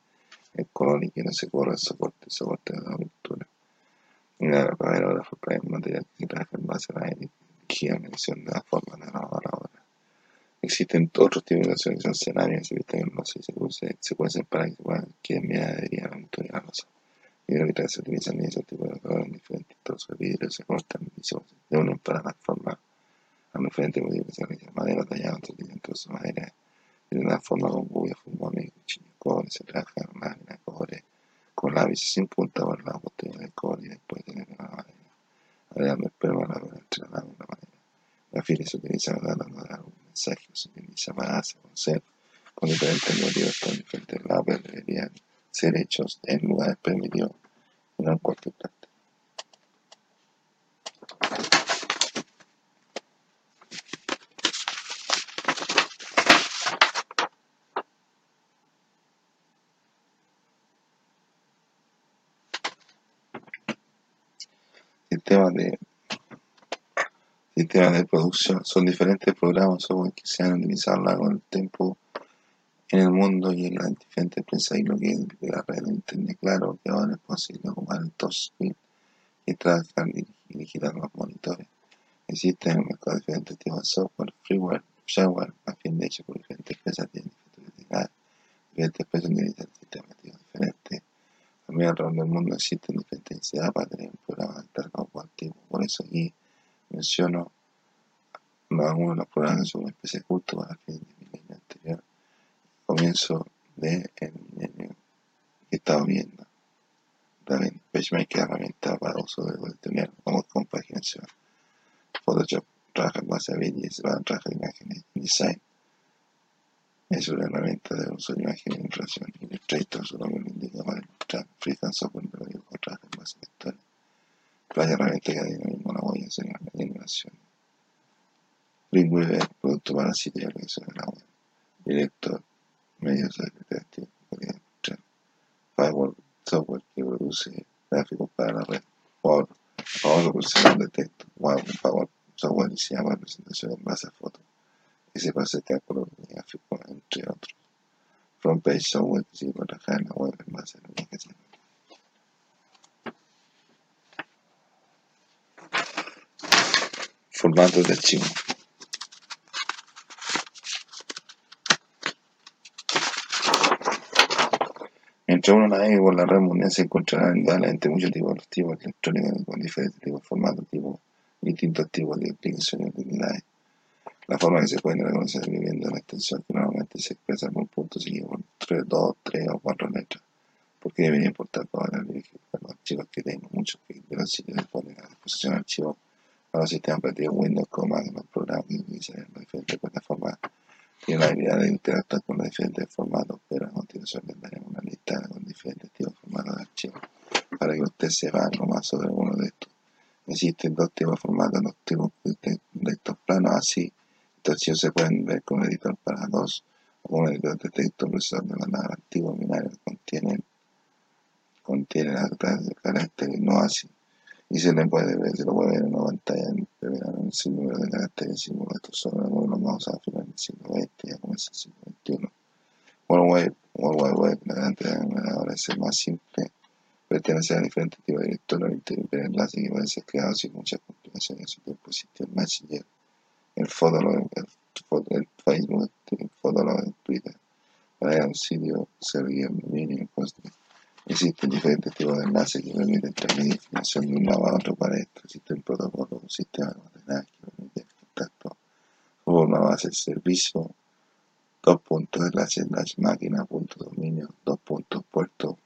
el color y que no se corra soporte, soporte de la pintura. Y la aerógrafo es un material que en base a la energía, de la forma de la obra. Existen otros tipos de cerámicas y que puede separar y se pueden que enviar adherir a la pintura y a los que se utilizan en de en diferentes trozos de vidrio, se cortan y se unen para forma a diferentes motivos de madera tallada entre trozos de de una forma con bulla, fumones, cuchillo, cobre, se trabaja en máquina de cobre con lápiz sin punta por la botella de cobre y después tener la madera. Agregando esperma la vela entre la y la madera. La fila se utiliza para dar un mensaje, se utiliza para hacer ser con diferentes motivos con diferentes lápices deberían ser hechos en lugares permitidos y no en cualquier parte. sistemas de sistemas de producción. Son diferentes programas que se han utilizado a lo largo del tiempo en el mundo y en las diferentes empresas y lo que es la red de internet claro que ahora es posible ocupar el touchscreen y trabajar y digitar los monitores. Existen en el mercado diferentes tipos de software freeware shareware a fin de hecho por diferentes empresas tienen diferentes diferentes empresas utilizan sistemas diferentes. También alrededor del mundo existen diferentes necesidades para tener un programa de carga antiguo. Por eso aquí menciono algunos de los programas son una especie de culto fin del milenio anterior. Comienzo del milenio que estaba viendo. También PageMaker herramienta para uso de tener como compaginación. Photoshop trabaja en base a vídeos, trabaja de imágenes, design es una herramienta de uso de imagen en relación Illustrator, su nombre lo indica para ilustrar Freehand Software de varios contratos en base a historia. Vaya herramienta que mismo la voy a hacer en la animación. Linkweaver, producto para sitio y aplicación de la web. Director, medios podría ilustrar. Firewall, software que produce gráficos para la red. Power, Power procesar de texto. Wow, Power, software diseñado para presentación en base a fotos y se puede hacer cálculos gráficos, entre otros. Front Page Software que sirve para trabajar en la web en base a lo que se Formatos de archivo. Mientras uno navegue por la red mundial se encontrará indudablemente muchos tipos de tipos electrónicos con diferentes tipos de formatos, tipo, distintos tipos de aplicaciones de utilidades la forma que se puede reconocer viviendo la extensión que normalmente se expresa por puntos seguido por 3, 2, 3 o 4 letras. porque debería importar para los archivos que tengo? Muchos de los sitios que ponen a disposición archivos para los sistemas operativos Windows, como los programas en las diferentes plataformas tienen la habilidad de interactuar con los diferentes formatos, pero a continuación les daremos una lista con diferentes tipos de formatos de archivos para que usted sepa algo más sobre uno de estos. Existen dos tipos de formatos, los tipos de estos planos así. Si se pueden ver con un editor para dos o un editor de texto procesador de manera antiguo binario que contiene, las de caracteres no así y se le puede ver, se lo puede ver en una pantalla de verano el símbolo de caracteres y símbolos estos son algunos vamos a final del siglo XX ya comienza el siglo XXI World Wide, World Wide Web la ahora es el más simple pertenece a diferentes tipos de directorios de enlace que pueden ser creados sin muchas complicaciones en su tiempo existe el Messenger el Fotolog, el, el Facebook, el Fotolog, el Twitter. Para un sitio, servir el dominio, Existen diferentes tipos de enlaces que permiten transmitir información de un lado a otro para esto. Existe un protocolo, un sistema de ordenado que permite el contacto por una base de servicio, dos puntos enlace slash máquina punto dominio, dos puntos puerto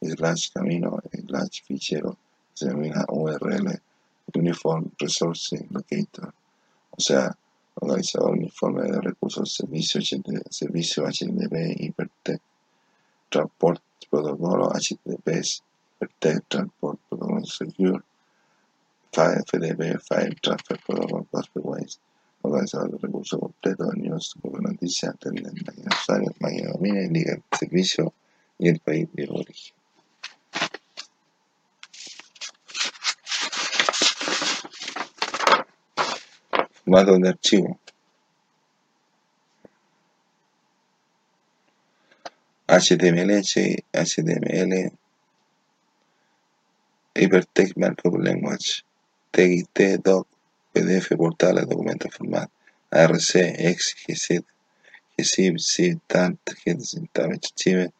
slash camino slash fichero se denomina URL Uniform Resource Locator, o sea, organizador uniforme de recursos servicio, servicio HTTP Hypertext Transport Protocolo HTTPS Hypertext Transport Protocol Secure File FTP File Transfer Protocol Pathways organizador de recursos completos, news, noticias, tendencia, máquina usuario, máquina dominio, indica el servicio y el país de origen. Formato de archivo. HTML, HTML, Hypertext Markup Language, TXT, Doc, PDF, portales, documentos, formato, ARC, X, GZIP, GZIP, ZIP, TANT, GZIP,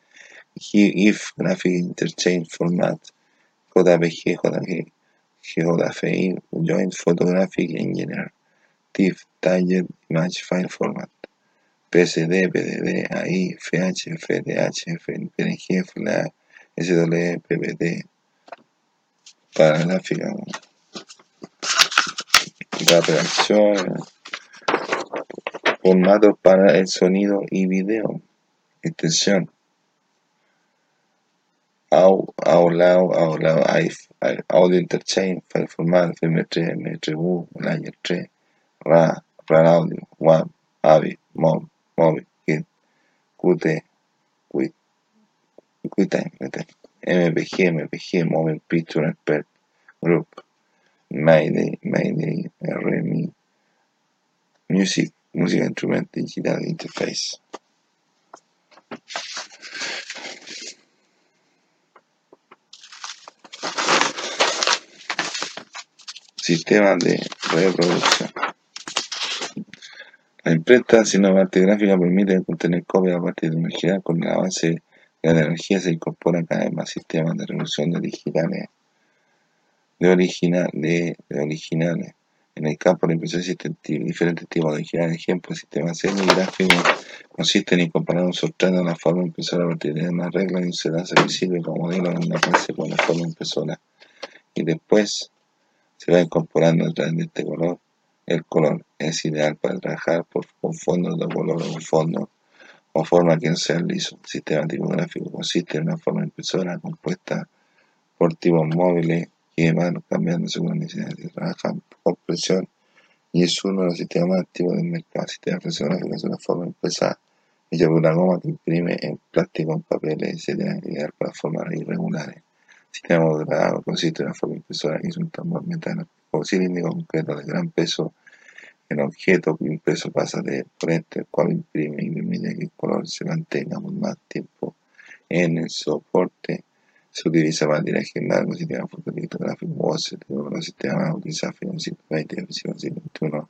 GIF, Graphic Interchange Format, JPG, JPG, GJFI, Joint Photographic Engineer, TIFF, Target Image File Format, PSD, PDD, AI, FH, FDH, PNG, FLA, SW, PPT, para gráfica, la reacción, formatos para el sonido y video, extensión, AULAO, AULAO, Audio Interchange, File Format, FM3, M3U, Layer 3, RA, RAR Audio, WAV, AVI, MOV, MOVI, KIT, QT, QUIT, MPG, MPG, Moving Picture Expert Group, Mayday, Mayday, RMI, Music, Música Instrument Digital Interface. Sistema de reproducción. La imprenta cinematográfica permite contener copias a partir de energía con el avance de la energía se incorporan cada vez más sistemas de reproducción de digitales de, original, de, originales. En el campo de la impresión existen diferentes tipos de originales. Ejemplos, sistemas semigráficos consisten en comparar un sustrato a la forma impresora a partir de una regla y un sedazo visible como modelo en una base con la forma impresora. Y después se va incorporando a través de este color. El color es ideal para trabajar por, con fondos de color o fondo o forma que no sea liso. El sistema tipográfico consiste en una forma impresora compuesta por tipos móviles que van cambiando según las necesidades. Se por presión y es uno de los sistemas más activos del mercado. El sistema fotográfico es una forma impresa hecha por una goma que imprime en plástico, en papeles, etc. ideal para formas irregulares. El sistema modelado consiste en una forma impresora que es un tambor metálico cilíndrico concreto de gran peso. El objeto impreso pasa de frente, el cual imprime y permite que el color se mantenga por más tiempo en el soporte se utiliza para tiraje largo, sistema fotolitográfico OSE, los sistemas utilizados en 120 y 121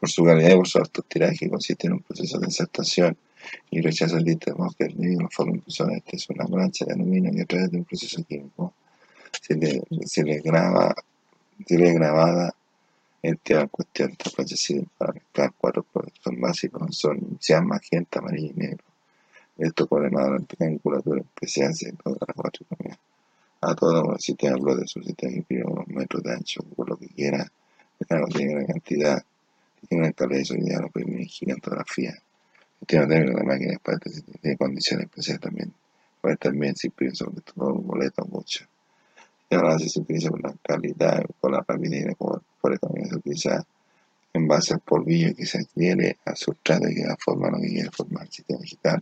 por su calidad y por su alto tiraje consiste en un proceso de insertación y rechazo de lista de a la forma impresora. Esta es una plancha de aluminio que a través de un proceso químico se le, se le graba, se le grabada el tema en cuestión. Esta plancha sirve para mezclar cuatro productos básicos, son cian, magenta, amarillo y negro. Esto por la triangulatura especial se encuentra las cuatro A todo el sistema de su sistema que unos metros de ancho, por lo que quiera, no tiene gran cantidad, tiene una calidad de solidez, lo permite gigantografía. El sistema térmico de máquinas para de condiciones especiales también. Puede también se imprime sobre todo boleto mucho. Y ahora se utiliza por la calidad, por la rapidez, por, por también se utiliza en base al polvillo que se adquiere al sustrato que da forma a lo que quiere formar el sistema digital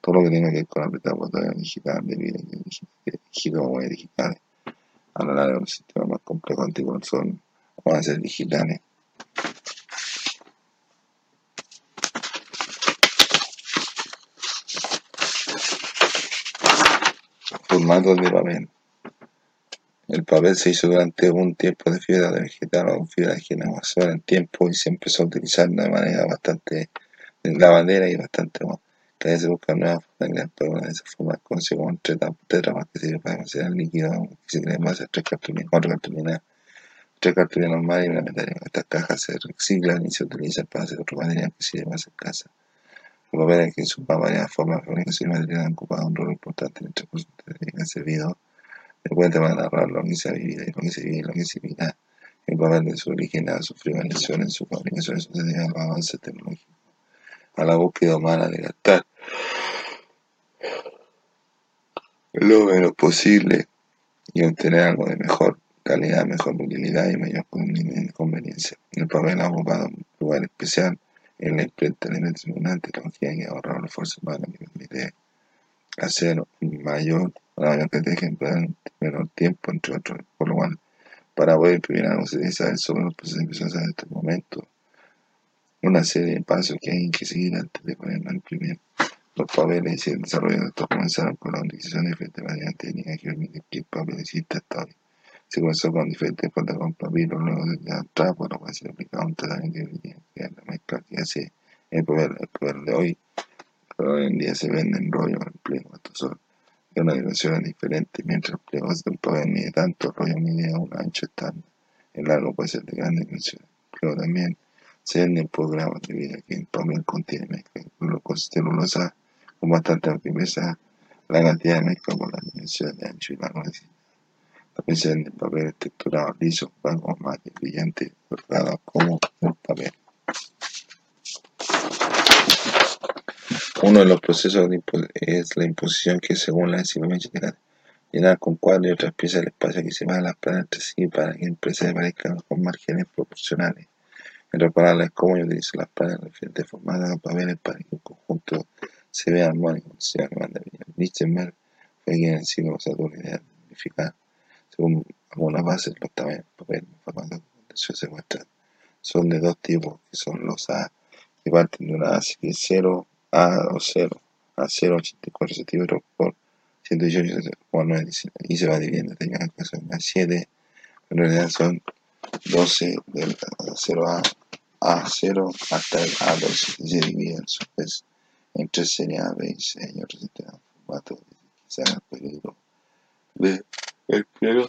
todo lo que tenga que ver con la botella digital, de vida digital, digitales, a lo largo de los sistemas más complejos antiguos son, van a ser digitales. Formatos de papel. El papel se hizo durante un tiempo de fibra vegetal o fibra de generación en tiempo y se empezó a utilizar de manera bastante lavadera y bastante bueno. Cada vez se busca nuevas formas de una de esas formas conocidas como tetrapas que sirve para almacenar líquido que se crea más tres cartulinas, cuatro cartulinas, tres cartulinas normales y una metálica. Estas cajas se reciclan y se utilizan para hacer otro material que sirve más en casa. Los papeles que sus varias formas de fabricación y material han ocupado un rol importante en el transcurso de este video me cuenta para narrar ha vivido y se vive y se vivirá. El papel de su origen ha sufrido variaciones en su fabricación y sucedido a los avances tecnológicos, a la búsqueda humana de gastar lo menos posible y obtener algo de mejor calidad, mejor utilidad y mayor conveniencia. El papel ha ocupado un lugar especial en la imprenta de una tecnología que ha ahorrado el esfuerzo humano que permite hacer mayor la que dejen en menor tiempo, entre otros, por lo cual para poder debe saber sobre los procesos empresariales en este momento. Una serie de pasos que hay que seguir antes de ponerlo a imprimir. Los papeles y el desarrollo de estos comenzaron con la utilización de diferentes variedades técnicas que permiten que el papel exista hasta hoy. Se comenzó con diferentes formas con luego de la trapo, lo cual se aplicaba un tratamiento que era la mezcla que hace el papel, el papel de hoy. Pero hoy en día se vende en rollo, en pliego, de una dimensión diferente, mientras el pliego de un papel mide tanto, el rollo mide un ancho estándar. El largo puede ser de grandes dimensiones. Pero también se venden programas de vida que el papel contiene mezcla celulosa con bastante firmeza la cantidad de mezcla con las dimensiones de ancho y largo También se venden papeles texturados lisos, blancos, mate, brillantes, bordados como el papel. Uno de los procesos es la imposición que según la enciclopedia llenar con cuadros y otras piezas el espacio que separa las planas entre sí para que el impresa aparezcan con márgenes proporcionales. En otras palabras, cómo yo utilizo las planas diferentes formadas de papeles para que el conjunto se vea armónico. Se manda Lichtenberg fue quien en siglo pasado la idea de unificar, según algunas bases, los tamaños del papel se muestran. Son de dos tipos, que son los A, que parten de una A, que es 0 a 0 a 0,84 centímetros por 118,9 y se va dividiendo tenga que son más 7 en realidad son 12 del 0 a, a 0 hasta el A12 y se dividen su vez en tres series A, B y C y otro sistema formato el peligro de el pliego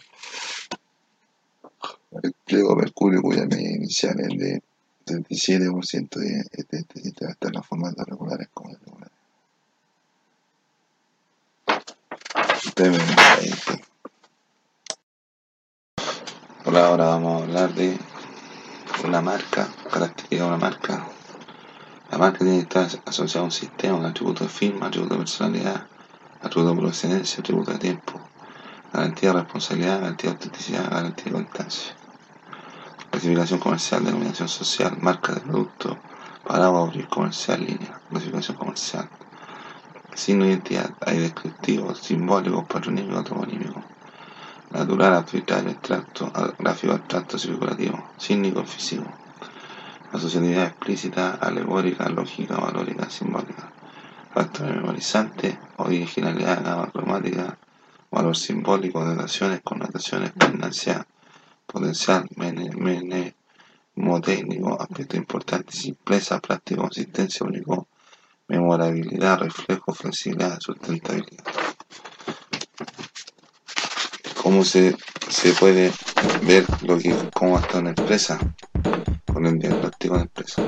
el pliego mercurio cuya medida inicial es de 37% de este sistema está en los formatos regulares como irregulares. Hola, ahora vamos a hablar de una marca, característica de una marca. La marca tiene que estar asociada a un sistema, un atributo de firma, atributo de personalidad, atributo de procedencia, atributo de tiempo, garantía de responsabilidad, garantía de autenticidad, garantía de constancia. Clasificación comercial, denominación social, marca de producto, paraguas comercial, línea, clasificación comercial. Signo de identidad, hay descriptivos, simbólicos, patronímicos, toponímicos. Natural, arbitrario, extracto, gráfico, abstracto, circulativo, cínico, físico. Asociatividad explícita, alegórica, lógica, valórica, simbólica. Factor memorizante, originalidad, gama valor simbólico, dataciones, connotaciones, pendencia potencial, mnemotécnico, aspecto importante, simpleza, práctica, consistencia, único, memorabilidad, reflejo, flexibilidad, sustentabilidad. ¿Cómo se, se puede ver lo que, cómo está una empresa? Con el diagnóstico de empresa.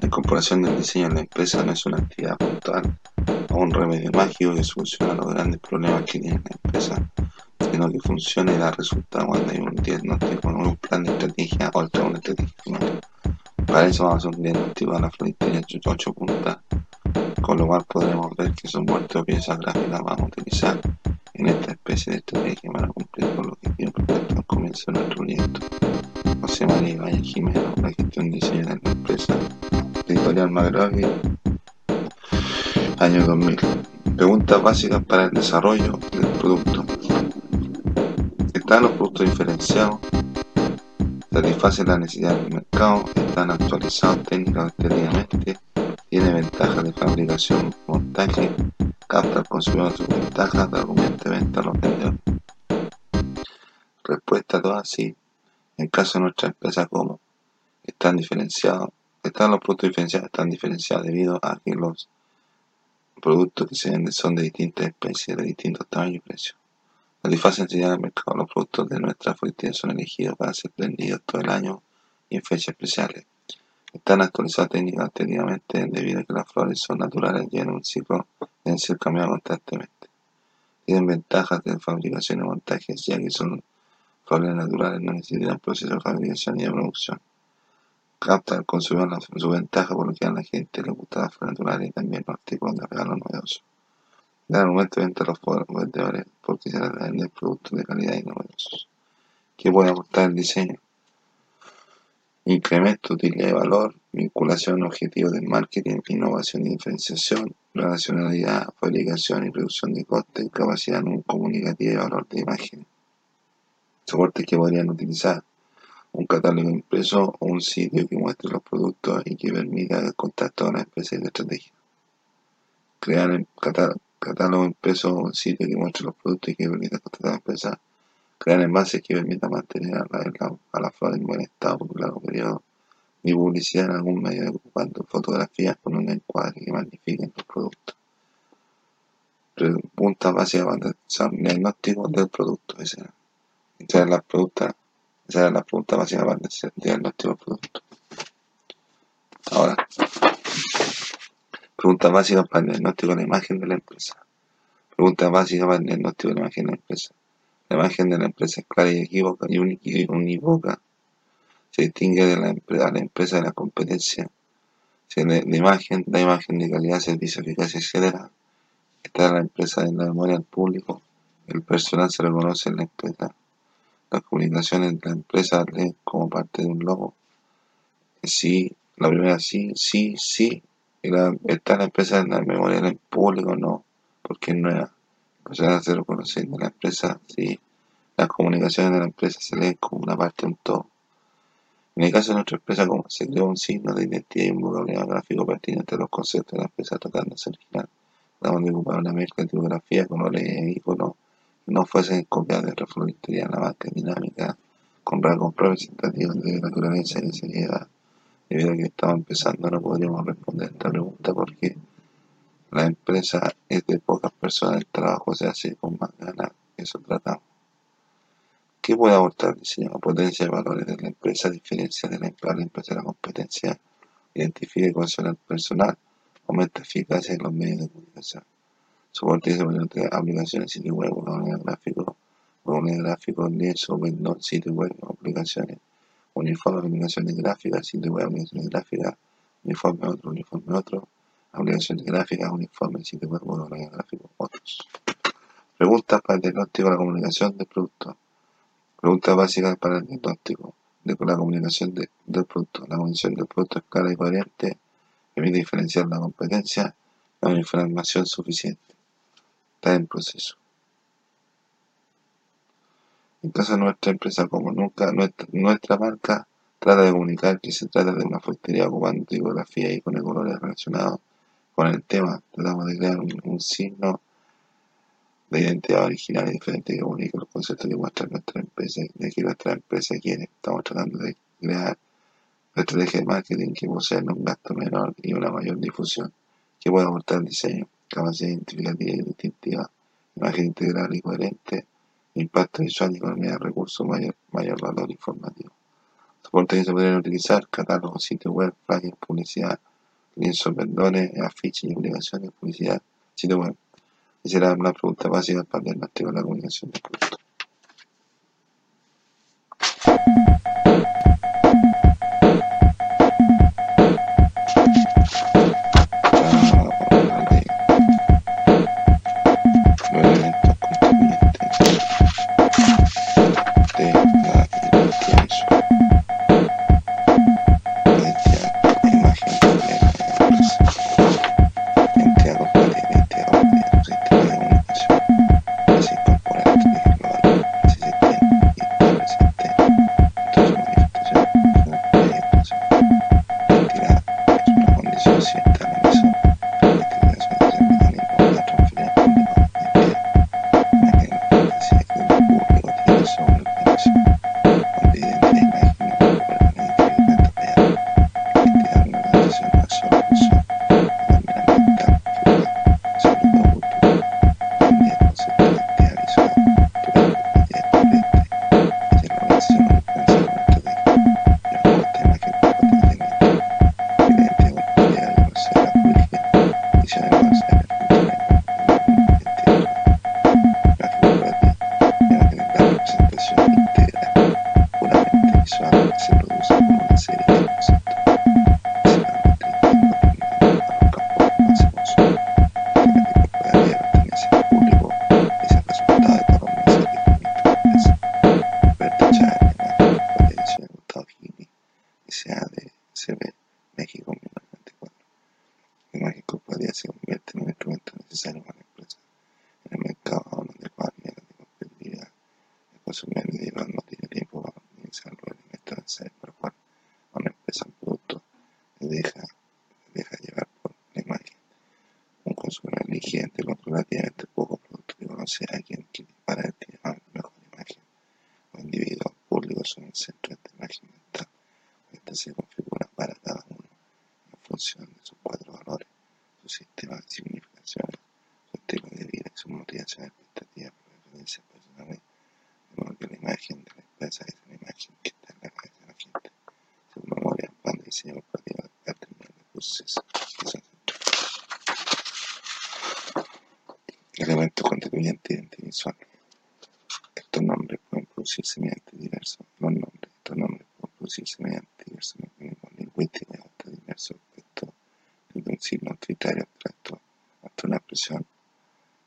La incorporación del diseño en la empresa no es una actividad puntual o un remedio mágico que soluciona los grandes problemas que tiene la empresa que funcione y da resultado cuando hay un diagnóstico, un plan de estrategia o una estrategia. Para eso vamos a hacer un diagnóstico de la floristería 8 puntas, con lo cual podremos ver que son muertos piezas gráficas vamos a utilizar en esta especie de estrategia para cumplir con lo que quiero propuesto al comienzo de nuestro proyecto. José María Valle Jiménez, la gestión de diseño de la empresa, editorial McGraw, año 2000. Preguntas básicas para el desarrollo del producto los productos diferenciados, satisfacen la necesidad del mercado, están actualizados técnicamente, tiene ventajas de fabricación, montaje, capta al consumidor sus ventajas de venta a los vendedores. respuesta a todas sí. En caso de nuestra empresa, ¿cómo? Están diferenciados, están los productos diferenciados, están diferenciados debido a que los productos que se venden son de distintas especies, de distintos tamaños y precios. Satisfacen señal al mercado. Los productos de nuestra fuente son elegidos para ser vendidos todo el año y en fechas especiales. Están actualizados técnicamente debido a que las flores son naturales y en un ciclo deben ser cambiadas constantemente. Tienen ventajas de fabricación y montaje, ya que son flores naturales, no necesitan proceso de fabricación ni de producción. Capta al consumidor su ventaja por lo que a la gente le gusta las flores naturales y también los artículos de regalo novedosos. De venta los vendedores porque se les venden productos de calidad y novedosos. ¿Qué puede aportar el diseño? Incremento, utilidad de valor, vinculación, objetivos de marketing, innovación y diferenciación, relacionalidad, fabricación y reducción de costes, capacidad comunicativa y valor de imagen. Soportes que podrían utilizar un catálogo impreso o un sitio que muestre los productos y que permita el contacto con la empresa y la estrategia. Crear el catálogo impreso o un sitio que muestre los productos y que permita contactar a la empresa crear envases que permitan mantener a la, a la flor en buen estado por un largo periodo, ni publicidad en algún medio ocupando fotografías con un encuadre que magnifiquen los productos. Preguntas básicas para el diagnóstico del producto. Esa era la pregunta, esa era la pregunta básica para el diagnóstico del producto. Ahora, preguntas básicas para el diagnóstico de la imagen de la empresa. Preguntas básicas para el diagnóstico de la imagen de la empresa. La imagen de la empresa es clara y equívoca y unívoca. Se distingue de la, empresa, la empresa de la competencia. Si la, imagen, la imagen de calidad, servicio, eficacia, etc. Está la empresa en la memoria del público. El personal se reconoce en la empresa. Las comunicaciones de la empresa leen como parte de un logo. Sí, la primera sí, sí, sí. Está la empresa en la memoria del público, no, porque es nueva se reconoce de la empresa si las comunicaciones de la empresa se leen como una parte de un todo. En el caso de nuestra empresa, como se creó un signo de identidad y un vocabulario gráfico pertinente a los conceptos de la empresa tratándose original, tratamos de ocupar una mezcla de tipografía, colores e iconos no fuesen copias de refloristería la marca dinámica, con rasgos representativos de naturaleza y seriedad. Debido a que estamos empezando, no podríamos responder esta pregunta porque la empresa es de pocas personas, el trabajo se hace con más ganas, eso tratamos. ¿Qué puede aportar el diseño? Potencia de valores de la empresa, diferencia de la, empresa de la competencia, identifica y cohesiona personal, aumenta eficacia en los medios de comunicación. Soporte de aplicaciones, sitio web, gráfico, gráfico, lienzo, sitio web, aplicaciones, uniforme, aplicaciones gráficas, sitio web, aplicaciones gráficas, uniforme otro, uniforme otro, aplicaciones gráficas, uniformes, sitio web, gráfico, otros. Preguntas para el diagnóstico de la comunicación del producto. Preguntas básicas para el diagnóstico de la comunicación del producto. La comunicación del producto es clara y coherente, permite diferenciar la competencia, una información suficiente. Está en proceso. En caso de nuestra empresa, como nunca, nuestra, nuestra marca trata de comunicar que se trata de una factoría ocupando tipografía y con colores relacionados con el tema. Tratamos de crear un, signo de identidad original y diferente que comunique los conceptos que muestra nuestra empresa, de que nuestra empresa quiere. Estamos tratando de crear una estrategia de marketing que posee un gasto menor y una mayor difusión, que pueda aportar el diseño, capacidad identificativa y distintiva, imagen integral y coherente, impacto visual y economía de recursos, mayor, mayor valor informativo. Soportes que se podrían utilizar, catálogo, sitio web, flyers, publicidad, lienzos, pendones, afiches y publicidad, sitio web. Esa era una pregunta básica para el diagnóstico de la comunicación del producto.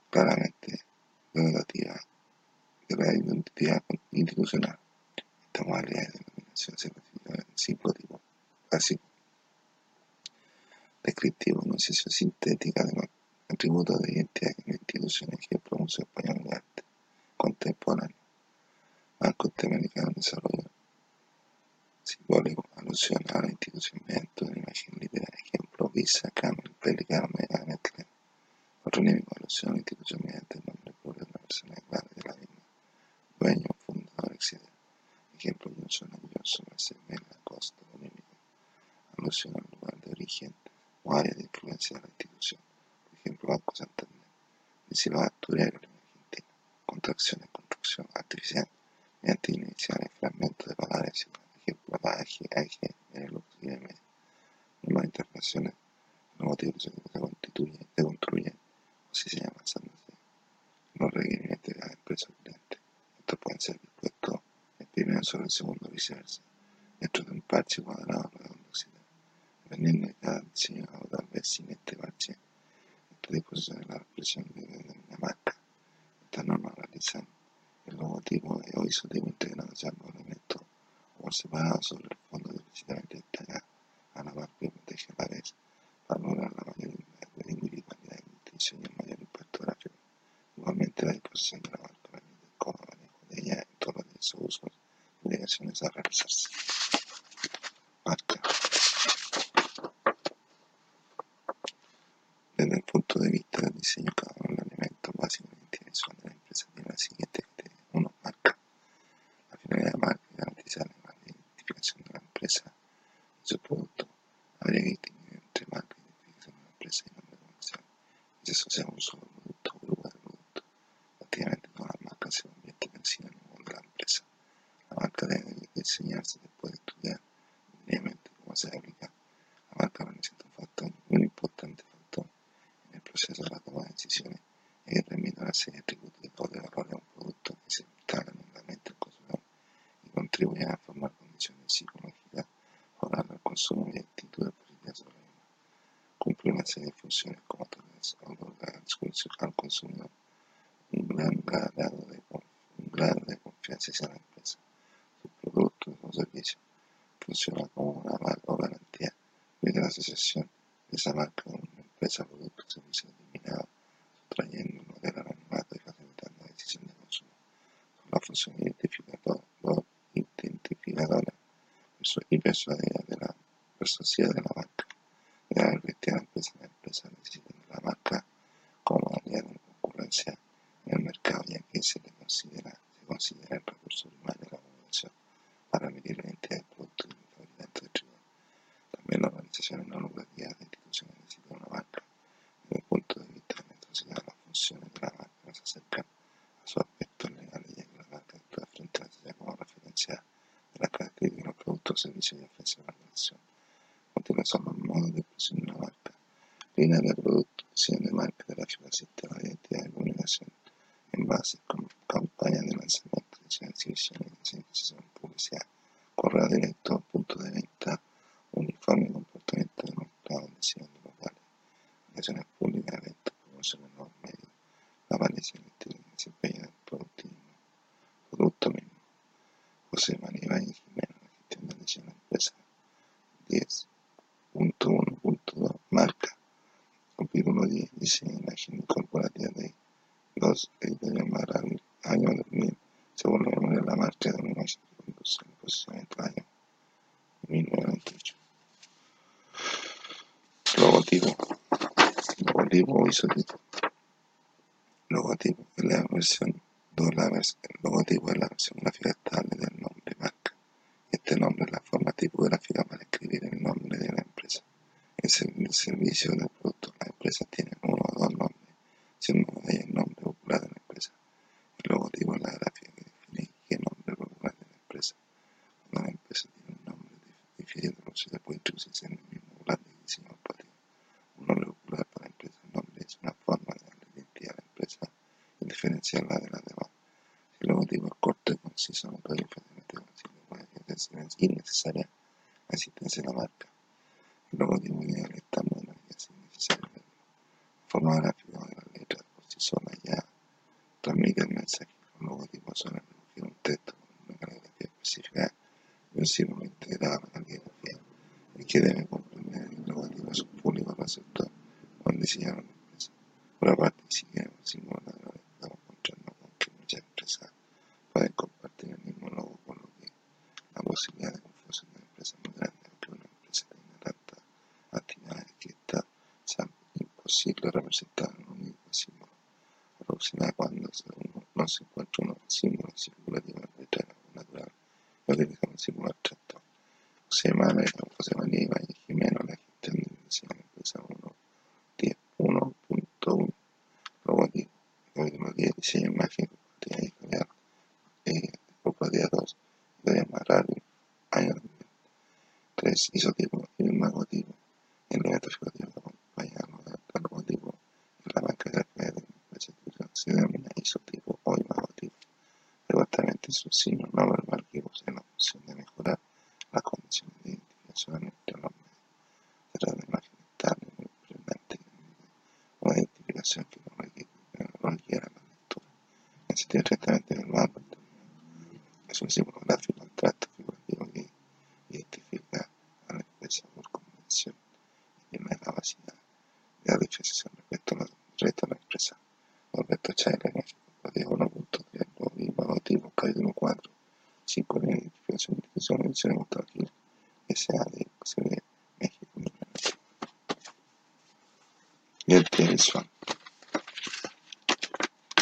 claramente denotativa de la identidad institucional. Esta modalidad de denominación se clasifica en cinco tipos básicos. Descriptivo, enunciación sintética de los atributos de identidad de la institución, ejemplo, Museo Español de Arte Contemporáneo, Banco Interamericano de Desarrollo, simbólico, alusión a la institución mediante una imagen literal, ejemplo, Visa, Camel, Pelicano, Mega, Nestlé. Relívico alusión a la institución mediante el nombre propio de una persona clara de la misma, dueño, fundador, etc. Ejemplo, Johnson Johnson, Mercedes Costa, Dominicana. Alusión al lugar de origen o área de influencia de la institución. Por ejemplo, Banco Santander. Principal Turero en Argentina. Contracción de construcción artificial mediante iniciales fragmentos de palabras. Ejemplo, AG, AG, Merelux y M. Normas internacionales. Normativas que se constituyen, se construyen si se sigue avanzando así. Los requerimientos de las empresas clientes. Estos pueden ser dispuestos en primero sobre el segundo viceversa, dentro de un parche cuadrado redondo oxidado, dependiendo de cada diseñador, tal vez sin este parche. Esta disposición es la expresión de, de la marca. Estas normas realizan el logotipo de o isotipo integrado ya por elementos o por separado sobre el fondo explícitamente destacado a la parte que protege la vez para lograr la mayor unidad individual dimensión y el mayor impacto gráfico. Igualmente, la disposición de la marca con manejo de ella en todos los usos y obligaciones a realizarse. Marca. Desde el punto de vista del diseño, cada uno de los elementos básicos al consumidor un gran grado de, confianza hacia la empresa, sus productos o servicios. Funciona como una marca o garantía de la asociación de esa marca con una empresa, producto o servicio determinado, trayendo un modelo anonimato y facilitando la decisión de consumo. Son la función identificadora, identificadora y persuadida de la sociedad de la marca. es eso tipo seleccionamos todo aquí, SA de posible México. Y el visual.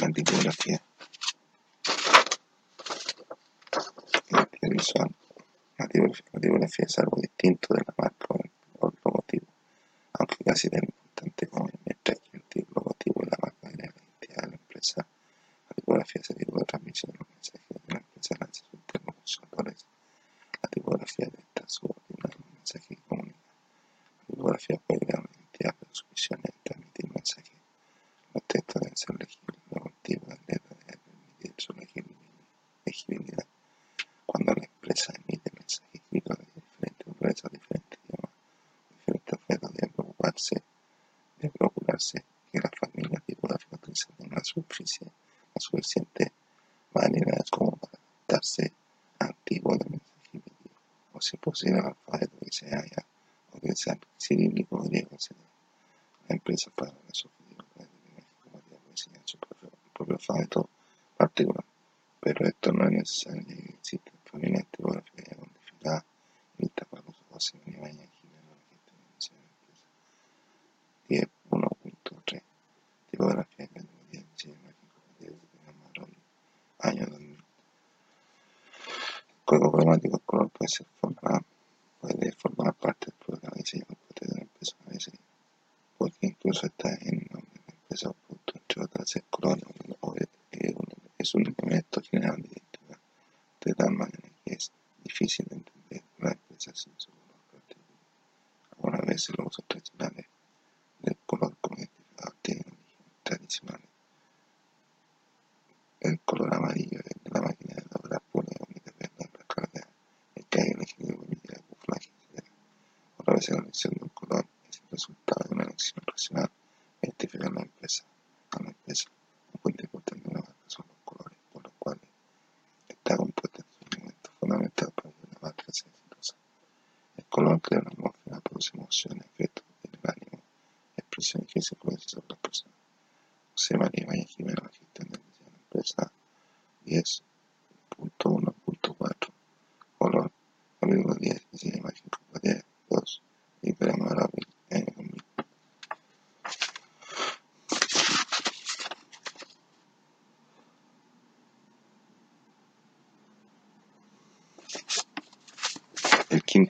La tipografía. El visual. La tipografía, la tipografía es algo distinto de la marca por el logotipo, aunque casi del insanity.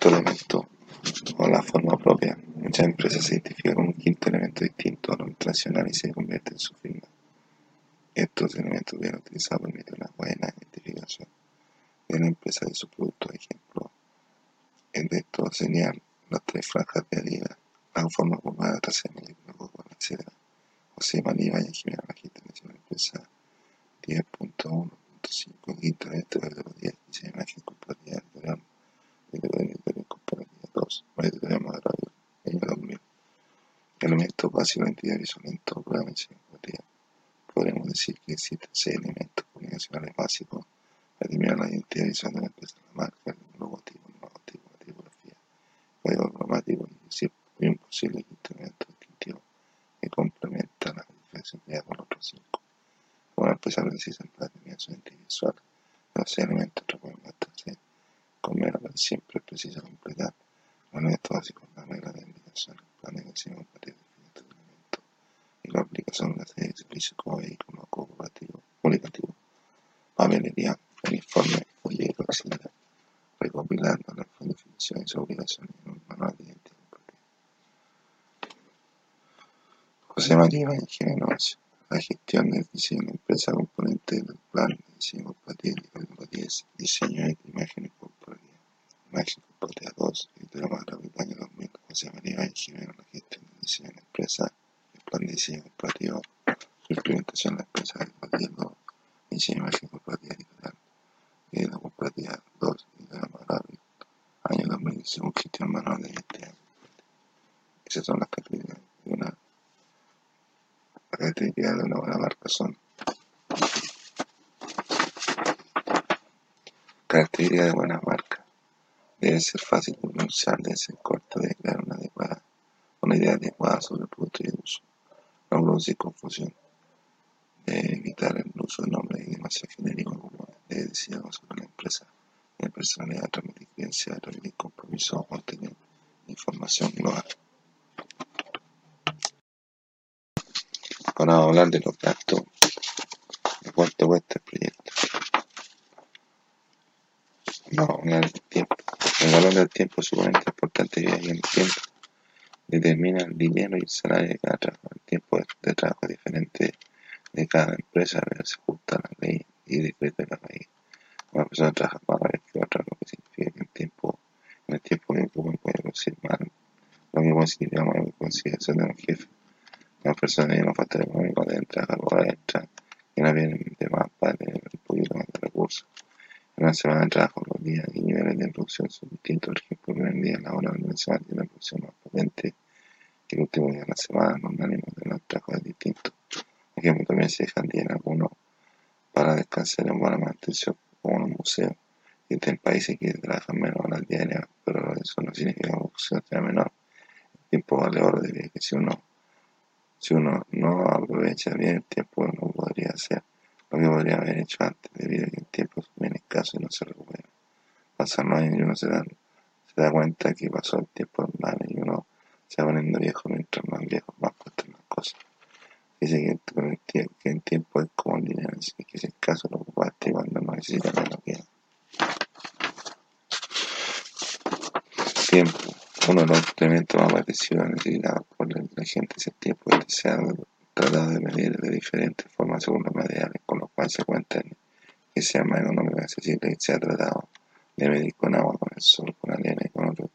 Elemento o la forma propia. Muchas empresas se identifican con un quinto elemento distinto a lo tradicional y se convierte en su firma. Estos elementos bien utilizados permiten una buena identificación de la empresa de su producto. Ejemplo, el de estos las tres franjas de Adidas, la forma formada trasera, el Coca-Cola, etc. José María Valle Jimena, la gente de la empresa 10.1.5, quinto elemento de los 10, dice imagen compartida editorial, editorial compartida 2, editorial radio, año 2000. Elementos básicos de de compartida podremos decir que existen seis elementos comunicacionales básicos para determinar la identidad visual de la empresa, la marca, el logotipo, el logotipo, la tipografía, el código cromático y un posible elemento distintivo que complementa la diferencia creada por los otros cinco. Una empresa precisa para determinar su identidad visual, los seis elementos pueden bastarse con menos, pero siempre es preciso completar los elementos básicos, la regla de indicación, el plan de acción compartida y la aplicación de serie de servicios como vehículo cooperativo, comunicativo, papelería, uniforme, folleto, etc. recopilando las definiciones y obligaciones en un manual de identidad compartida. José María Ingenieros, la gestión de empresa componente del plan de diseño compartido código 10, diseño de imágenes corporativas. Imagen compartida 2, editora más rápida año 2000, José María Ingenieros, la gestión del diseño de empresa plan de diseño corporativo, su implementación en la empresa compartiendo diseño de imagen corporativa digital, y la corporativa 2 y de la Maravi, año 2000, según gestión manual de identidad. Esas son las características de una, características de una buena marca son características de buena marca. Debe ser fácil de pronunciar, debe ser corta, debe crear una adecuada, una idea adecuada sobre el producto y el uso no producir confusión, de evitar el uso de nombres y demasiado genéricos como le decía sobre la empresa, de personalidad, transmitir creencia, transmitir compromiso o información global. Ahora vamos a hablar de los gastos, de cuánto cuesta el proyecto. Hablar del tiempo. El valor del tiempo es sumamente importante ya que el tiempo determina el dinero y el salario de cada trabajador. El tiempo de trabajo es diferente de cada empresa, pero se ajusta a la ley y decreto de la ley. Una persona trabaja más horas que otra, lo que significa que el tiempo, en el tiempo que ocupan puede producir más. Lo mismo significa más consideración de un jefe. Una persona tiene un factor económico deben trabajar horas extra y no vienen de más para tener un poquito más de recursos. En una semana de trabajo, los días y niveles de producción son distintos. Por ejemplo, el primer día laboral de una semana tiene una producción más potente que el último día de la semana, los ánimos de los trabajos es distinto. Por ejemplo, también se dejan días algunos para descansar en buena mantención, como en un museo. Y en países que trabajan menos horas diarias, pero eso no significa que la producción sea menor. El tiempo vale oro, debido que si uno, si uno no aprovecha bien el tiempo, no podría hacer lo que podría haber hecho antes, debido a que el tiempo es bien escaso y no se recupera. Pasan los años y uno se da, se da cuenta que pasó el tiempo en vano y uno se va poniendo viejo mientras más viejo más cuestan las cosas. Dice que el, tiempo, que el tiempo es como el dinero, así que si es caso lo ocupaste cuando no necesitas menos que Tiempo. Uno de los elementos más parecidos necesitados por la gente es el tiempo que se ha tratado de medir de diferentes formas según los materiales con los cuales se cuentan que sea más económico accesible y se ha tratado de medir con agua, con el sol, con arena y con otros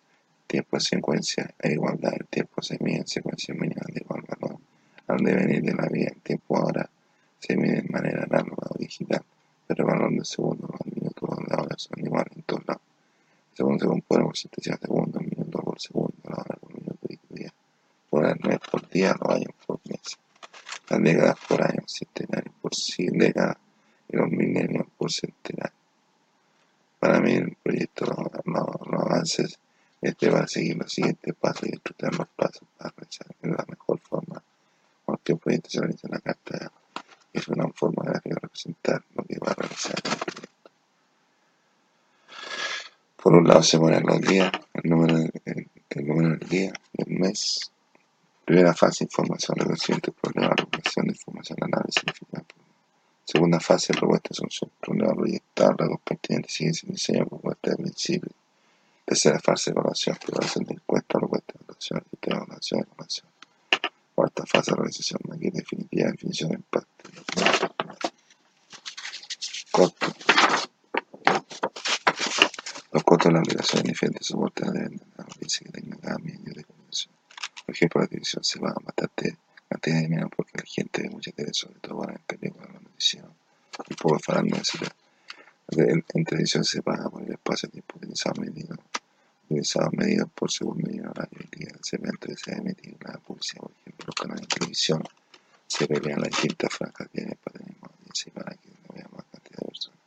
tiempo de secuencia e igualdad. El tiempo se mide en secuencia mínima de igual valor al devenir de la vida. El tiempo ahora se mide de manera análoga o digital, pero el valor de segundo, los minutos de hora son iguales en todos lados. Segundo se compone por 76 segundos, minutos por segundo, la hora horas no es por día, los años por mes, las décadas por año, centenarios por cien décadas y los milenios por centenario. Para mí el proyecto no, no, avances este va a seguir los siguientes pasos y estructurar los pasos para realizar de la mejor forma cualquier proyecto se realiza en la carta es una forma de representar lo que va a realizar el proyecto. Por un lado se ponen los días, el número, el, el número del día, el mes. Primera fase, información, reconocimiento del problema, recuperación de información, análisis. Segunda fase, propuesta, solución, problema proyectar, la pertinente, siguiente, diseño, propuesta de. Tercera fase, evaluación, evaluación de encuesta, propuesta de evaluación, evaluación, evaluación. Cuarta fase, realización, maqueta definitiva, definición de impacto. Costo. Los costos de la aplicación de diferentes soportes deben de la noticia que tenga cada medio de comunicación. Por ejemplo, la televisión se va a bastante cantidad de dinero porque la gente ve mucha tele, sobre todo para el películas, la noticia y poco farándula, etc. En, en televisión se paga por el espacio-tiempo utilizado medido, utilizado medido por segundo y horario y día del segmento que se emitido la publicidad, por ejemplo, los canales de televisión se pelean las distintas franjas tienen para tener más audiencia para que no vea más cantidad de personas.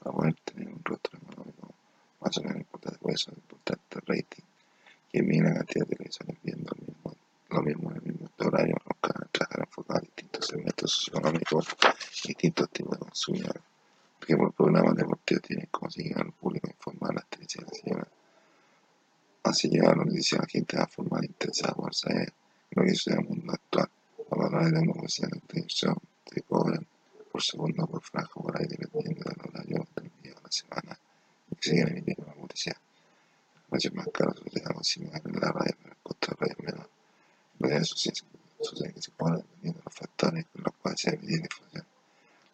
Para poder tener un rostro económico más o menos importante, por eso es importante el rating, que mira la cantidad de televisores viendo lo mismo, lo mismo en el mismo horario, los canales trabajan enfocados a distintos segmentos socioeconómicos y distintos tipos de consumidores. Por ejemplo, el programa deportivo tiene como seguir al público informar las televisiones llevan así llegar a lo que dice la gente a formar interesada por saber lo que sucede en el mundo actual. A valores de una cuestión de televisión te cobran por segundo por franja por ahí dependiendo del horario del día o la semana que siguen emitiendo la publicidad. El precio más caro suele ser algo similar en la radio, pero el costo de radio es menor. En realidad sucede que se cobra dependiendo de los factores con los cuales se emite la información.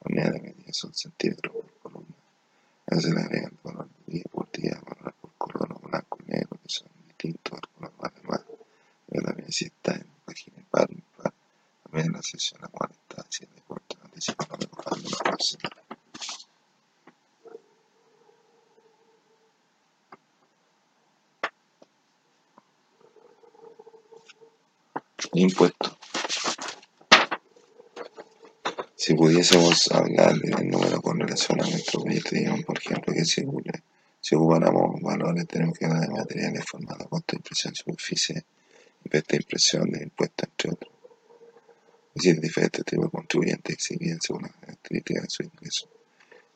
Las unidades de medida son centímetros por columna. A veces le agregan el valor de día por día, valor por color o blanco y negro, que son distintos al color más de más. Pero también si está en página par, impar, también en la sección la cual está haciendo corte, anticipando, mejorando la próxima. Impuesto. Si pudiésemos hablar del número con relación a nuestro proyecto, digamos, por ejemplo, que si, si ocupáramos valores, tenemos que hablar de materiales formados, costo de impresión, superficie, de impresión, de impuestos, entre otros. Es decir, diferentes tipos de contribuyentes exhiben según las características de su ingreso.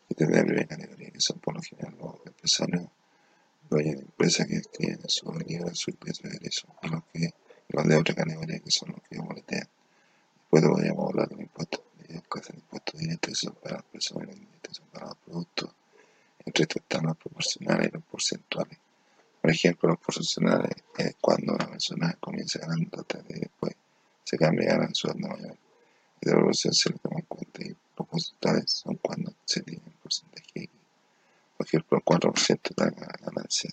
Y tendrá la primera categoría, que son por lo general los empresarios, dueños de empresas que escriben su libro, su ingreso de egreso, y los que los de otra categoría que son los que boletean. Después podríamos hablar de los impuestos medios que hacen impuestos directos que son para las personas y los indirectos son para los productos. Entre estos están los proporcionales y los porcentuales. Por ejemplo, los porcentuales es cuando una persona comienza ganando después se cambia y gana un sueldo mayor. Y de se le toma en cuenta y los porcentuales son cuando se tiene un porcentaje X. Por ejemplo, el 4% de la ganancia.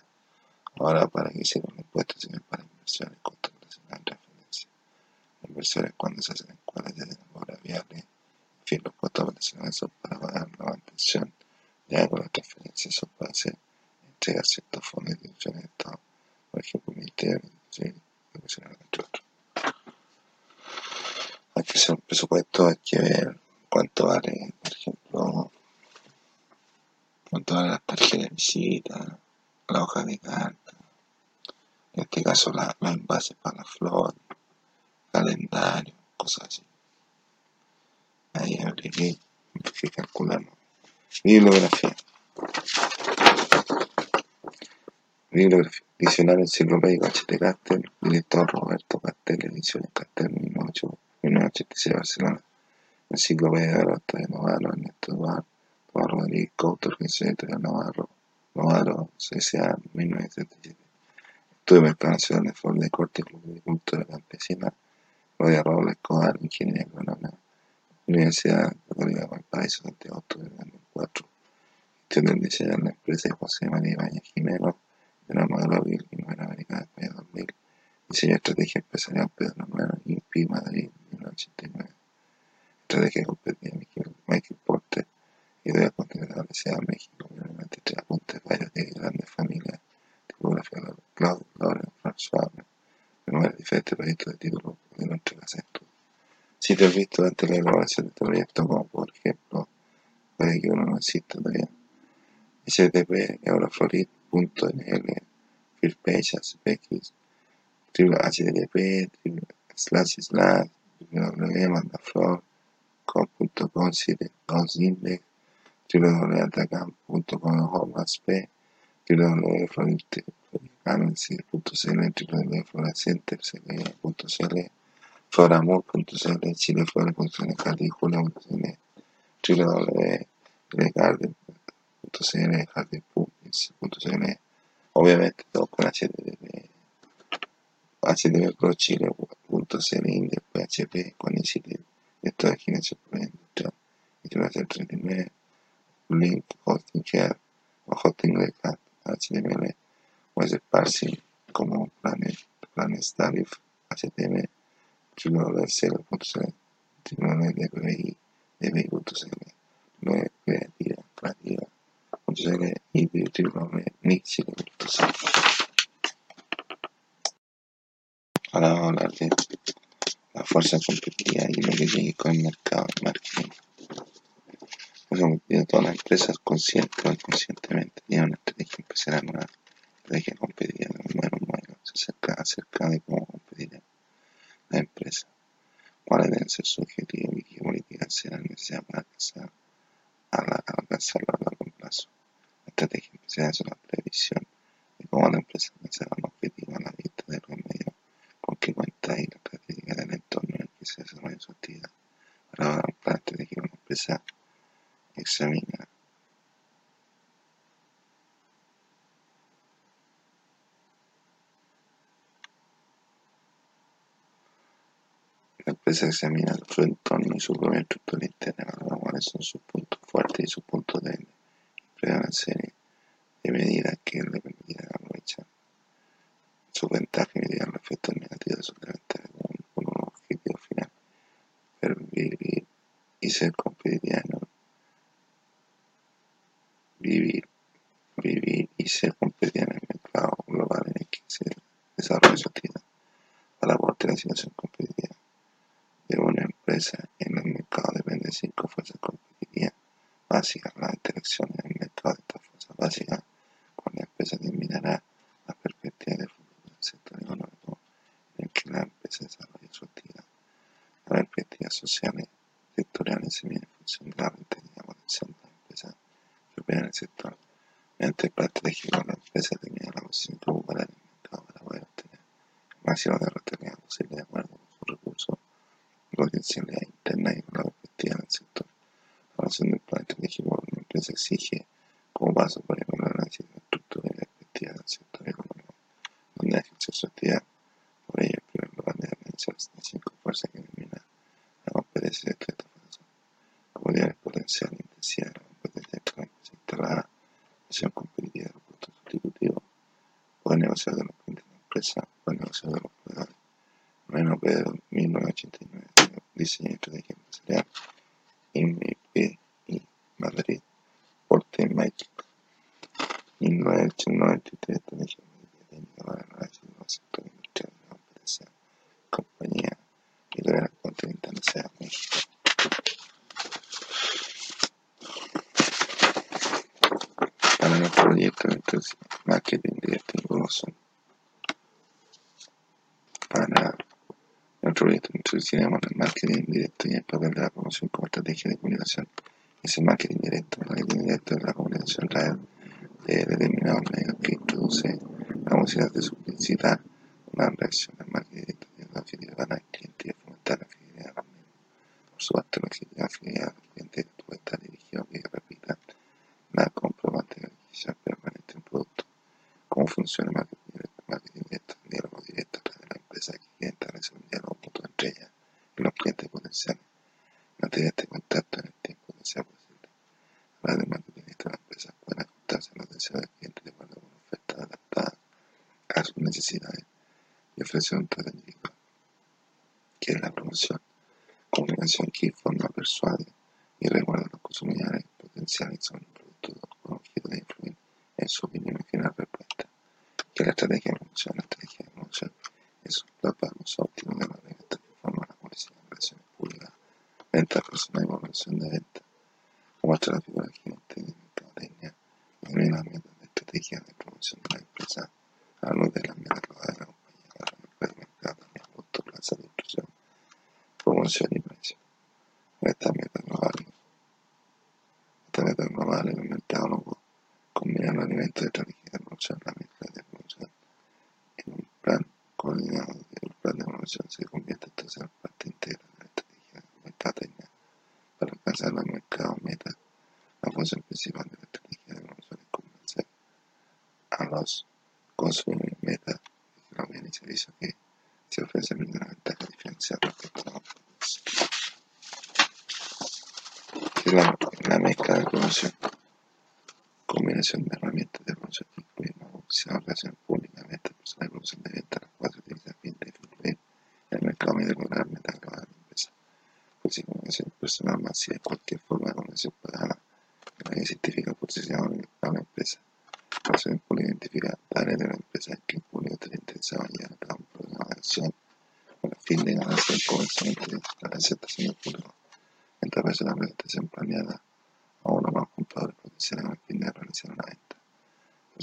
Ahora, para que hicieron un impuesto, sino para inversiones, costos relacionados en referencia. Inversiones cuando se hacen en cuadras de obra viable. En fin, los costos relacionados son para pagar la mantención. Ya con las transferencias son para hacer entregar ciertos fondos de instituciones de Estado. Por ejemplo, el Ministerio de Educación, entre otros. Hay que hacer un presupuesto, hay que ver cuánto vale, por ejemplo, cuánto vale las tarjetas de visita, la hoja de carta, en este caso la, la envase para la flor, calendario, cosas así. Ahí habría que, que calculamos. Bibliografía. Bibliografía. Diccionario enciclopédico H.T. Castel, director Roberto Castel, ediciones Castel 1986 Barcelona. Enciclopedia de Roberto de Navarro, Ernesto Eduardo, Eduardo Rodríguez Couto, Organización Editorial Navarro, Navarro, CSA 1977. Estudio Mercado Nacional de Ford de Corte, Club de Cultura Campesina, Rodia Robles Escobar, Ingeniería Agronómica, Universidad Independizaron la empresa de José María Ibañez Jimeno de la modelo hispanoamericana de España 2000, diseño de estrategia empresarial Pedro Romano, INPI, Madrid, 1989, estrategia competencia Michael, Michael Porter, idea continental de la Universidad de México, 1993, apuntes varios de grandes familias, tipografía de Claudio Lauren, François, memorias diferentes proyectos de título de nuestra casa Sitios vistos durante la elaboración de este proyecto, como por ejemplo, para que uno no exista todavía http euroflorid.nl first page http slash slash www.mandaflor.com.com index www.atacam.com www.floridcannoncy.cl floramor.cl tv.sene, tv.sene, ovviamente dopo http http.sene, poi hp con i siti networking e supplemento, intitolato il 3D, link, hotting care, o hosting backup, html, web parsing, come planet, planet starif, html, chiudono verso il punto 3, di non è Amen.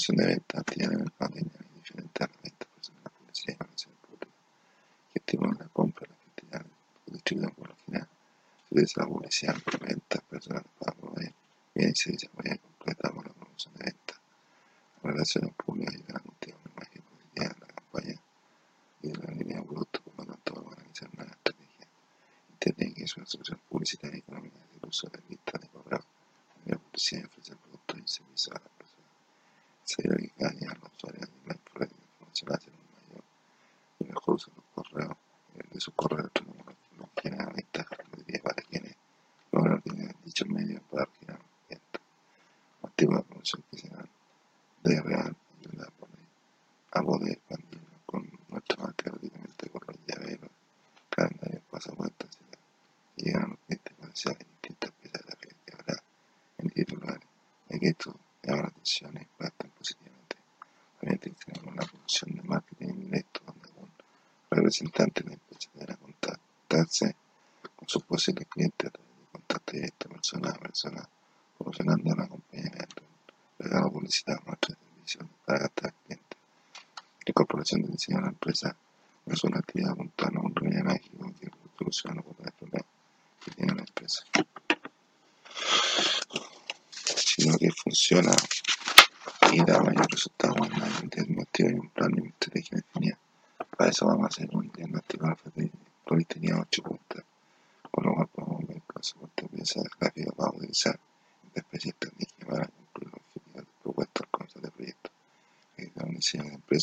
función de venta tiene el jardín de diferentes herramientas personales que estimulan la compra, la actividad, la por lo general. Se utiliza la publicidad para ventas personales para proveer eh, bienes y desarrollar completa por la promoción de ventas. A imagen de la campaña y de la línea de producto, por lo tanto, a organizar una estrategia. Entender que es una solución publicitaria y económica, el uso de listas de correo, de publicidad persona funcionando en acompañamiento, publicidad, de servicio, data cliente. Incorporación de diseño a la empresa es una actividad montana, un remedio mágico que soluciona que tiene la empresa, sino que funciona y da mayor resultado cuando hay y un plan de una. Para eso vamos a hacer un diagnóstico de hoy tenía 8.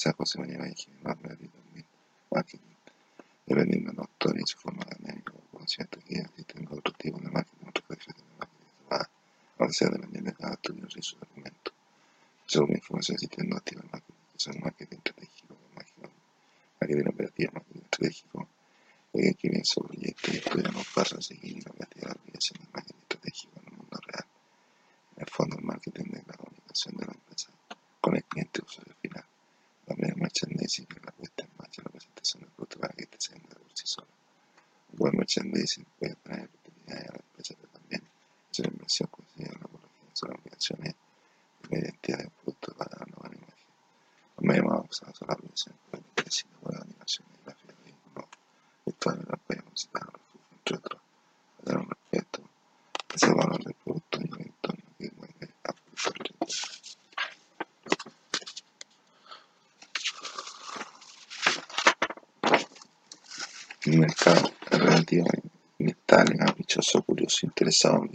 esa cosa me lleva a sound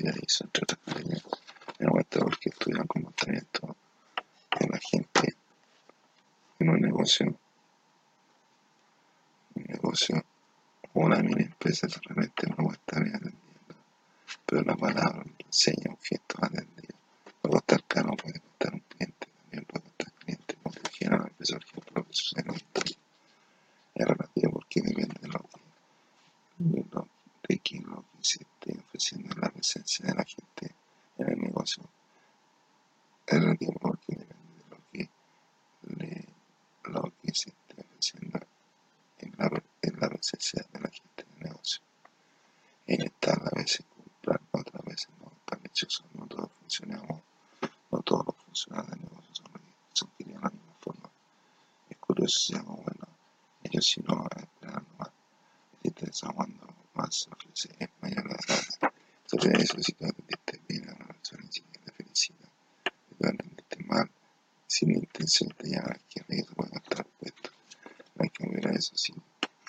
es así.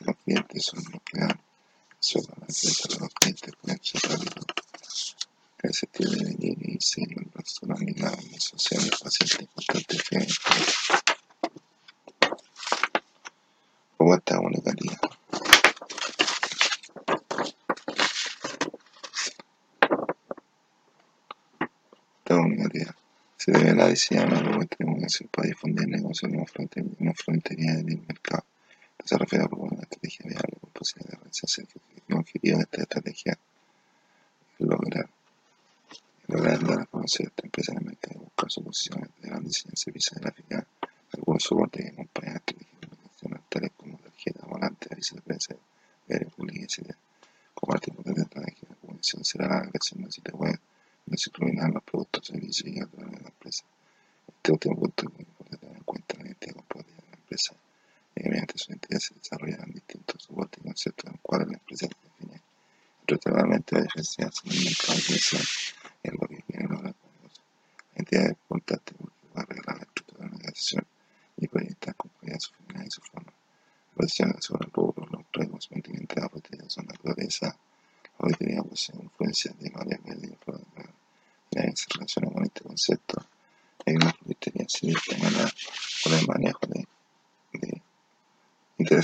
El ambiente es un nuclear. Solo la empresa del ambiente puede ser válido. El sentido de Nini y Sino, la personalidad social del paciente importante que es. Bogotá, una galería. Se debe a la decisión de la distribución para difundir negocios no, frontería del mercado. Zarafair begonnen, natürlich. Ja.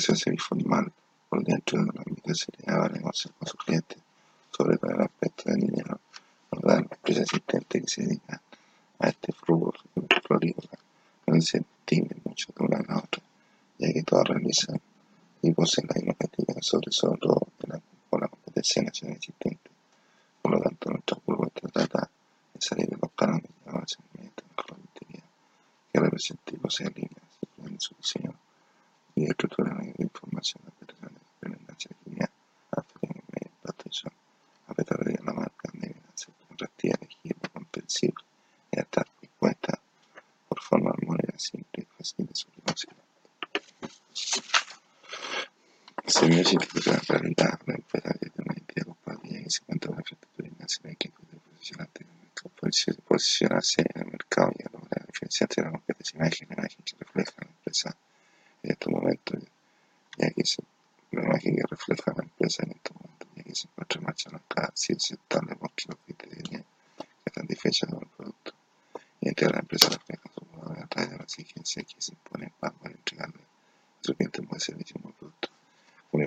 Asociación Semifonimal, por dentro de la microserie negocio con sus clientes, sobre todo el aspecto de dinero, nos la empresa asistente que se dedica a este flujo florícola, no se distingue mucho de una a la otra, ya que todas realizan y poseen la misma práctica sobre todo la, por la competencia nacional existente. Por lo tanto, nuestra propuesta trata de salir de los cánones de avance inmediato en la que representa y posee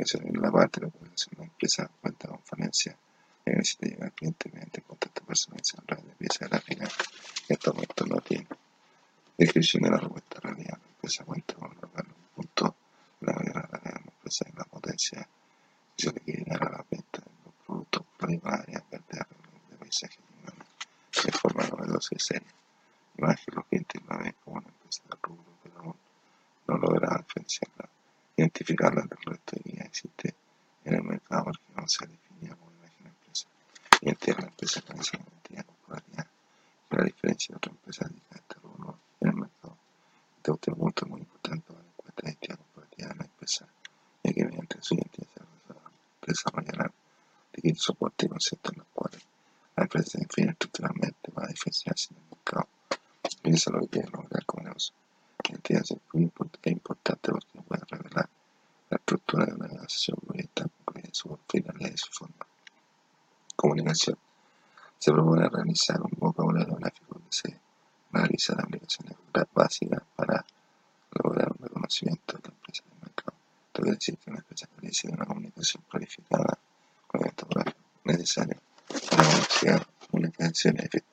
eso en la parte de la comunicación de la empresa cuenta con falencia, eh, ya necesita llegar al cliente mediante contacto personalizado a través de pieza gráfica que hasta el momento no tiene. Descripción de la respuesta. in it.